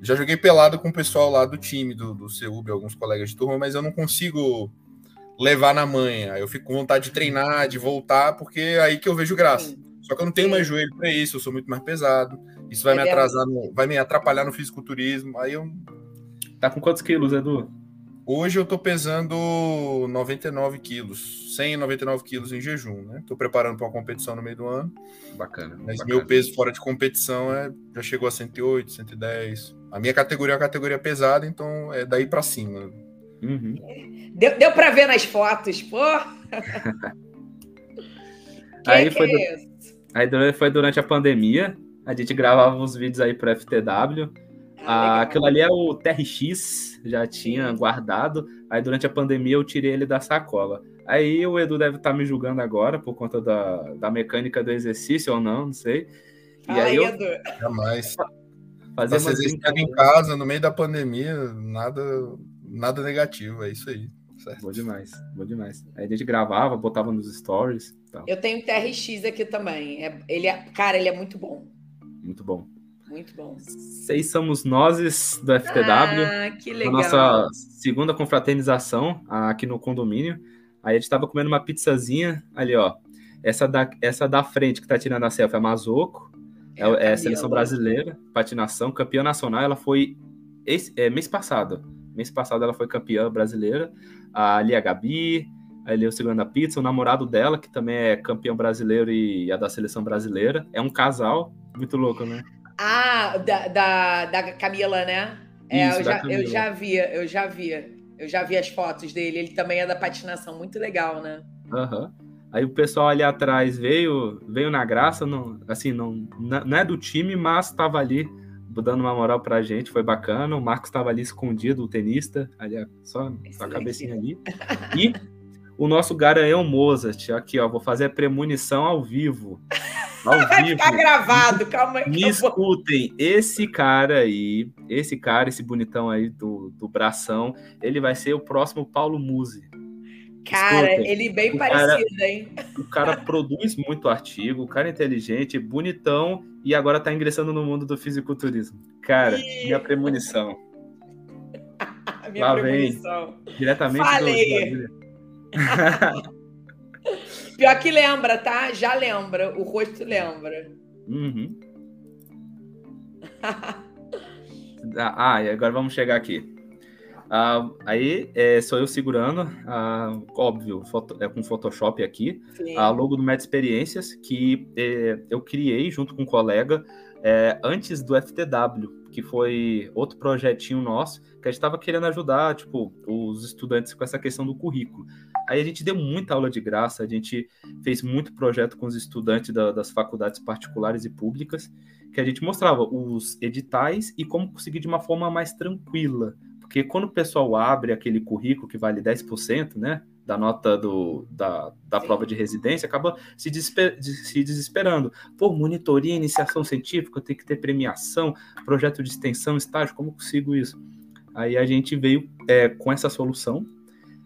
Já joguei pelado com o pessoal lá do time do, do CEUB, alguns colegas de turma, mas eu não consigo levar na manha. Eu fico com vontade de treinar, de voltar, porque é aí que eu vejo graça.
Sim.
Só que eu não tenho
Sim.
mais joelho para isso, eu sou muito mais pesado. Isso vai
É
me atrasar, no- vai me atrapalhar no fisiculturismo. Aí eu
Tá com quantos quilos, Edu?
Hoje eu tô pesando 99 quilos, 199 quilos em jejum, né? Tô preparando para uma competição no meio do ano,
Bacana.
mas
bacana.
meu peso fora de competição é, já chegou a 108, 110. A minha categoria é uma categoria pesada, então é daí para cima.
Uhum.
Deu, deu pra ver nas fotos, pô.
Aí
que
foi
é
do-? Aí foi durante a pandemia, a gente gravava os vídeos aí pro FTW.
Ah,
Ah, aquilo ali é o TRX, já tinha guardado. Aí durante a pandemia eu tirei ele da sacola. Aí o Edu deve estar me julgando agora por conta da, da mecânica do exercício ou não, não sei. E
Fala
aí eu
Edu.
Jamais.
fazia
Tá exercitando em casa, no meio da pandemia, nada, nada negativo, é isso aí. Certo.
Bom demais, bom demais. Aí a gente gravava, botava nos stories tal.
Eu tenho TRX aqui também. É, ele é, cara, ele é muito bom.
Muito bom.
Muito bom.
Seis somos nós do FTW.
Ah, legal.
nossa segunda confraternização aqui no condomínio. Aí a gente tava comendo uma pizzazinha ali, ó. Essa da, essa da frente que tá tirando a selfie é a Mazoco, é,
a
é a
Camila.
seleção brasileira, patinação, campeã nacional. Ela foi esse, é, mês passado. Mês passado ela foi campeã brasileira. Ali a Gabi, ali o segundo a pizza, o namorado dela, que também é campeão brasileiro e a da seleção brasileira. É um casal, muito louco, né?
Ah, da, da, da Camila, né? É,
Isso,
eu, já, eu
Camila.
já vi, eu já vi. Eu já vi as fotos dele. Ele também é da patinação. Muito legal, né?
Aham. Aí o pessoal ali atrás veio, veio na graça, não, assim, não, não é do time, mas estava ali dando uma moral pra gente, foi bacana. O Marcos estava ali escondido, o tenista, ali, só, só a cabecinha ali. E o nosso Garanhão Mozart, aqui, ó, vou fazer a premonição ao vivo.
Vai vivo. ficar gravado, calma aí.
Me escutem, esse cara aí, esse cara, esse bonitão aí do, do bração, ele vai ser o próximo Paulo Musi.
Cara, Escutem, ele bem parecido, cara, hein?
O cara produz muito artigo, o cara é inteligente, bonitão e agora tá ingressando no mundo do fisiculturismo. Cara, e... minha premonição.
minha Lá premonição.
Vem, diretamente Falei. do
Pior que lembra, tá? Já lembra. O rosto lembra.
Uhum. ah, e agora vamos chegar aqui. Ah, aí é, sou eu segurando, ah, óbvio, foto, é com Photoshop aqui, Sim. a logo do Meta Experiências, que é, eu criei junto com um colega é, antes do FTW, que foi outro projetinho nosso, que a gente estava querendo ajudar, tipo, os estudantes com essa questão do currículo. Aí a gente deu muita aula de graça, a gente fez muito projeto com os estudantes da, das faculdades particulares e públicas, que a gente mostrava os editais e como conseguir de uma forma mais tranquila, porque quando o pessoal abre aquele currículo que vale 10%, né? Da nota do, da, da prova de residência, acaba se, desesper, se desesperando. Pô, monitoria, iniciação científica, tem que ter premiação, projeto de extensão, estágio, como consigo isso? Aí a gente veio é, com essa solução.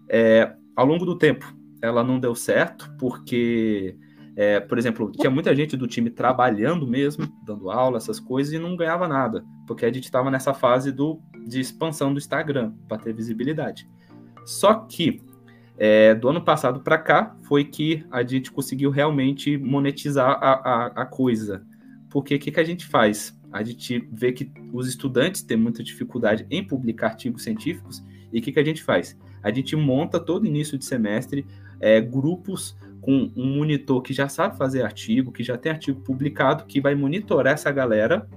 É, ao longo do tempo, ela não deu certo, porque é, por exemplo, tinha muita gente do time trabalhando mesmo, dando aula, essas coisas, e não ganhava nada, porque a gente estava nessa fase do, de expansão do Instagram, para ter visibilidade. Só que é, do ano passado para cá foi que a gente conseguiu realmente monetizar a, a, a coisa. Porque o que, que a gente faz? A gente vê que os estudantes têm muita dificuldade em publicar artigos científicos, e o que, que a gente faz? A gente monta todo início de semestre é, grupos com um monitor que já sabe fazer artigo, que já tem artigo publicado, que vai monitorar essa galera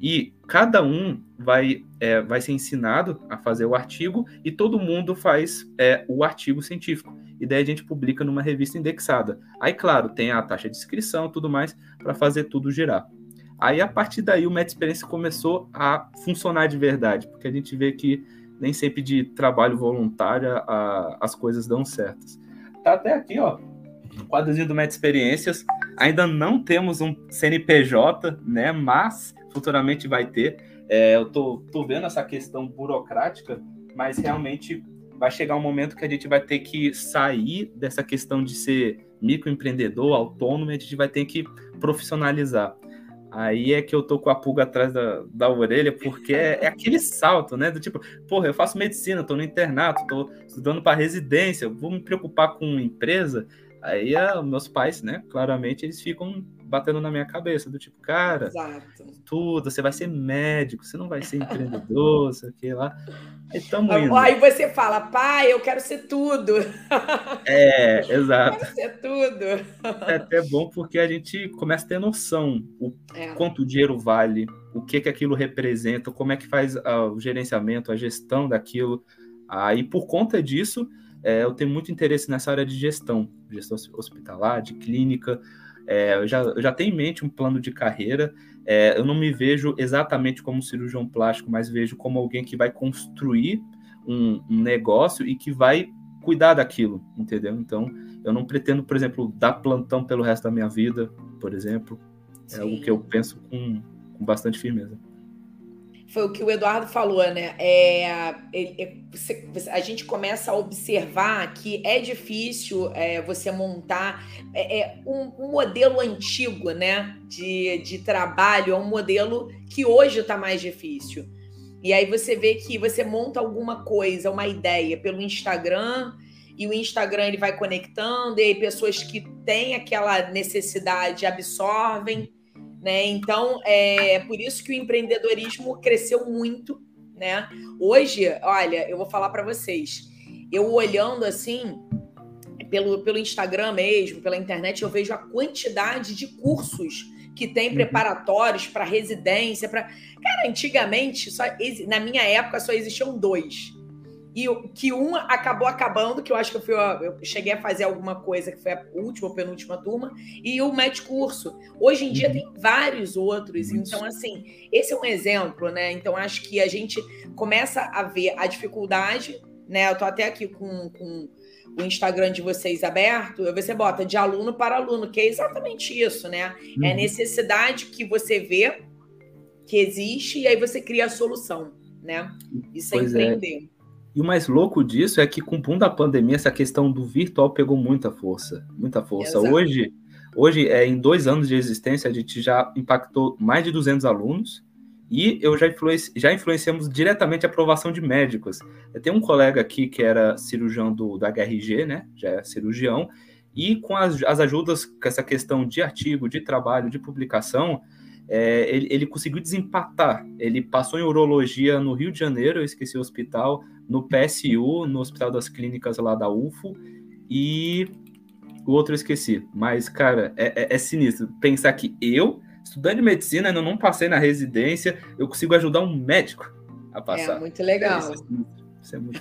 e cada um vai, é, vai ser ensinado a fazer o artigo e todo mundo faz é, o artigo científico. E daí a gente publica numa revista indexada. Aí, claro, tem a taxa de inscrição tudo mais para fazer tudo girar. Aí, a partir daí, o Meta Experiência começou a funcionar de verdade, porque a gente vê que nem sempre de trabalho voluntário a, as coisas dão certas. Tá até aqui, ó, quadrozinho do Meta Experiências. Ainda não temos um CNPJ, né? Mas futuramente vai ter. É, eu tô, tô vendo essa questão burocrática, mas realmente vai chegar um momento que a gente vai ter que sair dessa questão de ser microempreendedor, autônomo, a gente vai ter que profissionalizar. Aí é que eu tô com a pulga atrás da, da orelha, porque é, é aquele salto, né? Do tipo, porra, eu faço medicina, tô no internato, tô estudando para residência, vou me preocupar com empresa. Aí uh, meus pais, né, claramente, eles ficam batendo na minha cabeça, do tipo, cara, Exato. tudo, você vai ser médico, você não vai ser empreendedor, sei o que lá. Aí tamo indo.
Aí você fala, pai, eu quero ser tudo.
É, exato.
Eu quero ser tudo.
É até bom porque a gente começa a ter noção o é. quanto o dinheiro vale, o que que aquilo representa, como é que faz uh, o gerenciamento, a gestão daquilo. Aí, por conta disso, é, eu tenho muito interesse nessa área de gestão, gestão hospitalar, de clínica. É, eu, já, eu já tenho em mente um plano de carreira. É, eu não me vejo exatamente como cirurgião plástico, mas vejo como alguém que vai construir um, um negócio e que vai cuidar daquilo, entendeu? Então, eu não pretendo, por exemplo, dar plantão pelo resto da minha vida, por exemplo. É Sim. algo que eu penso com, com bastante firmeza
foi o que o Eduardo falou, né? É, ele, você, a gente começa a observar que é difícil é, você montar é, é, um, um, modelo antigo, né? De, de trabalho, é um modelo que hoje está mais difícil. E aí você vê que você monta alguma coisa, uma ideia pelo Instagram, e o Instagram ele vai conectando, e aí pessoas que têm aquela necessidade absorvem né? Então, é por isso que o empreendedorismo cresceu muito, né? Hoje, olha, eu vou falar para vocês, eu olhando assim pelo, pelo Instagram mesmo, pela internet, eu vejo a quantidade de cursos que tem uhum. preparatórios para residência, para cara, antigamente só na minha época só existiam dois e que um acabou acabando, que eu acho que eu, fui, eu cheguei a fazer alguma coisa que foi a última ou penúltima turma, e o match curso. Hoje em dia uhum. tem vários outros, então assim, esse é um exemplo, né? Então acho que a gente começa a ver a dificuldade, né? Eu tô até aqui com, com o Instagram de vocês aberto, você bota de aluno para aluno, que é exatamente isso, né? É uhum. É a necessidade que você vê que existe e aí você cria a solução, né? Isso é pois empreender. É.
E o mais louco disso é que com o boom da pandemia, essa questão do virtual pegou muita força, muita força. Exato. Hoje, hoje é, em dois anos de existência, a gente já impactou mais de 200 alunos e eu já, influenci, já influenciamos diretamente a aprovação de médicos. Eu tenho um colega aqui que era cirurgião do, do HRG, né? Já é cirurgião, e com as, as ajudas, com essa questão de artigo, de trabalho, de publicação, é, ele, ele, conseguiu desempatar. Ele passou em urologia no Rio de Janeiro, eu esqueci o hospital, no PSU, no Hospital das Clínicas lá da UFO, e o outro eu esqueci. Mas, cara, é, é, é sinistro. Pensar que eu estudante de medicina, ainda não passei na residência, eu consigo ajudar um médico a passar.
É muito legal. É, isso é, muito...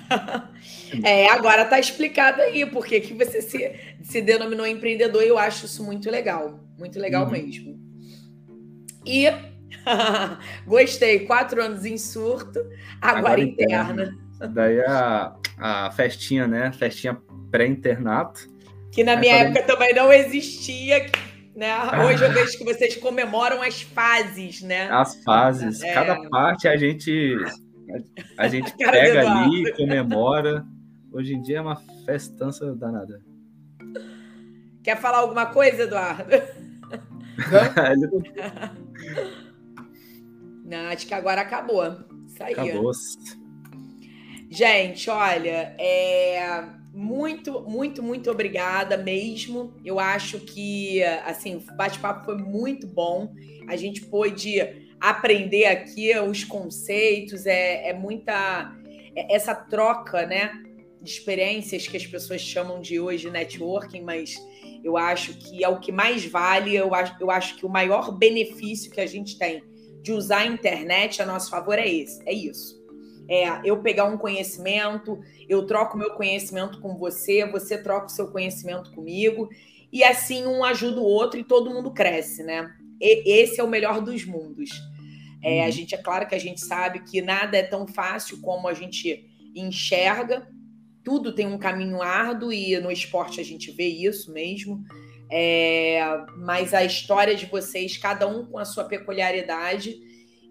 é, agora tá explicado aí porque que você se, se denominou empreendedor e eu acho isso muito legal. Muito legal uhum. mesmo. E gostei, quatro anos em surto, agora, agora interna. interna.
Daí a, a festinha, né? Festinha pré-internato.
Que na minha época também não existia né? Hoje eu vejo que vocês comemoram as fases, né?
As fases. É... Cada parte a gente a gente pega ali, comemora. Hoje em dia é uma festança danada.
Quer falar alguma coisa, Eduardo? Não, acho que agora acabou. Isso aí. Acabou. Gente, olha, é muito, muito, muito obrigada mesmo. Eu acho que, assim, o bate-papo foi muito bom. A gente pôde aprender aqui os conceitos, é, é muita. É essa troca, né? De experiências que as pessoas chamam de hoje networking, mas eu acho que é o que mais vale. Eu acho, eu acho que o maior benefício que a gente tem de usar a internet a nosso favor é esse, é isso é eu pegar um conhecimento, eu troco meu conhecimento com você, você troca o seu conhecimento comigo, e assim um ajuda o outro e todo mundo cresce, né? E, esse é o melhor dos mundos. É, a uhum. gente é claro que a gente sabe que nada é tão fácil como a gente enxerga, tudo tem um caminho árduo e no esporte a gente vê isso mesmo. É, mas a história de vocês, cada um com a sua peculiaridade,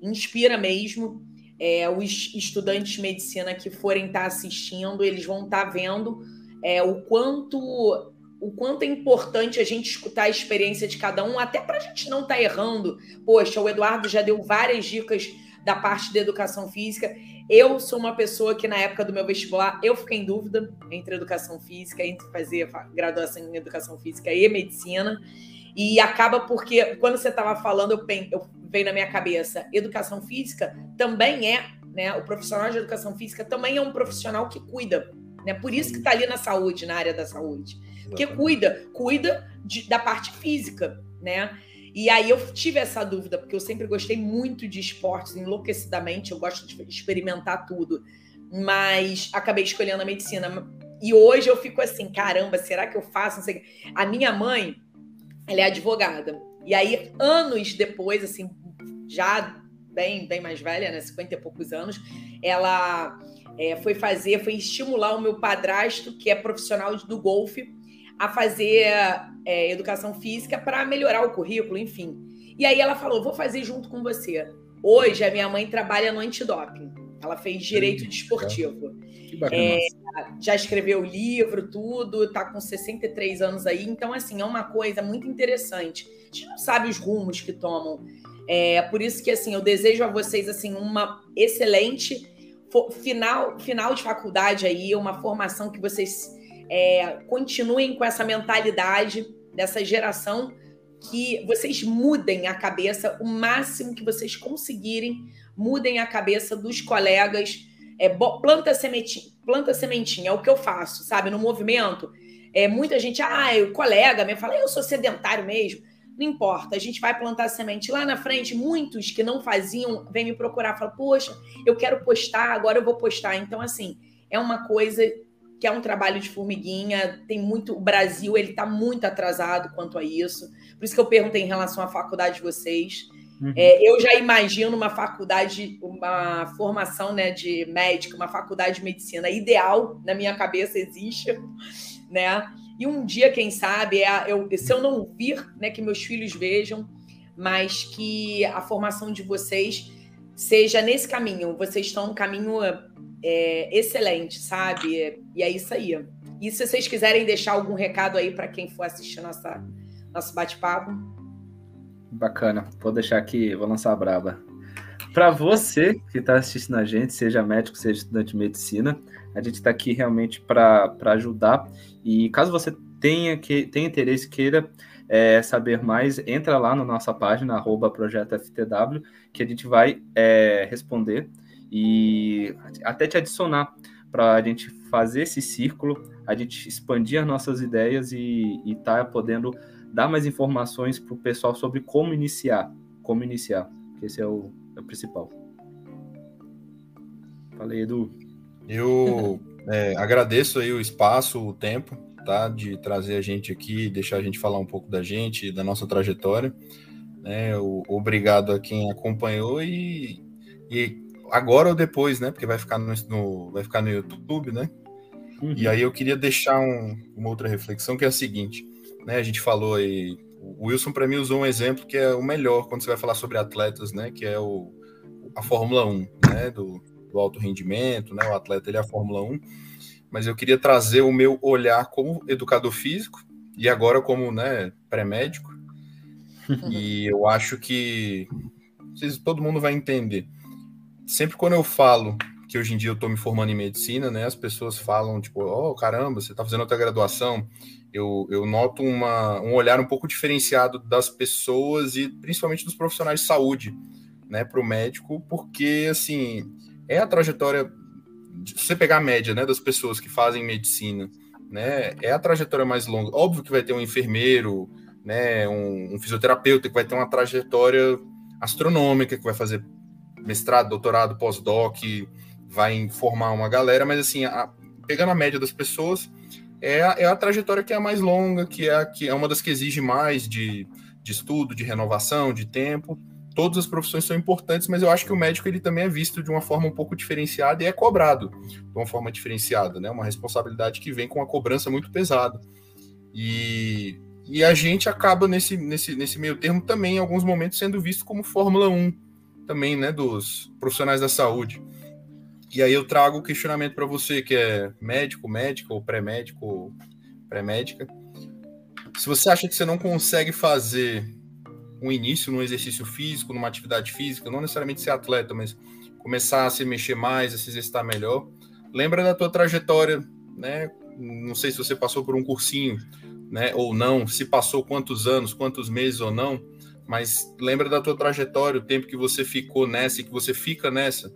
inspira mesmo é, os estudantes de medicina que forem estar tá assistindo, eles vão estar tá vendo é, o quanto o quanto é importante a gente escutar a experiência de cada um, até para a gente não estar tá errando. Poxa, o Eduardo já deu várias dicas da parte da educação física. Eu sou uma pessoa que, na época do meu vestibular, eu fiquei em dúvida entre educação física, entre fazer graduação em educação física e medicina. E acaba porque, quando você estava falando, eu, eu veio na minha cabeça, educação física também é, né? O profissional de educação física também é um profissional que cuida, né? Por isso que está ali na saúde, na área da saúde. Porque cuida, cuida de, da parte física, né? E aí eu tive essa dúvida, porque eu sempre gostei muito de esportes, enlouquecidamente, eu gosto de experimentar tudo. Mas acabei escolhendo a medicina. E hoje eu fico assim, caramba, será que eu faço? Não sei. A minha mãe, ela é advogada. E aí, anos depois, assim, já bem, bem mais velha, né? 50 e poucos anos, ela é, foi fazer, foi estimular o meu padrasto, que é profissional do golfe, a fazer é, educação física para melhorar o currículo, enfim. E aí ela falou: vou fazer junto com você. Hoje a minha mãe trabalha no antidoping. Ela fez direito desportivo. Bacana. É, já escreveu livro, tudo, está com 63 anos aí. Então, assim, é uma coisa muito interessante. A gente não sabe os rumos que tomam. É por isso que, assim, eu desejo a vocês, assim, uma excelente final, final de faculdade aí, uma formação que vocês é, continuem com essa mentalidade dessa geração, que vocês mudem a cabeça o máximo que vocês conseguirem, mudem a cabeça dos colegas, é, planta sementinha, planta sementinha, é o que eu faço, sabe? No movimento, é, muita gente, ah, o colega me fala, eu sou sedentário mesmo. Não importa, a gente vai plantar semente. Lá na frente, muitos que não faziam vêm me procurar, falam, poxa, eu quero postar, agora eu vou postar. Então, assim, é uma coisa que é um trabalho de formiguinha, tem muito. O Brasil ele está muito atrasado quanto a isso. Por isso que eu perguntei em relação à faculdade de vocês. Uhum. É, eu já imagino uma faculdade, uma formação né, de médico, uma faculdade de medicina ideal, na minha cabeça existe. né? E um dia, quem sabe, é, eu, se eu não vir, né, que meus filhos vejam, mas que a formação de vocês seja nesse caminho. Vocês estão no caminho é, excelente, sabe? E é isso aí. E se vocês quiserem deixar algum recado aí para quem for assistir nossa, nosso bate-papo.
Bacana. Vou deixar aqui, vou lançar a braba. Para você que está assistindo a gente, seja médico, seja estudante de medicina, a gente está aqui realmente para ajudar. E caso você tenha, que, tenha interesse, queira é, saber mais, entra lá na nossa página, arroba Projeto FTW, que a gente vai é, responder e até te adicionar para a gente fazer esse círculo, a gente expandir as nossas ideias e estar tá podendo dar mais informações para o pessoal sobre como iniciar, como iniciar, que esse é o, é o principal. Falei, Edu.
Eu é, agradeço aí o espaço, o tempo, tá? De trazer a gente aqui, deixar a gente falar um pouco da gente, da nossa trajetória. Né? O, obrigado a quem acompanhou e, e agora ou depois, né? Porque vai ficar no, no vai ficar no YouTube, né? Uhum. E aí eu queria deixar um, uma outra reflexão que é a seguinte, né? A gente falou aí, o Wilson para mim usou um exemplo que é o melhor quando você vai falar sobre atletas, né? Que é o a Fórmula 1, né? Do, do alto rendimento, né? O atleta ele é a Fórmula 1. Mas eu queria trazer o meu olhar como educador físico e agora como, né, pré-médico. e eu acho que todo mundo vai entender sempre quando eu falo que hoje em dia eu estou me formando em medicina, né, as pessoas falam, tipo, oh, caramba, você está fazendo outra graduação. Eu, eu noto uma, um olhar um pouco diferenciado das pessoas e principalmente dos profissionais de saúde, né, para o médico, porque, assim, é a trajetória, se você pegar a média, né, das pessoas que fazem medicina, né, é a trajetória mais longa. Óbvio que vai ter um enfermeiro, né, um, um fisioterapeuta que vai ter uma trajetória astronômica, que vai fazer mestrado, doutorado, pós-doc, vai formar uma galera, mas assim, a, pegando a média das pessoas, é a, é a, trajetória que é a mais longa, que é, a, que é uma das que exige mais de, de estudo, de renovação, de tempo. Todas as profissões são importantes, mas eu acho que o médico ele também é visto de uma forma um pouco diferenciada e é cobrado de uma forma diferenciada, né? Uma responsabilidade que vem com uma cobrança muito pesada. E, e a gente acaba nesse, nesse, nesse meio termo também, em alguns momentos, sendo visto como Fórmula 1, também, né, dos profissionais da saúde. E aí eu trago o questionamento para você, que é médico, médica, ou pré-médico, pré-médica. Se você acha que você não consegue fazer um início no exercício físico, numa atividade física, não necessariamente ser atleta, mas começar a se mexer mais, a se exercitar melhor, lembra da tua trajetória, né? Não sei se você passou por um cursinho, né, ou não, se passou quantos anos, quantos meses ou não, mas lembra da tua trajetória, o tempo que você ficou nessa e que você fica nessa,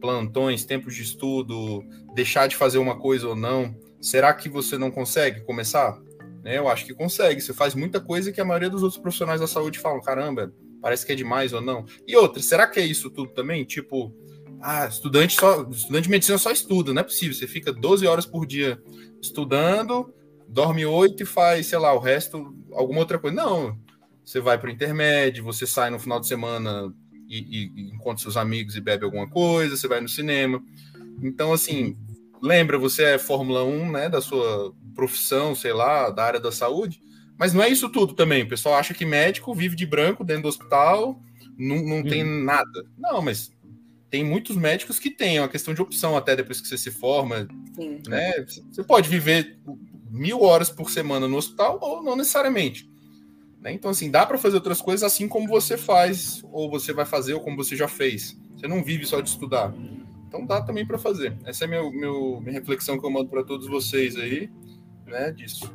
plantões, tempos de estudo, deixar de fazer uma coisa ou não. Será que você não consegue começar? Né, eu acho que consegue. Você faz muita coisa que a maioria dos outros profissionais da saúde falam: caramba, parece que é demais ou não. E outra, será que é isso tudo também? Tipo, ah, estudante só, estudante de medicina só estuda, não é possível. Você fica 12 horas por dia estudando, dorme 8 e faz, sei lá, o resto, alguma outra coisa. Não, você vai para o intermédio, você sai no final de semana e, e, encontra seus amigos e bebe alguma coisa, você vai no cinema. Então, assim, lembra, você é Fórmula 1, né, da sua profissão, sei lá, da área da saúde, mas não é isso tudo também. O pessoal acha que médico vive de branco dentro do hospital, não, não tem uhum. nada. Não, mas tem muitos médicos que têm, é uma questão de opção até depois que você se forma, Sim. né? Você pode viver mil horas por semana no hospital ou não necessariamente. Né? Então, assim, dá para fazer outras coisas assim como você faz, ou você vai fazer, ou como você já fez. Você não vive só de estudar. Então dá também para fazer. Essa é a meu, meu, minha reflexão que eu mando para todos vocês aí, né, disso.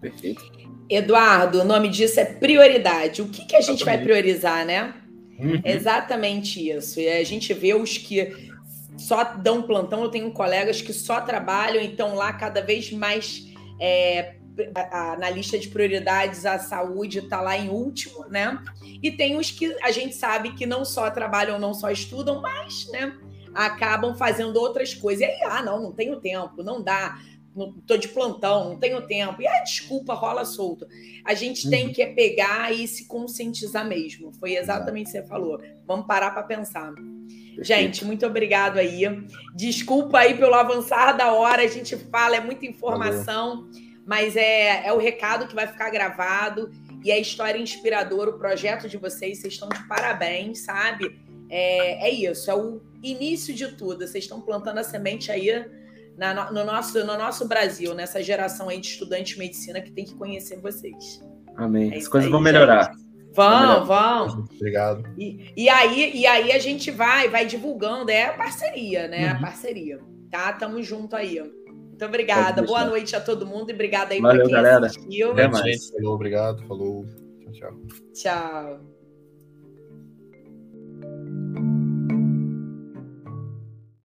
Perfeito. Eduardo, o nome disso é prioridade. O que, que a gente Exatamente. vai priorizar, né? Uhum. Exatamente isso. E a gente vê os que só dão plantão. Eu tenho colegas que só trabalham e estão lá cada vez mais é, a, na lista de prioridades a saúde está lá em último, né? E tem os que a gente sabe que não só trabalham, não só estudam, mas, né, acabam fazendo outras coisas. E aí, ah, não, não tenho tempo, não dá. não tô de plantão, não tenho tempo. E a desculpa rola solto. A gente uhum. tem que pegar e se conscientizar mesmo. Foi exatamente o que você falou. Vamos parar para pensar. Gente, muito obrigado aí. Desculpa aí pelo avançar da hora, a gente fala, é muita informação, Valeu. Mas é, é o recado que vai ficar gravado e a história inspiradora, o projeto de vocês, vocês estão de parabéns, sabe? É, é isso, é o início de tudo. Vocês estão plantando a semente aí na, no, nosso, no nosso Brasil, nessa geração aí de estudantes de medicina que tem que conhecer vocês.
Amém. É As coisas aí, vão melhorar.
Gente. Vão, vão.
Obrigado.
E, e, aí, e aí a gente vai, vai divulgando, é a parceria, né? Uhum. A parceria. Tá? Tamo junto aí. Muito obrigada. Boa noite a todo mundo e obrigada aí
Valeu, quem galera.
assistiu.
Até mais. Falou, obrigado. Falou. Tchau, tchau.
Tchau.